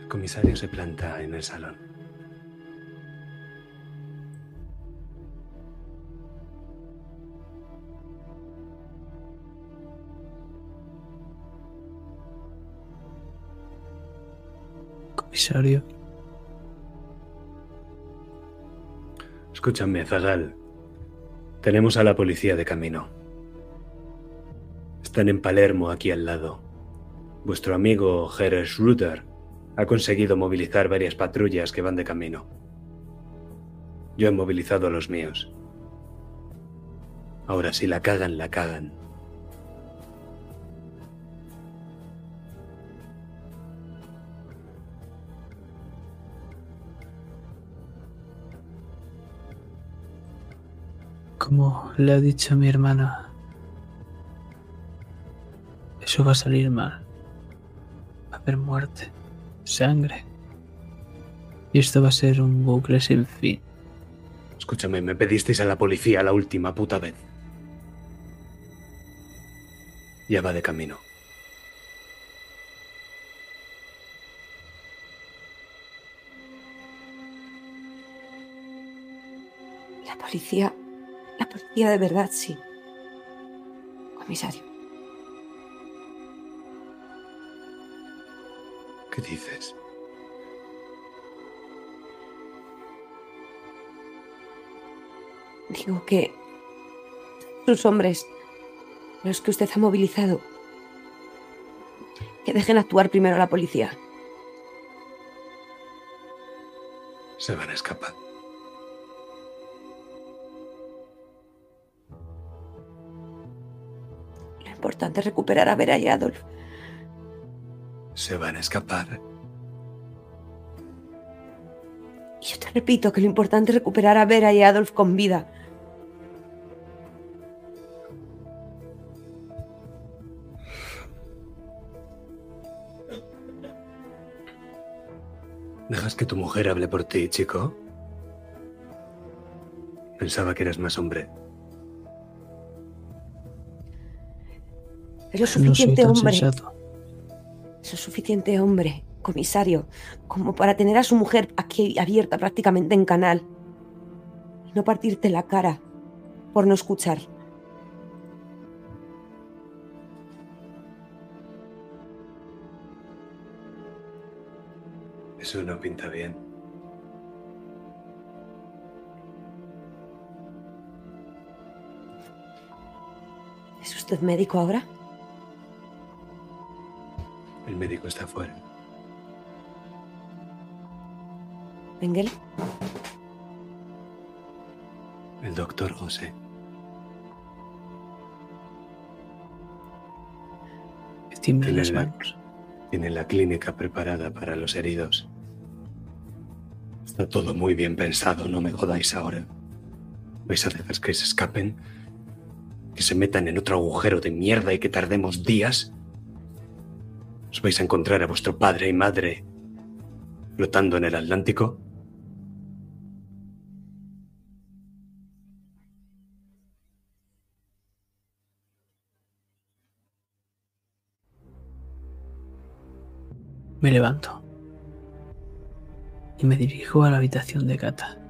El comisario se planta en el salón. Comisario. Escúchame, Zagal. Tenemos a la policía de camino. Están en Palermo, aquí al lado. Vuestro amigo Jerez Schroeder ha conseguido movilizar varias patrullas que van de camino. Yo he movilizado a los míos. Ahora, si la cagan, la cagan. Como le ha dicho mi hermana, eso va a salir mal. Va a haber muerte, sangre. Y esto va a ser un bucle sin fin. Escúchame, me pedisteis a la policía la última puta vez. Ya va de camino. La policía. Policía de verdad, sí. Comisario. ¿Qué dices? Digo que. Sus hombres. Los que usted ha movilizado. Que dejen actuar primero a la policía. Se van a escapar. Importante recuperar a Vera y a Adolf. Se van a escapar. Yo te repito que lo importante es recuperar a Vera y a Adolf con vida. ¿Dejas que tu mujer hable por ti, chico? Pensaba que eras más hombre. Es lo No soy suficiente hombre. sensato. Es lo suficiente hombre comisario, como para tener a su mujer aquí abierta prácticamente en canal. Y no partirte la cara por no escuchar. Eso no pinta bien. ¿Es usted médico ahora? El médico está fuera. Engel. El doctor José. Las Tiene la-. Tiene la clínica preparada para los heridos. Está todo muy bien pensado, no me jodáis ahora. ¿Vais a dejar que se escapen? ¿Que se metan en otro agujero de mierda y que tardemos días? ¿Os vais a encontrar a vuestro padre y madre flotando en el Atlántico? Me levanto y me dirijo a la habitación de Kata.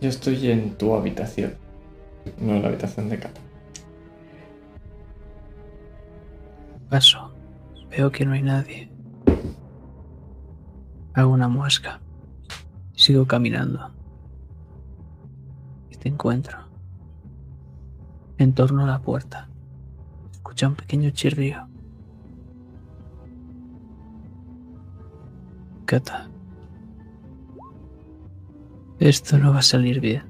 Yo estoy en tu habitación, no en la habitación de Cata. Paso. Veo que no hay nadie. Hago una muesca. Sigo caminando. Y te encuentro. En torno a la puerta. Escucha un pequeño chirrío. Kata. Esto no va a salir bien.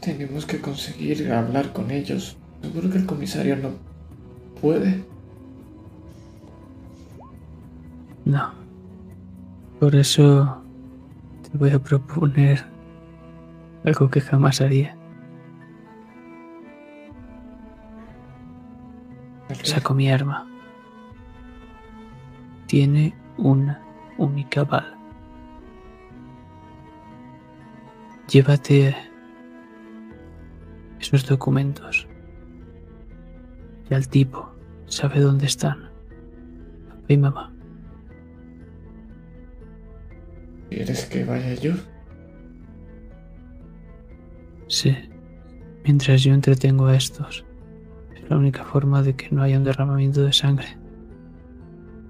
Tenemos que conseguir hablar con ellos. Seguro que el comisario no puede. No. Por eso te voy a proponer algo que jamás haría. Saco mi arma. Tiene una única bala. Llévate esos documentos. Y al tipo sabe dónde están. Papá y mamá. ¿Quieres que vaya yo? Sí. Mientras yo entretengo a estos, es la única forma de que no haya un derramamiento de sangre.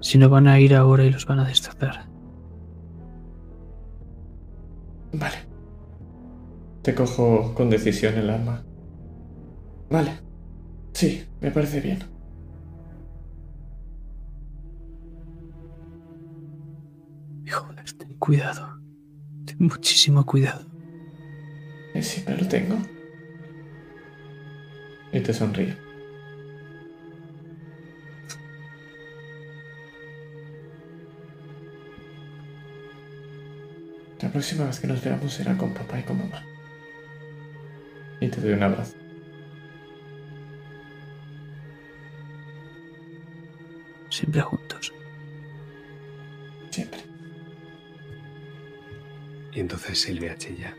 Si no van a ir ahora y los van a destrozar. Vale. Te cojo con decisión el arma. Vale. Sí, me parece bien. Joder, ten cuidado. Ten muchísimo cuidado. Eh, Siempre lo tengo. Y te sonríe. Próxima vez que nos veamos será con papá y con mamá. Y te doy un abrazo. Siempre juntos. Siempre. Y entonces Silvia chilla.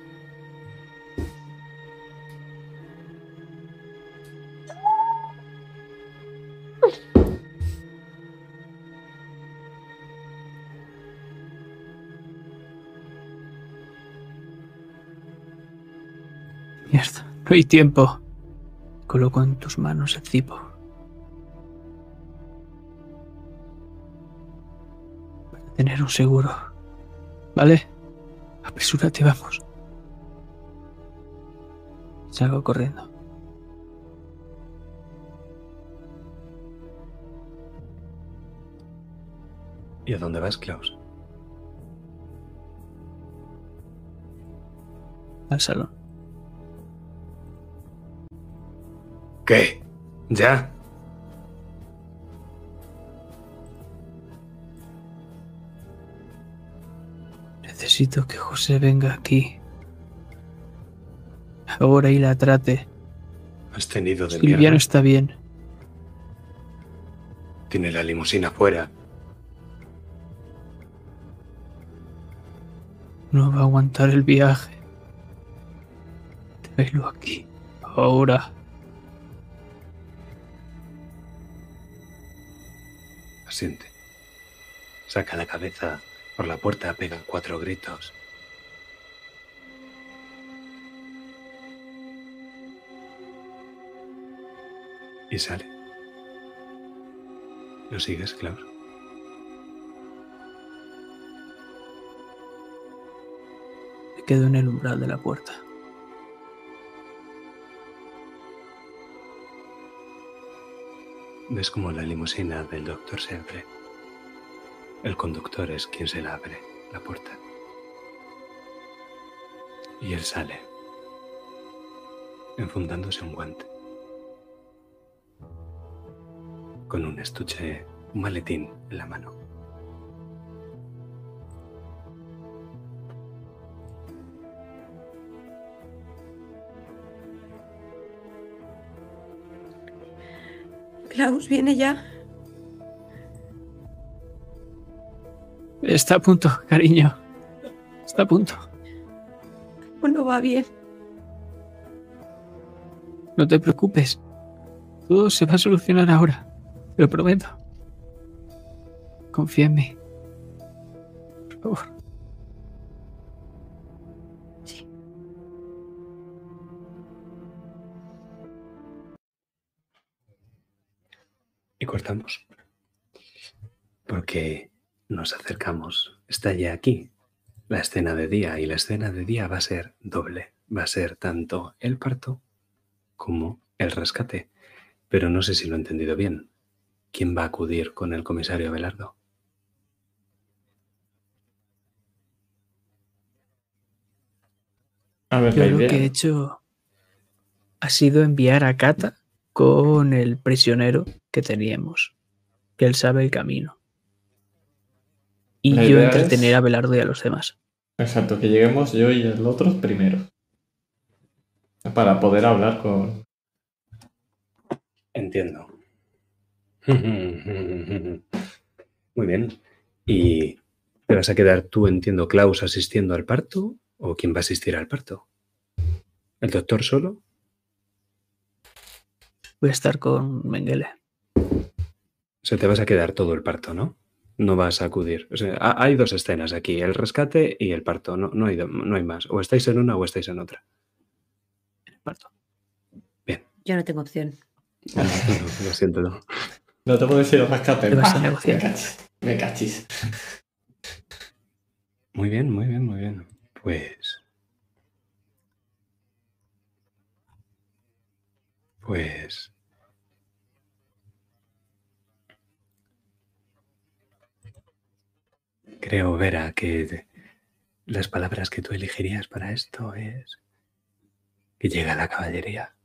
Hay tiempo. Coloco en tus manos el cipo. Para tener un seguro. ¿Vale? Apresúrate, vamos. Salgo corriendo. ¿Y a dónde vas, Klaus? Al salón. ¿Qué? ¿Ya? Necesito que José venga aquí. Ahora y la trate. Has tenido de Silvia no mierda. está bien. Tiene la limusina fuera. No va a aguantar el viaje. Tráelo aquí. Ahora. Asiente. Saca la cabeza por la puerta, pega cuatro gritos. Y sale. ¿Lo sigues, Klaus? Me quedo en el umbral de la puerta. Ves como la limusina del doctor se abre. El conductor es quien se la abre, la puerta. Y él sale, enfundándose un guante. Con un estuche, un maletín en la mano. Klaus viene ya. Está a punto, cariño. Está a punto. No va bien. No te preocupes. Todo se va a solucionar ahora. Te lo prometo. Confía en mí. Por favor. Porque nos acercamos. Está ya aquí la escena de día y la escena de día va a ser doble. Va a ser tanto el parto como el rescate. Pero no sé si lo he entendido bien. ¿Quién va a acudir con el comisario Belardo? A ver, Yo lo idea. que he hecho ha sido enviar a Kata con el prisionero que teníamos, que él sabe el camino. Y La yo entretener es- a Belardo y a los demás. Exacto, que lleguemos yo y el otro primero. Para poder hablar con. Entiendo. Muy bien. ¿Y te vas a quedar tú, entiendo, Klaus, asistiendo al parto? ¿O quién va a asistir al parto? ¿El doctor solo? Voy a estar con Mengele. O sea, te vas a quedar todo el parto, ¿no? No vas a acudir. O sea, ha- hay dos escenas aquí, el rescate y el parto. No, no, hay, no hay más. O estáis en una o estáis en otra. Parto. Yo no tengo opción. No, no, lo siento. no. No te puedes ir al rescate. Te vas a. Me cachis. Me cachis. Muy bien, muy bien, muy bien. Pues... Pues... Creo, Vera, que las palabras que tú elegirías para esto es que llega la caballería.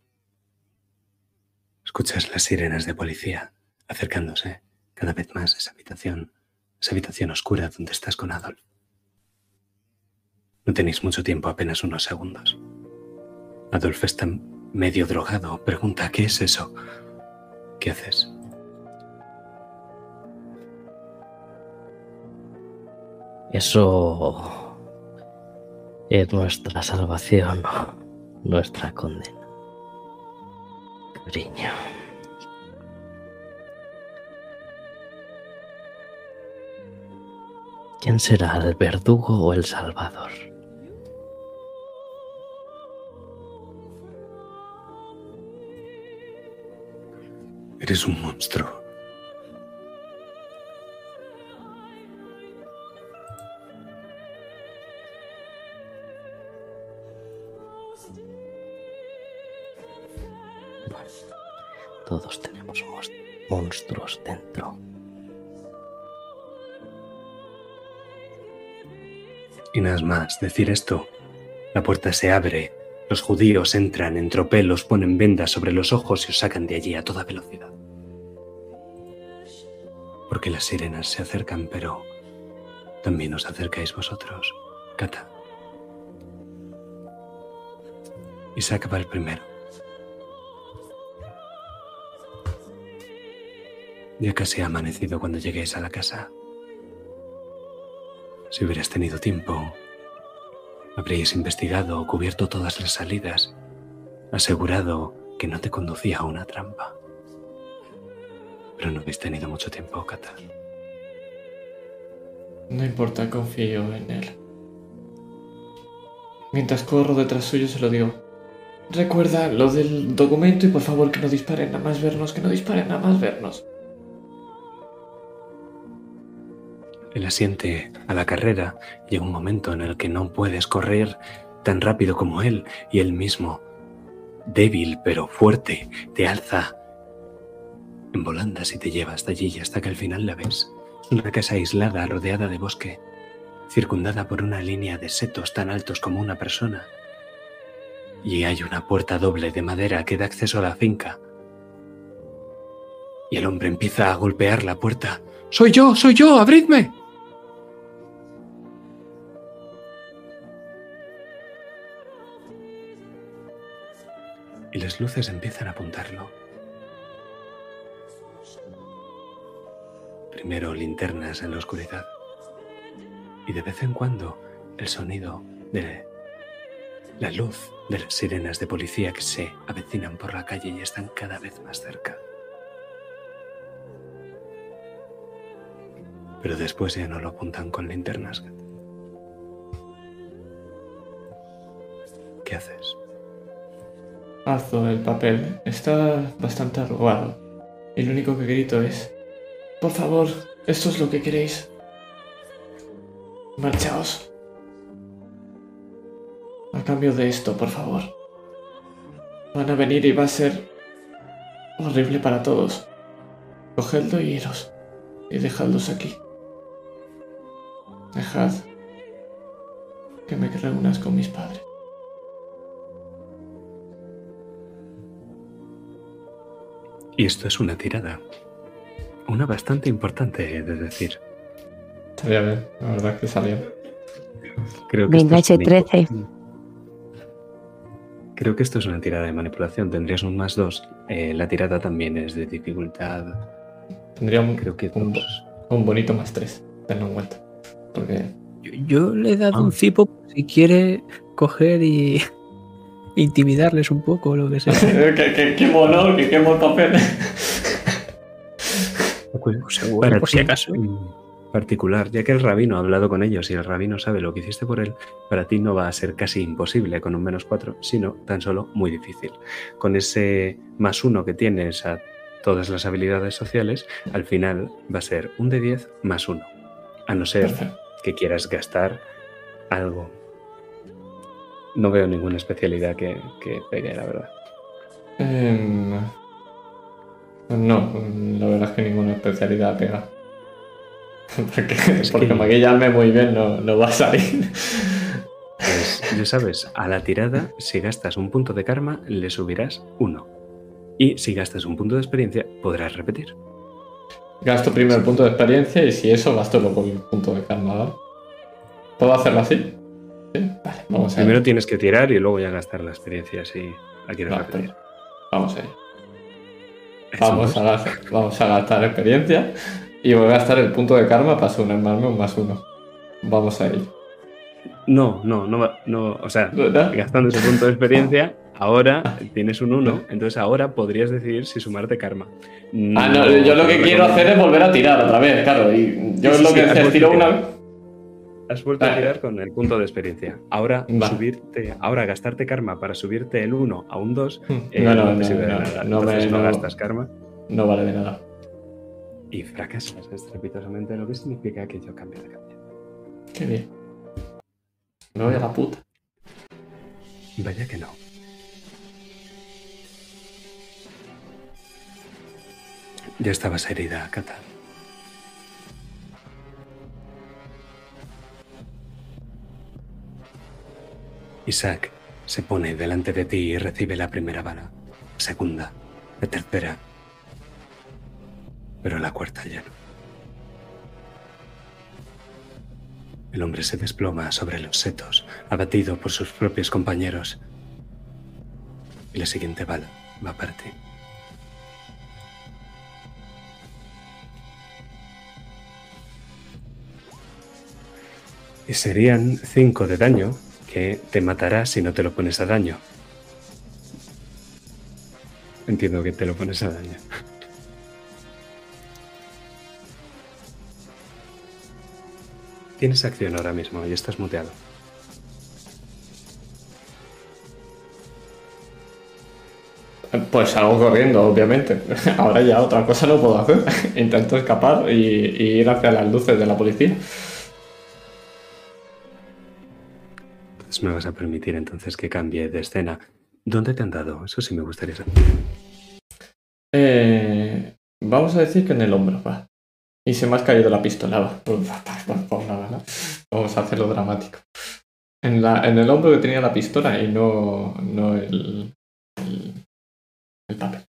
Escuchas las sirenas de policía acercándose cada vez más a esa habitación, esa habitación oscura donde estás con Adolf. No tenéis mucho tiempo, apenas unos segundos. Adolf está medio drogado. Pregunta, ¿qué es eso? ¿Qué haces? Eso es nuestra salvación, nuestra condena. Cariño. ¿Quién será el verdugo o el salvador? Eres un monstruo. Todos tenemos mos- monstruos dentro. Y nada más, decir esto. La puerta se abre, los judíos entran en tropel, os ponen vendas sobre los ojos y os sacan de allí a toda velocidad. Porque las sirenas se acercan, pero también os acercáis vosotros, Cata. Y se acaba el primero. Ya casi ha amanecido cuando lleguéis a la casa. Si hubieras tenido tiempo, habríais investigado o cubierto todas las salidas, asegurado que no te conducía a una trampa. Pero no habéis tenido mucho tiempo, Kata. No importa, confío en él. Mientras corro detrás suyo se lo digo. Recuerda lo del documento y por favor que no disparen nada más vernos, que no disparen nada más vernos. Él asiente a la carrera. Llega un momento en el que no puedes correr tan rápido como él y él mismo, débil pero fuerte, te alza en volandas y te lleva hasta allí y hasta que al final la ves. Es una casa aislada, rodeada de bosque, circundada por una línea de setos tan altos como una persona. Y hay una puerta doble de madera que da acceso a la finca. Y el hombre empieza a golpear la puerta. ¡Soy yo! ¡Soy yo! ¡Abridme! Las luces empiezan a apuntarlo. Primero linternas en la oscuridad. Y de vez en cuando el sonido de la luz de las sirenas de policía que se avecinan por la calle y están cada vez más cerca. Pero después ya no lo apuntan con linternas. ¿Qué haces? Alzo el papel. Está bastante arrugado. Y lo único que grito es... Por favor, esto es lo que queréis. Marchaos. A cambio de esto, por favor. Van a venir y va a ser horrible para todos. Cogedlo y iros. Y dejadlos aquí. Dejad que me reúnas con mis padres. Y esto es una tirada. Una bastante importante, he de decir. Estaría bien, la verdad que salió. Creo que Venga, esto es ese 13. Creo que esto es una tirada de manipulación. Tendrías un más dos. Eh, la tirada también es de dificultad. Tendría un, Creo que un, dos. un bonito más tres. Tenlo en cuenta. Porque Yo, yo le he dado Ah. un cipo si quiere coger y intimidarles un poco lo que sea. qué, qué, qué mono, que quemo el papel. Seguro, Para por si acaso. particular, ya que el rabino ha hablado con ellos y el rabino sabe lo que hiciste por él, para ti no va a ser casi imposible con un menos cuatro, sino tan solo muy difícil. Con ese más uno que tienes a todas las habilidades sociales, al final va a ser un de 10 más uno. A no ser Perfecto. que quieras gastar algo. No veo ninguna especialidad que, que pegue, la verdad. Em, no, la verdad es que ninguna especialidad pega. Porque, Es porque que- maquillarme muy bien no, no va a salir. Pues ya sabes, a la tirada, si gastas un punto de karma, le subirás uno. Y si gastas un punto de experiencia, podrás repetir. Gasto primero el punto de experiencia y si eso, gasto luego el punto de karma, ¿vale? ¿Puedo hacerlo así? Sí, vale, vamos a Primero tienes que tirar y luego ya gastar la experiencia si la quieres Vale, repetir. Vamos Vamos a, gastar, vamos a gastar experiencia y voy a gastar el punto de karma para sumarme un más uno. Vamos a ello. No, no, no, no, o sea, ¿Verdad? gastando ese punto de experiencia, ahora tienes un 1, entonces ahora podrías decidir si sumarte karma. Ah, no, yo lo que quiero hacer es volver a tirar otra vez, claro. Y yo Sí, lo sí, que es vuelto tiro una vez. Has vuelto a tirar con el punto de experiencia. Ahora subirte, ahora gastarte karma para subirte el 1 a un 2 eh, No, no, te no, sirve de no, nada. no me- Entonces no no. gastas karma No vale de nada. y fracasas estrepitosamente, lo que significa que yo cambio de cambio. Qué bien. Me voy a la puta. Vaya que no. Ya estabas herida, Kata. Isaac se pone delante de ti y recibe la primera bala, la segunda, la tercera, pero la cuarta ya no. El hombre se desploma sobre los setos, abatido por sus propios compañeros. Y la siguiente bala va para ti. Y serían cinco de daño que te matará si no te lo pones a daño. Entiendo que te lo pones a daño. Tienes acción ahora mismo y estás muteado. Pues salgo corriendo, obviamente. Ahora ya otra cosa no puedo hacer. Intento escapar y, y ir hacia las luces de la policía. Me vas a permitir entonces que cambie de escena. ¿Dónde te han dado? Eso sí me gustaría saber. Eh, vamos a decir que en el hombro, va. Y se me ha caído la pistola. Vamos a hacerlo dramático. En, la, en el hombro que tenía la pistola y no, no el, el, el papel.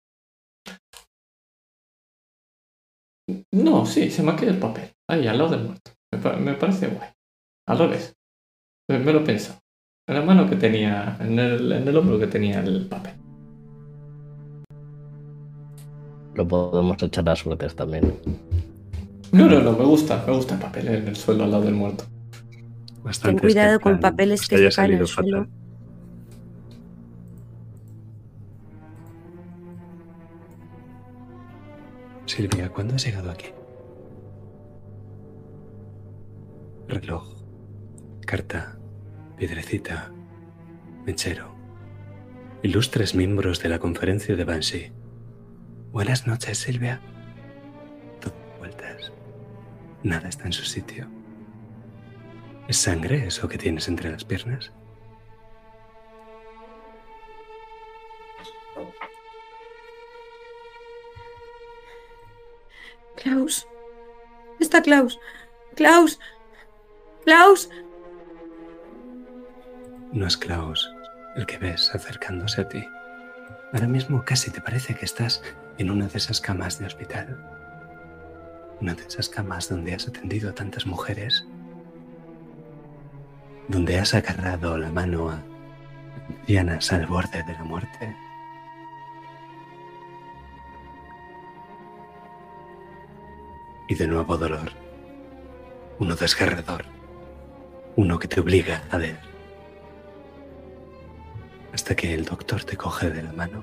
No, sí, se me ha caído el papel. Ahí, al lado del muerto. Me, pa- me parece guay. Al revés. Me, me lo he pensado. En la mano que tenía, en el, en el hombro que tenía el papel. Lo podemos echar a suertes también. No, no, no, me gusta, me gusta el papel en el suelo al lado del muerto. Bastante cuidado es que con papeles que se caen al salido suelo. Silvia, ¿cuándo has llegado aquí? Reloj, carta, piedrecita, mechero, ilustres miembros de la conferencia de Banshee. Buenas noches, Silvia. Todo vueltas. Nada está en su sitio. ¿Es sangre eso que tienes entre las piernas? Klaus. ¿Dónde está Klaus? Klaus. Klaus. No es Klaus el que ves acercándose a ti. Ahora mismo casi te parece que estás en una de esas camas de hospital. Una de esas camas donde has atendido a tantas mujeres. Donde has agarrado la mano a ancianas al borde de la muerte. Y de nuevo dolor. Uno desgarrador. Uno que te obliga a ver hasta que el doctor te coge de la mano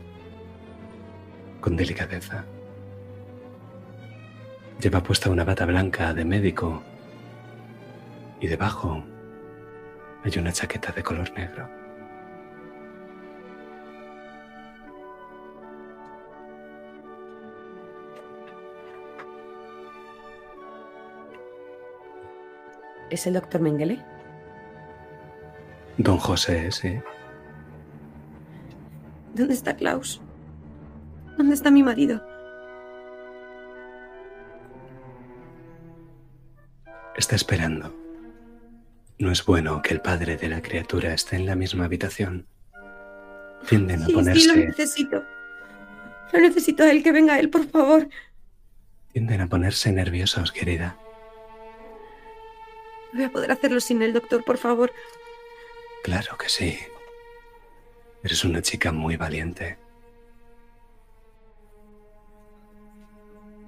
con delicadeza. Lleva puesta una bata blanca de médico y debajo hay una chaqueta de color negro. ¿Es el doctor Mengele? Don José, sí. ¿Dónde está Klaus? ¿Dónde está mi marido? Está esperando. No es bueno que el padre de la criatura esté en la misma habitación. Tienden a Sí, ponerse, sí, lo necesito. Lo necesito a él, que venga él, por favor. tienden a ponerse nerviosos, querida. No voy a poder hacerlo sin el doctor, por favor. Claro que sí. Eres una chica muy valiente.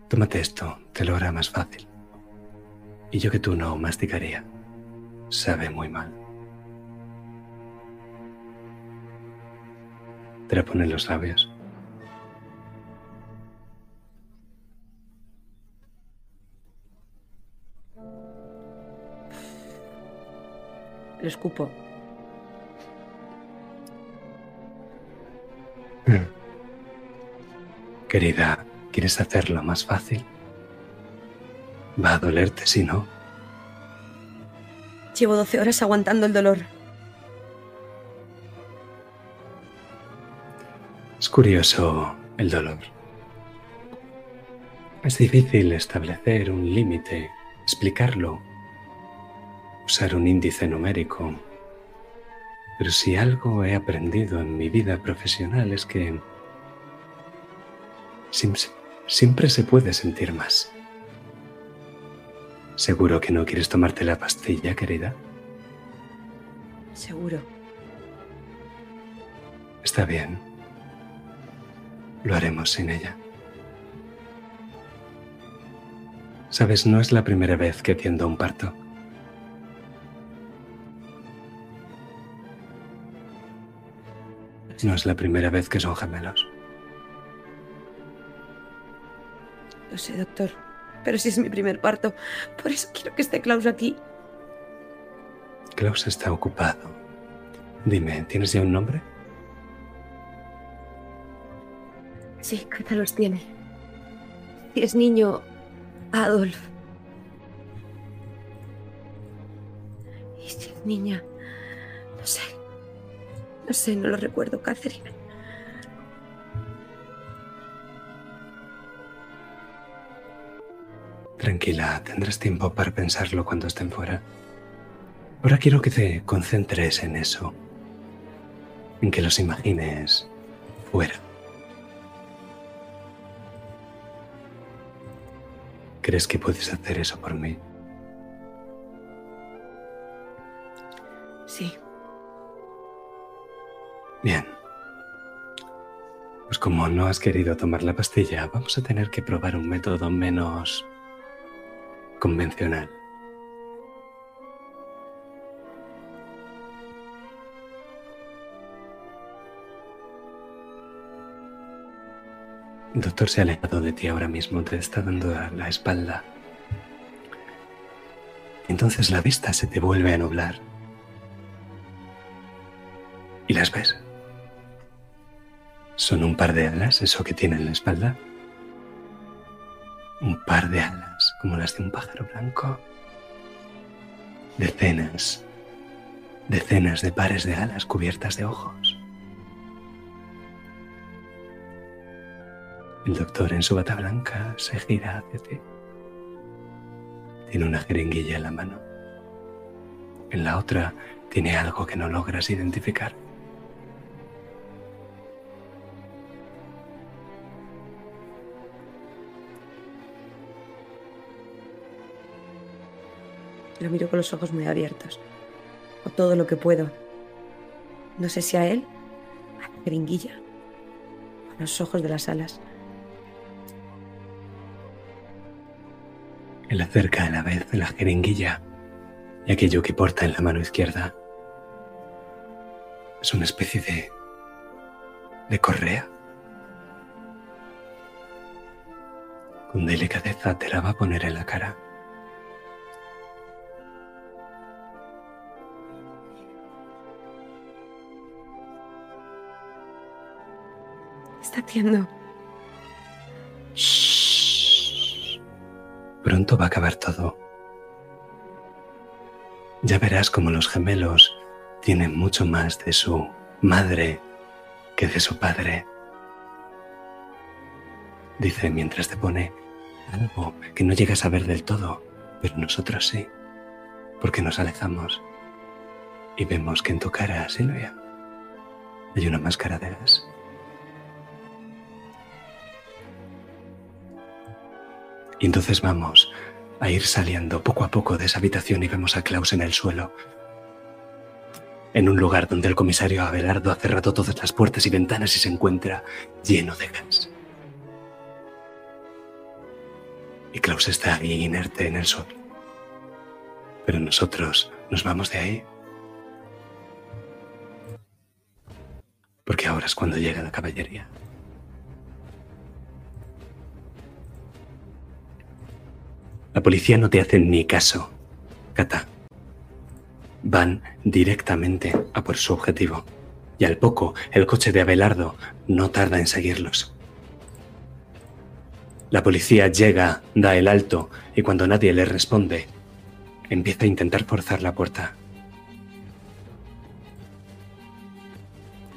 Tómate esto, te lo hará más fácil. Y yo que tú no masticaría. Sabe muy mal. Te la pone en los labios. Lo escupo. Querida, ¿quieres hacerlo más fácil? Va a dolerte si no. Llevo 12 horas aguantando el dolor. Es curioso el dolor. Es difícil establecer un límite, explicarlo, usar un índice numérico. Pero si algo he aprendido en mi vida profesional es que siempre se puede sentir más. ¿Seguro que no quieres tomarte la pastilla, querida? Seguro. Está bien. Lo haremos sin ella. Sabes, no es la primera vez que tiendo un parto. No es la primera vez que son gemelos. Lo sé, doctor. Pero si es mi primer parto. Por eso quiero que esté Klaus aquí. Klaus está ocupado. Dime, ¿tienes ya un nombre? Sí, Cata los tiene. Si es niño, Adolf. Y si es niña, no sé. No sé, no lo recuerdo, Catherine. Tranquila, tendrás tiempo para pensarlo cuando estén fuera. Ahora quiero que te concentres en eso. En que los imagines fuera. ¿Crees que puedes hacer eso por mí? Sí, Bien. Pues como no has querido tomar la pastilla, vamos a tener que probar un método menos convencional. El doctor se ha alejado de ti ahora mismo, te está dando la, espalda. Entonces la vista se te vuelve a nublar. ¿Y las ves? Son un par de alas, eso que tiene en la espalda. Un par de alas, como las de un pájaro blanco. Decenas, decenas de pares de alas cubiertas de ojos. El doctor en su bata blanca se gira hacia ti. Tiene una jeringuilla en la mano. En la otra tiene algo que no logras identificar. Lo miro con los ojos muy abiertos. O todo lo que puedo. No sé si a él, a la jeringuilla, a los ojos de las alas. Él acerca a la vez la jeringuilla y aquello que porta en la mano izquierda. Es una especie de. de correa. Con delicadeza te la va a poner en la cara. Pronto va a acabar todo. Ya verás como los gemelos tienen mucho más de su madre que de su padre. Dice mientras te pone algo que no llegas a ver del todo, pero nosotros sí, porque nos alejamos y vemos que en tu cara, Silvia, hay una máscara de gas. Y entonces vamos a ir saliendo poco a poco de esa habitación y vemos a Klaus en el suelo. En un lugar donde el comisario Abelardo ha cerrado todas las puertas y ventanas y se encuentra lleno de gas. Y Klaus está ahí inerte en el suelo. Pero nosotros nos vamos de ahí. Porque ahora es cuando llega la caballería. La policía no te hace ni caso, Kata. Van directamente a por su objetivo. Y al poco, el coche de Abelardo no tarda en seguirlos. La policía llega, da el alto y cuando nadie le responde, empieza a intentar forzar la puerta.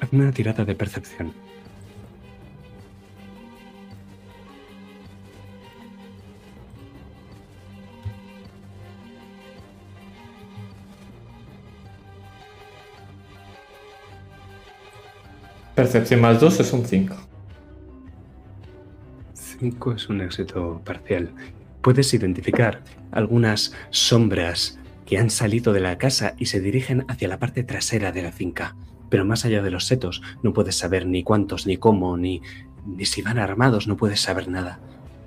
Hazme una tirada de percepción. Percepción más 2 es un 5. 5 es un éxito parcial. Puedes identificar algunas sombras que han salido de la casa y se dirigen hacia la parte trasera de la finca. Pero más allá de los setos, no puedes saber ni cuántos, ni cómo, ni, ni si van armados, no puedes saber nada.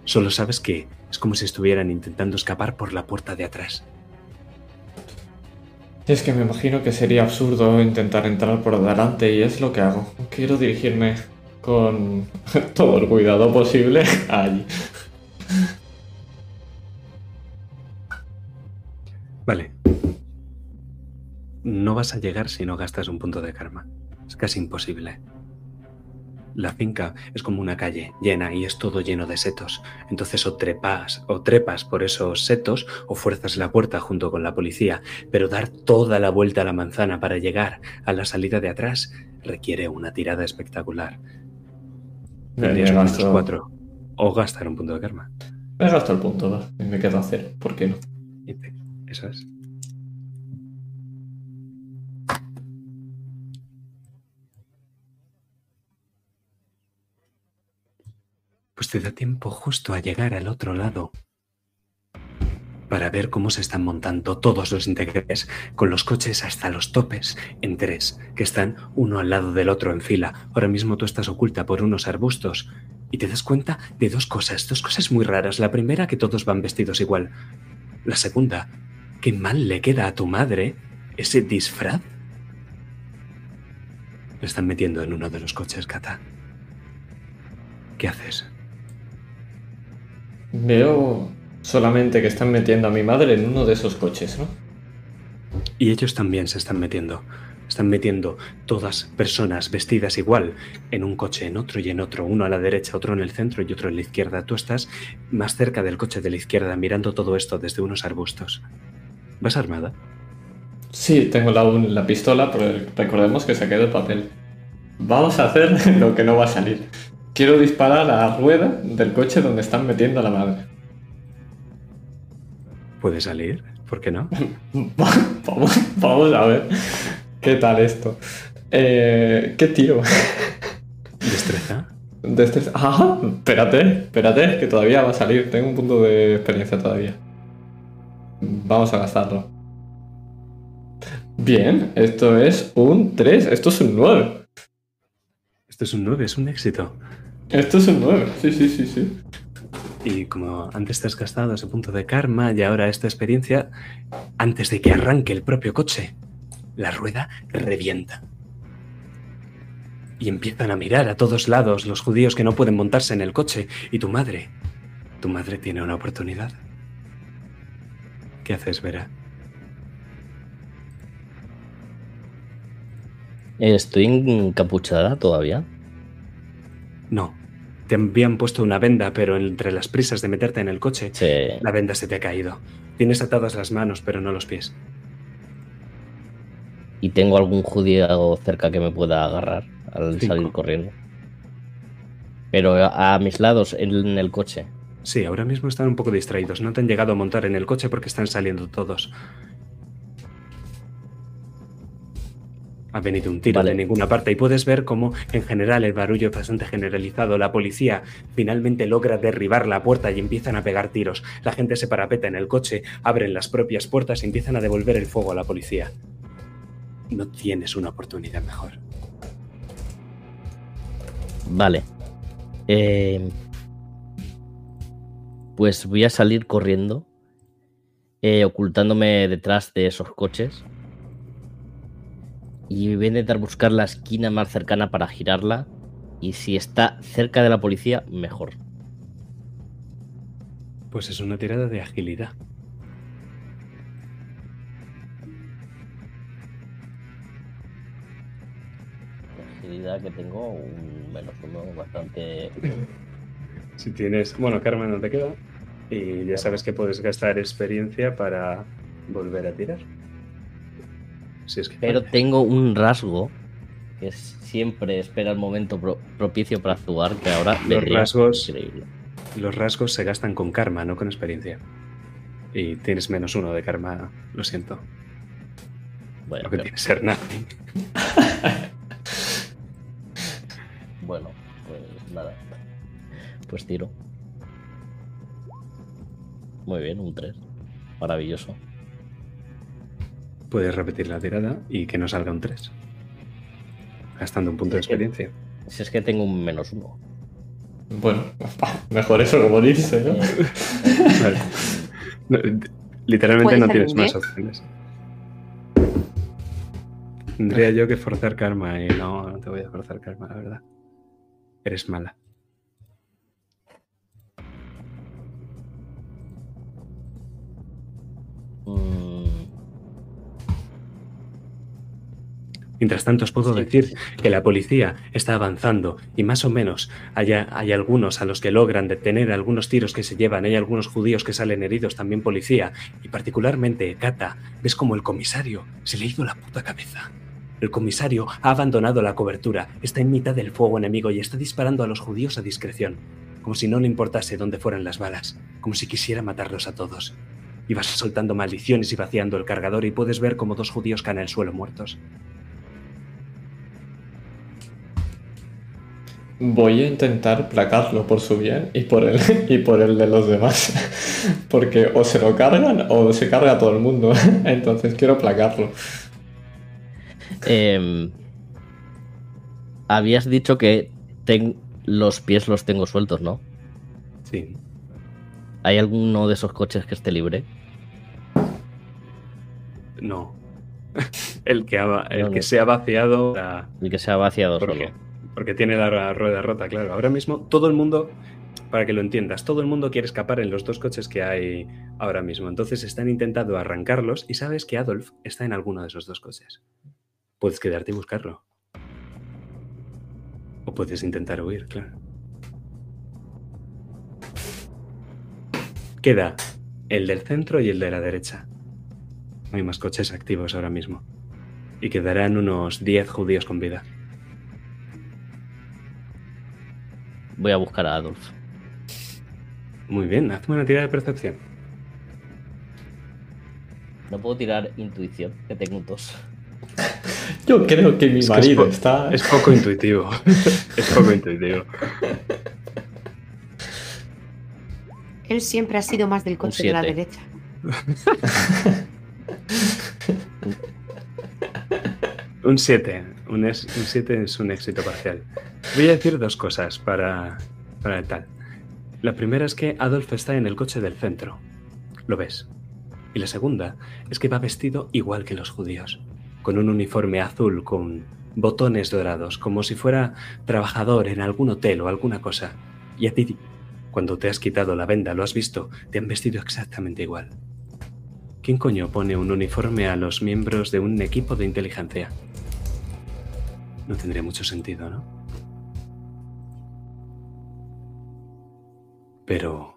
Solo sabes que es como si estuvieran intentando escapar por la puerta de atrás. Es que me imagino que sería absurdo intentar entrar por delante y es lo que hago. Quiero dirigirme con todo el cuidado posible allí. Vale. No vas a llegar si no gastas un punto de karma. Es casi imposible. La finca es como una calle llena y es todo lleno de setos. Entonces o trepas o trepas por esos setos o fuerzas la puerta junto con la policía. Pero dar toda la vuelta a la manzana para llegar a la salida de atrás requiere una tirada espectacular. Tendrías cuatro. O gastar un punto de karma. me gasto el punto y me quedo a cero. ¿Por qué no? Eso es. Pues te da tiempo justo a llegar al otro lado para ver cómo se están montando todos los integrantes con los coches hasta los topes en tres, que están uno al lado del otro en fila. Ahora mismo tú estás oculta por unos arbustos y te das cuenta de dos cosas, dos cosas muy raras. La primera, que todos van vestidos igual. La segunda, qué mal le queda a tu madre ese disfraz. Lo están metiendo en uno de los coches, Kata. ¿Qué haces? Veo solamente que están metiendo a mi madre en uno de esos coches, ¿no? Y ellos también se están metiendo. Están metiendo todas personas vestidas igual en un coche, en otro y en otro, uno a la derecha, otro en el centro y otro en la izquierda. Tú estás más cerca del coche de la izquierda mirando todo esto desde unos arbustos. ¿Vas armada? Sí, tengo la, la pistola, pero recordemos que se quedó el papel. Vamos a hacer lo que no va a salir. Quiero disparar a la rueda del coche donde están metiendo a la madre. ¿Puede salir? ¿Por qué no? vamos, vamos a ver. ¿Qué tal esto? Eh, ¿Qué tiro? ¿Destreza? Destreza. ¡Ah! Espérate, espérate, que todavía va a salir. Tengo un punto de experiencia todavía. Vamos a gastarlo. Bien, esto es un 3. Esto es un 9. Esto es un 9, es un éxito. Esto es un 9. Sí, sí, sí, sí. Y como antes te has gastado ese punto de karma y ahora esta experiencia, antes de que arranque el propio coche, la rueda revienta. Y empiezan a mirar a todos lados los judíos que no pueden montarse en el coche. Y tu madre, tu madre tiene una oportunidad. ¿Qué haces, Vera? Estoy encapuchada todavía. No. Te habían puesto una venda, pero entre las prisas de meterte en el coche, Sí. la venda se te ha caído. Tienes atadas las manos, pero no los pies. ¿Y tengo algún judío cerca que me pueda agarrar al Cinco. salir corriendo? Pero a, a mis lados, en el coche. Sí, ahora mismo están un poco distraídos. No te han llegado a montar en el coche porque están saliendo todos. Ha venido un tiro Vale. de ninguna parte y puedes ver cómo en general el barullo es bastante generalizado. La policía finalmente logra derribar la puerta y empiezan a pegar tiros. La gente se parapeta en el coche, abren las propias puertas y empiezan a devolver el fuego a la policía. No tienes una oportunidad mejor. Vale. Eh, pues voy a salir corriendo, eh, ocultándome detrás de esos coches. Y voy a intentar buscar la esquina más cercana para girarla. Y si está cerca de la policía, mejor. Pues es una tirada de agilidad. Agilidad que tengo, un menos uno bastante. Si tienes, bueno, Carmen no te queda. Y ya sabes que puedes gastar experiencia para volver a tirar. Si es que Pero tengo un rasgo que siempre espera el momento pro- propicio para actuar, que ahora Los rasgos- increíble. los rasgos se gastan con karma, no con experiencia. Y tienes menos uno de karma, lo siento. Bueno, Lo que pero- tiene ser nada. bueno, pues nada. Pues tiro. Muy bien, un 3. Maravilloso. Puedes repetir la tirada y que no salga un 3. Gastando un punto de experiencia. Si es que tengo un menos uno. Bueno, mejor eso que morirse, ¿no? Vale. No, Literalmente ¿Puede no tienes más opciones. Tendría yo que forzar karma y no, no te voy a forzar karma, la verdad. Eres mala. Mm, Mientras tanto, os puedo decir que la policía está avanzando y más o menos hay, hay algunos a los que logran detener algunos tiros que se llevan, hay algunos judíos que salen heridos, también policía, y particularmente Kata, ves como el comisario se le ha ido la puta cabeza. El comisario ha abandonado la cobertura, está en mitad del fuego enemigo y está disparando a los judíos a discreción, como si no le importase dónde fueran las balas, como si quisiera matarlos a todos. Y vas soltando maldiciones y vaciando el cargador y puedes ver como dos judíos caen al suelo muertos. Voy a intentar placarlo por su bien y por el, y por el de los demás. Porque o se lo cargan o se carga a todo el mundo. Entonces quiero placarlo. em, habías dicho que ten- los pies los tengo sueltos, ¿no? Sí. ¿Hay alguno de esos coches que esté libre? No. El que, ha- el No, que se ha vaciado la- El que sea vaciado ¿Por solo. qué? Porque tiene la rueda rota, claro. Ahora mismo todo el mundo, para que lo entiendas, todo el mundo quiere escapar en los dos coches que hay ahora mismo. Entonces están intentando arrancarlos y sabes que Adolf está en alguno de esos dos coches. Puedes quedarte y buscarlo. O puedes intentar huir, claro. Queda el del centro y el de la derecha. Hay más coches activos ahora mismo. Y quedarán unos 10 judíos con vida. Voy a buscar a Adolf. Muy bien, hazme una tirada de percepción. No puedo tirar intuición, que tengo un dos. Yo creo que mi Es que marido es está. Es poco intuitivo. es poco intuitivo. Él siempre ha sido más del coche de la derecha. Un 7. Un 7 es un éxito parcial. Voy a decir dos cosas para, para tal. La primera es que Adolf está en el coche del centro. Lo ves. Y la segunda es que va vestido igual que los judíos. Con un uniforme azul con botones dorados, como si fuera trabajador en algún hotel o alguna cosa. Y a ti, cuando te has quitado la venda, lo has visto, te han vestido exactamente igual. ¿Quién coño pone un uniforme a los miembros de un equipo de inteligencia? No tendría mucho sentido, ¿no? Pero...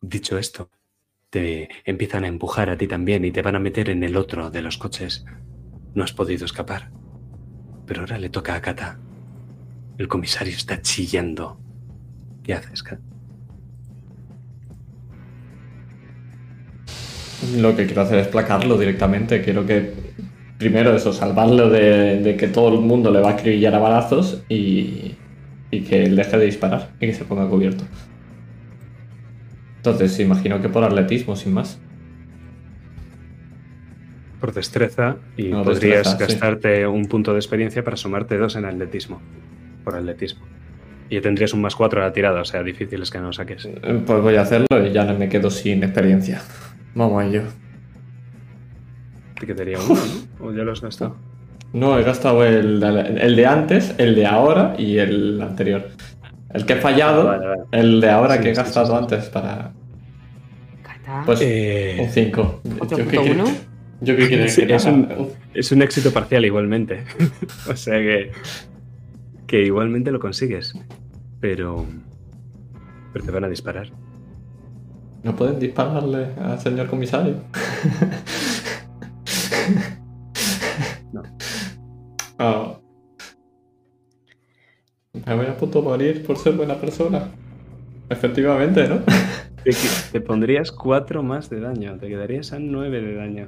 Dicho esto, te empiezan a empujar a ti también y te van a meter en el otro de los coches. No has podido escapar. Pero ahora le toca a Kata. El comisario está chillando. ¿Qué haces, Kat? Lo que quiero hacer es placarlo directamente. Quiero que. Primero eso, salvarlo de, de que todo el mundo le va a acribillar a balazos y, y que él deje de disparar y que se ponga cubierto. Entonces, imagino que por atletismo, sin más. Por destreza y No, podrías destreza, sí. gastarte un punto de experiencia para sumarte dos en atletismo. Por atletismo. Y tendrías un más cuatro a la tirada, o sea, difícil es que no lo saques. Eh, Pues voy a hacerlo y ya no me quedo sin experiencia. Vamos a ello. Uno, ¿no? ¿O ya lo has gastado? No, he gastado el, el de antes, el de ahora y el anterior. El que he fallado, Vale, vale. el de ahora Sí, que he sí, gastado sí, sí. antes para. Pues Eh, un 5. ¿Otro Yo qué quiere Sí, que es un- Es un éxito parcial igualmente. o sea que. Que igualmente lo consigues. Pero. Pero te van a disparar. ¿No pueden dispararle al señor comisario? No. Ah. Me voy a punto morir por ser buena persona. Efectivamente, ¿no? Te, te pondrías 4 más de daño. Te quedarías a 9 de daño.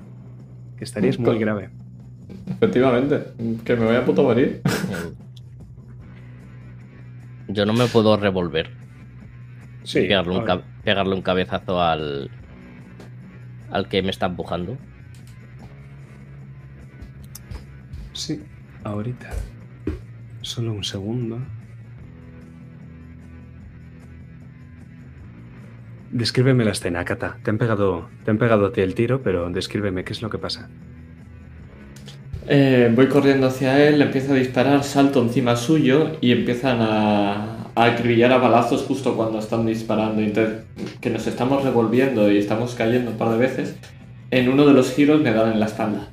Que estarías muy grave. Efectivamente. Que me voy a puto morir. Yo no me puedo revolver. Sí. pegarle, un pegarle un cabezazo al. al que me está empujando. Sí, ahorita. Solo un segundo. Descríbeme la escena, Kata. Te han pegado, te han pegado a ti el tiro, pero descríbeme qué es lo que pasa. Eh, voy corriendo hacia él, empiezo a disparar, salto encima suyo y empiezan a, a acribillar a balazos justo cuando están disparando. Entonces, que nos estamos revolviendo y estamos cayendo un par de veces. En uno de los giros me dan en la espalda,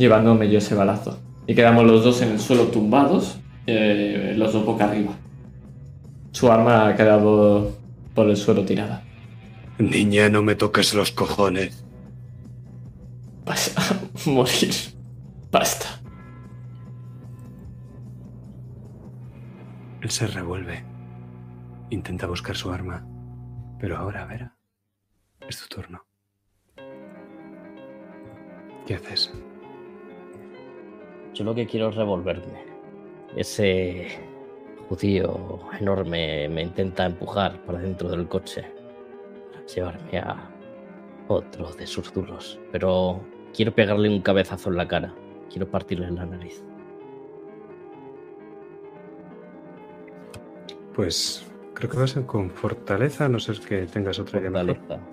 llevándome yo ese balazo. Y quedamos los dos en el suelo tumbados, eh, los dos boca arriba. Su arma ha quedado por el suelo tirada. Niña, no me toques los cojones. Vas a morir. Basta. Él se revuelve. Intenta buscar su arma. Pero ahora, Vera, es tu turno. ¿Qué haces? Yo lo que quiero es revolverme. Ese judío enorme me intenta empujar para dentro del coche. Para llevarme a otro de sus duros. Pero quiero pegarle un cabezazo en la cara. Quiero partirle la nariz. Pues creo que vas a con fortaleza, no ser que tengas otra idea mejor. Fortaleza.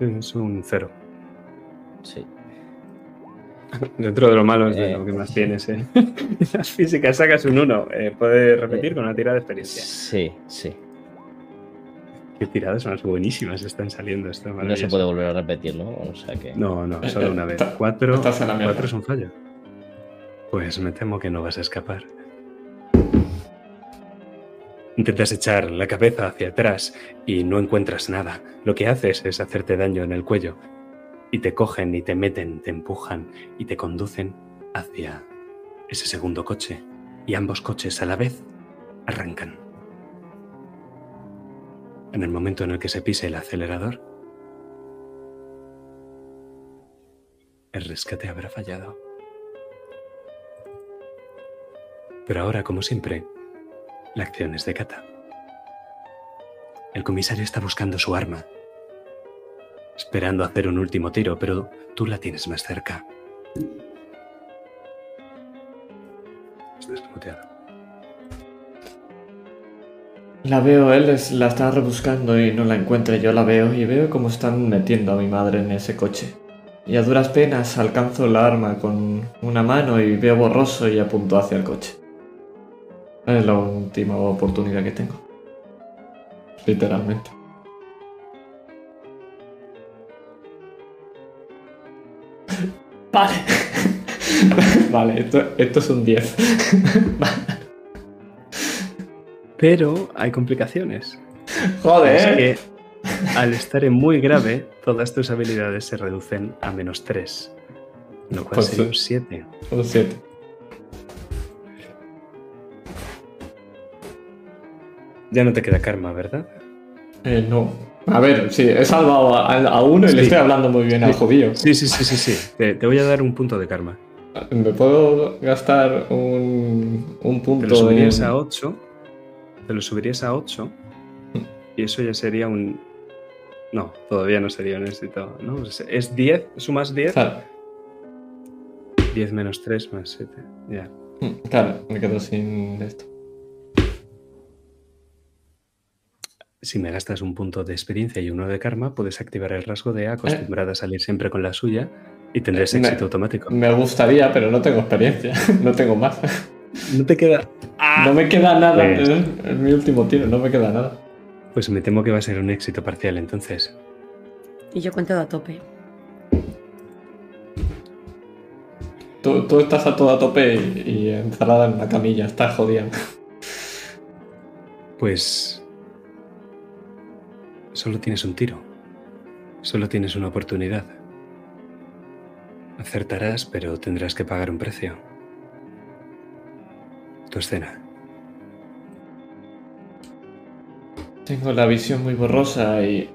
Es un cero. Sí. Dentro de lo malo es de Eh. lo que más tienes, ¿eh? Las físicas sacas un 1. ¿Puedes repetir con una tirada de experiencia? Sí, sí. Qué tiradas más buenísimas están saliendo. Está No se puede volver a repetir, ¿no? O sea que. No, no, solo una vez. Cuatro. Cuatro es un fallo. Pues me temo que no vas a escapar. Intentas echar la cabeza hacia atrás y no encuentras nada. Lo que haces es hacerte daño en el cuello. Y te cogen y te meten, te empujan y te conducen hacia ese segundo coche. Y ambos coches a la vez arrancan. En el momento en el que se pise el acelerador, el rescate habrá fallado. Pero ahora, como siempre, la acción es de Kata. El comisario está buscando su arma, esperando hacer un último tiro, pero tú la tienes más cerca. La veo, él es- la está rebuscando y no la encuentra. Yo la veo y veo cómo están metiendo a mi madre en ese coche. Y a duras penas alcanzo la arma con una mano y veo borroso y apunto hacia el coche. Es la última oportunidad que tengo. Literalmente. Vale. vale, esto, esto es un 10. Pero hay complicaciones. Joder. Es que al estar en muy grave, todas tus habilidades se reducen a menos 3. Lo cual Pues sería un 7. Un 7. Ya no te queda karma, ¿verdad? Eh, no. A ver, sí, he salvado a, a uno y le estoy hablando muy bien al Sí. judío. Sí, sí, sí, sí, sí. Te, te voy a dar un punto de karma. ¿Me puedo gastar un, un Te punto lo subirías en- a 8. Te lo subirías a 8. Y eso ya sería un. No, todavía no sería un éxito. ¿no? Es- Es 10, sumas 10. Claro, 10 menos 3 más 7. Ya. mm, claro, me quedo sin esto. Si me gastas un punto de experiencia y uno de karma, puedes activar el rasgo de acostumbrada a salir siempre con la suya y tendrás Eh, me- éxito automático. Me gustaría, pero no tengo experiencia. no tengo más. No te queda. No me queda nada. Es, es mi último tiro, no me queda nada. Pues me temo que va a ser un éxito parcial entonces. Y yo cuento a tope. Tú, tú estás a todo a tope y, y encerrada en una camilla, estás jodida. Pues... Solo tienes un tiro. Solo tienes una oportunidad. Acertarás, pero tendrás que pagar un precio. Tu escena. Tengo la visión muy borrosa y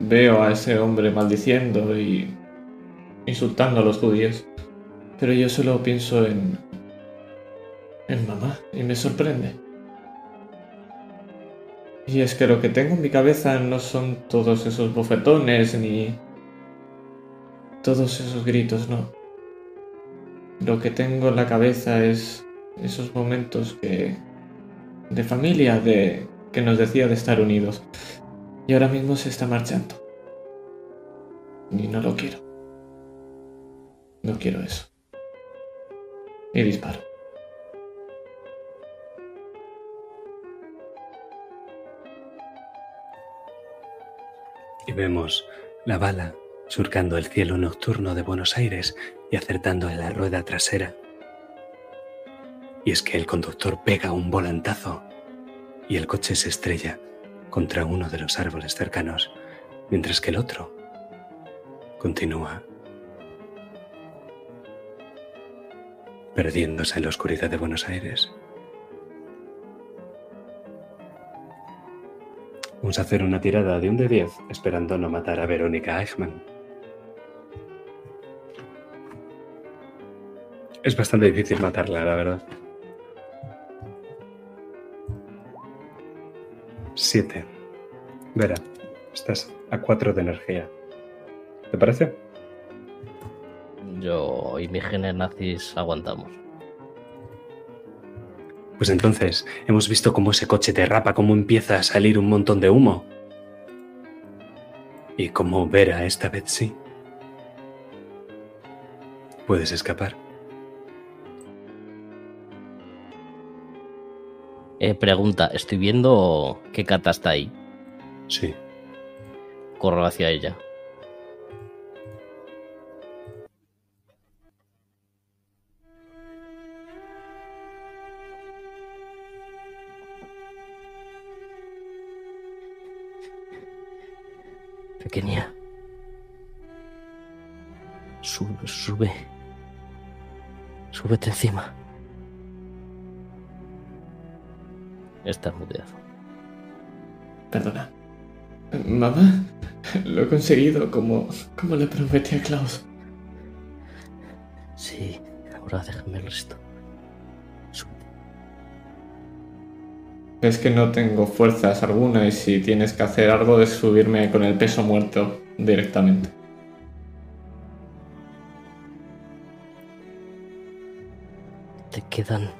veo a ese hombre maldiciendo y insultando a los judíos. Pero yo solo pienso en... en mamá y me sorprende. Y es que lo que tengo en mi cabeza no son todos esos bofetones ni todos esos gritos, no. Lo que tengo en la cabeza es esos momentos que de familia, de que nos decía de estar unidos. Y ahora mismo se está marchando. Y no lo quiero. No quiero eso. Y disparo. Y vemos la bala surcando el cielo nocturno de Buenos Aires y acertando en la rueda trasera. Y es que el conductor pega un volantazo y el coche se estrella contra uno de los árboles cercanos, mientras que el otro continúa perdiéndose en la oscuridad de Buenos Aires. Vamos a hacer una tirada de un de 10 esperando no matar a Verónica Eichmann. Es bastante difícil matarla, la verdad. 7. Vera, estás a 4 de energía. ¿Te parece? Yo y mi genes nazis aguantamos. Pues entonces hemos visto cómo ese coche derrapa, cómo empieza a salir un montón de humo. Y cómo Vera esta vez sí. Puedes escapar. Eh, pregunta, estoy viendo que Cata está ahí. Sí. Corro hacia ella. Pequeña. Sube, sube. Súbete encima. Está muteado. Perdona. Mamá, lo he conseguido como, como le prometí a Klaus. Sí, ahora déjame el resto. Es que no tengo fuerzas alguna y si tienes que hacer algo de subirme con el peso muerto directamente. Te quedan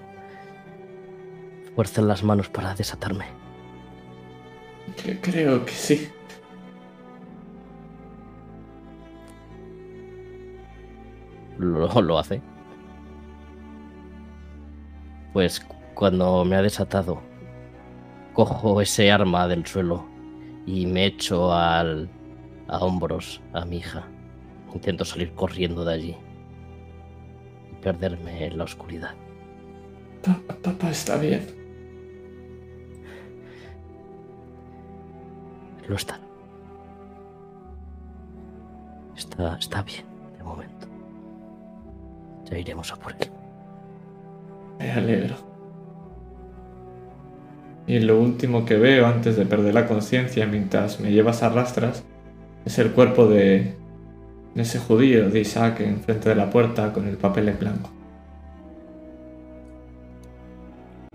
fuerza en las manos para desatarme. Que- Creo que sí. Lo, lo hace. Pues cu- cuando me ha desatado, cojo ese arma del suelo y me echo al, a hombros a mi hija. Intento salir corriendo de allí y perderme en la oscuridad. Pa- papá está bien. Lo está. Está, está bien, de momento. Ya iremos a por él. Me alegro. Y lo último que veo antes de perder la conciencia mientras me llevas a rastras es el cuerpo de ese judío de Isaac enfrente de la puerta con el papel en blanco.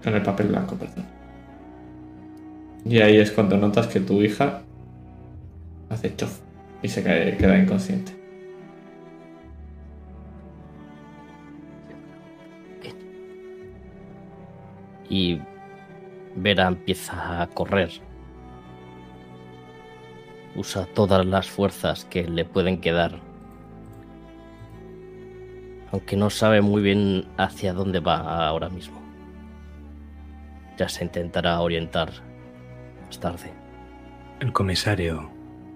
Con el papel blanco, perdón. Y ahí es cuando notas que tu hija hace chof y se queda inconsciente. y Vera empieza a correr. Usa todas las fuerzas que le pueden quedar. Aunque no sabe muy bien hacia dónde va ahora mismo. Ya se intentará orientar más tarde. El comisario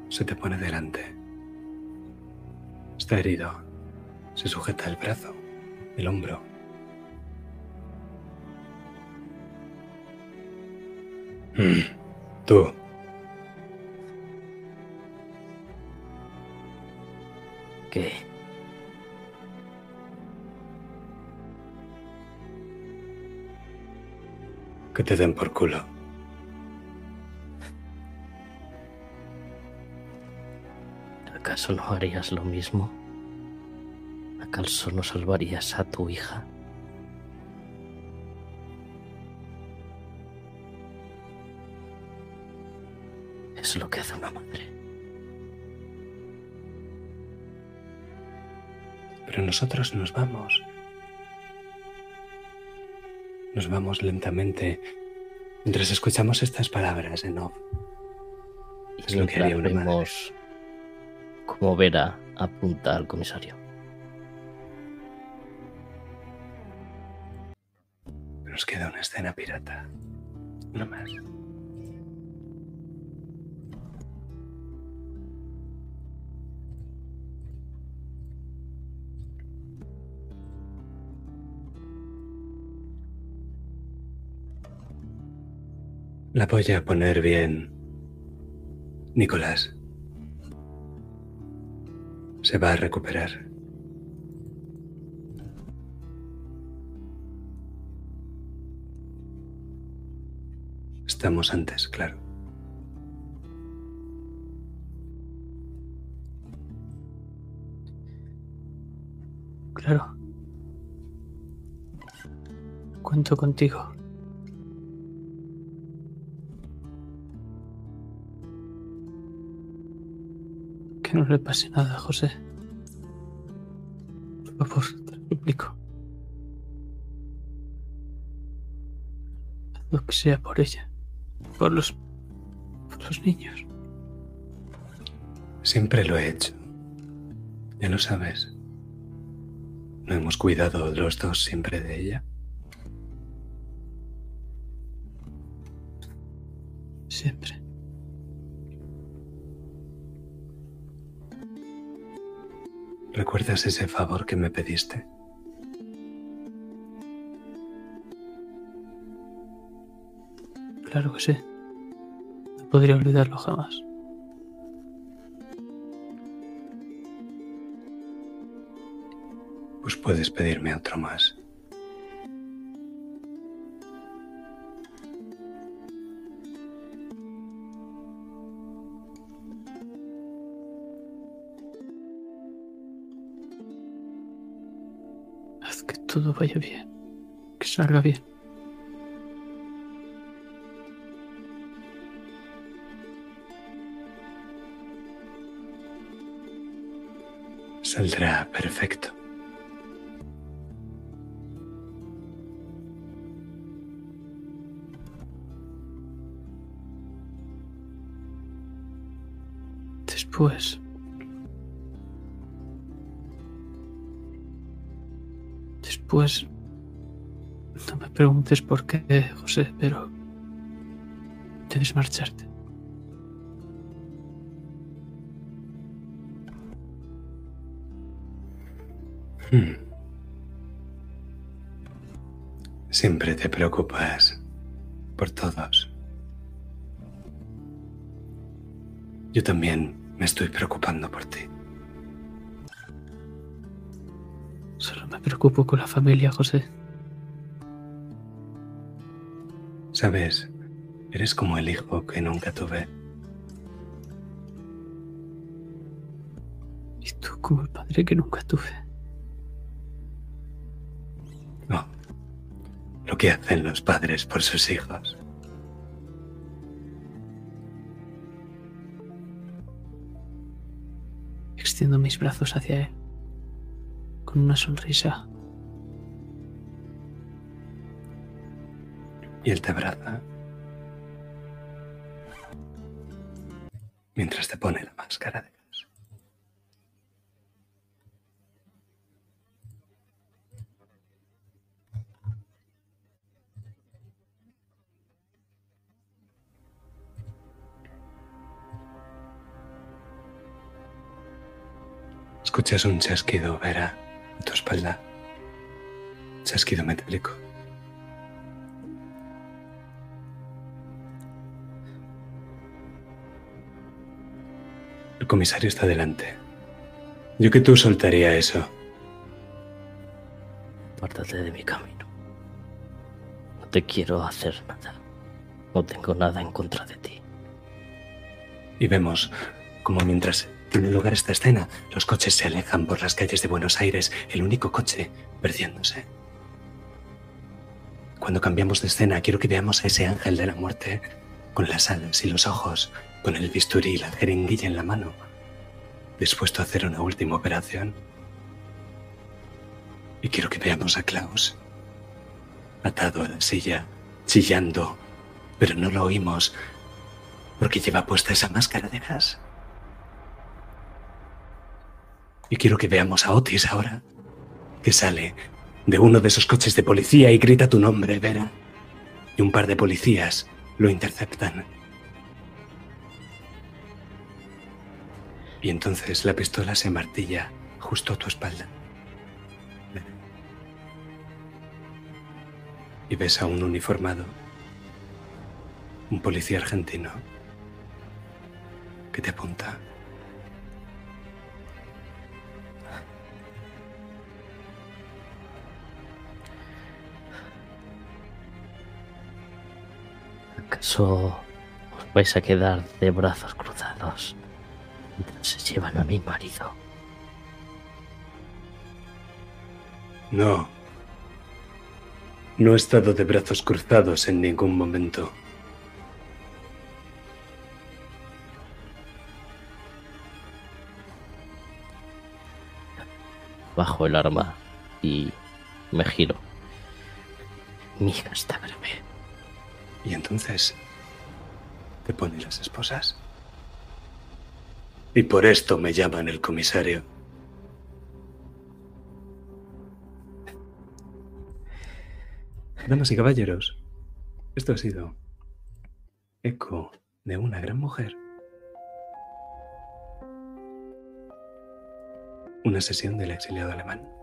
se te pone delante. Está herido. Se sujeta el brazo, el hombro. Tú, ¿Qué? que te den por culo. ¿Acaso no harías lo mismo? ¿Acaso no salvarías a tu hija? Es lo que hace una madre. Pero nosotros nos vamos. Nos vamos lentamente mientras escuchamos estas palabras Enoff. Es lo que haría una madre. Como Vera apunta al comisario. Nos queda una escena pirata. No más. La voy a poner bien. Nicolás. Se va a recuperar. Estamos antes, claro. Claro. Cuento contigo. Que no le pase nada, José. Por favor, te lo suplico. Haz lo que sea por ella. Por los. por los niños. Siempre lo he hecho. Ya lo sabes. ¿No hemos cuidado los dos siempre de ella? Siempre. ¿Recuerdas ese favor que me pediste? Claro que sí. No podría olvidarlo jamás. Pues puedes pedirme otro más. Todo vaya bien. Que salga bien. Saldrá perfecto. Después. Después. No me preguntes por qué, José, pero. Debes marcharte. Hmm. Siempre te preocupas por todos. Yo también me estoy preocupando por ti. Preocupo con la familia, José. Sabes, eres como el hijo que nunca tuve. Y tú como el padre que nunca tuve. No. Lo que hacen los padres por sus hijos. Extiendo mis brazos hacia él. Con una sonrisa. Y él te abraza. Mientras te pone la máscara de gas. Escuchas un chasquido, Vera, tu espalda. Chasquido metálico. El comisario está delante. Yo que tú soltaría eso. Apártate de mi camino. No te quiero hacer nada. No tengo nada en contra de ti. Y vemos como mientras tiene lugar esta escena, los coches se alejan por las calles de Buenos Aires, el único coche perdiéndose. Cuando cambiamos de escena, quiero que veamos a ese ángel de la muerte, con las alas y los ojos, con el bisturí y la jeringuilla en la mano, dispuesto a hacer una última operación. Y quiero que veamos a Klaus, atado a la silla, chillando, pero no lo oímos porque lleva puesta esa máscara de gas. Y quiero que veamos a Otis ahora, que sale de uno de esos coches de policía y grita tu nombre, Vera. Y un par de policías lo interceptan. Y entonces la pistola se martilla justo a tu espalda. Y ves a un uniformado, un policía argentino, que te apunta. ¿Acaso os vais a quedar de brazos cruzados mientras se llevan a mi marido? No. No he estado de brazos cruzados en ningún momento. Bajo el arma y me giro. Mi hija está grave. Y entonces te ponen las esposas. Y por esto me llaman el comisario. Damas y caballeros, esto ha sido eco de una gran mujer. Una sesión del exiliado alemán.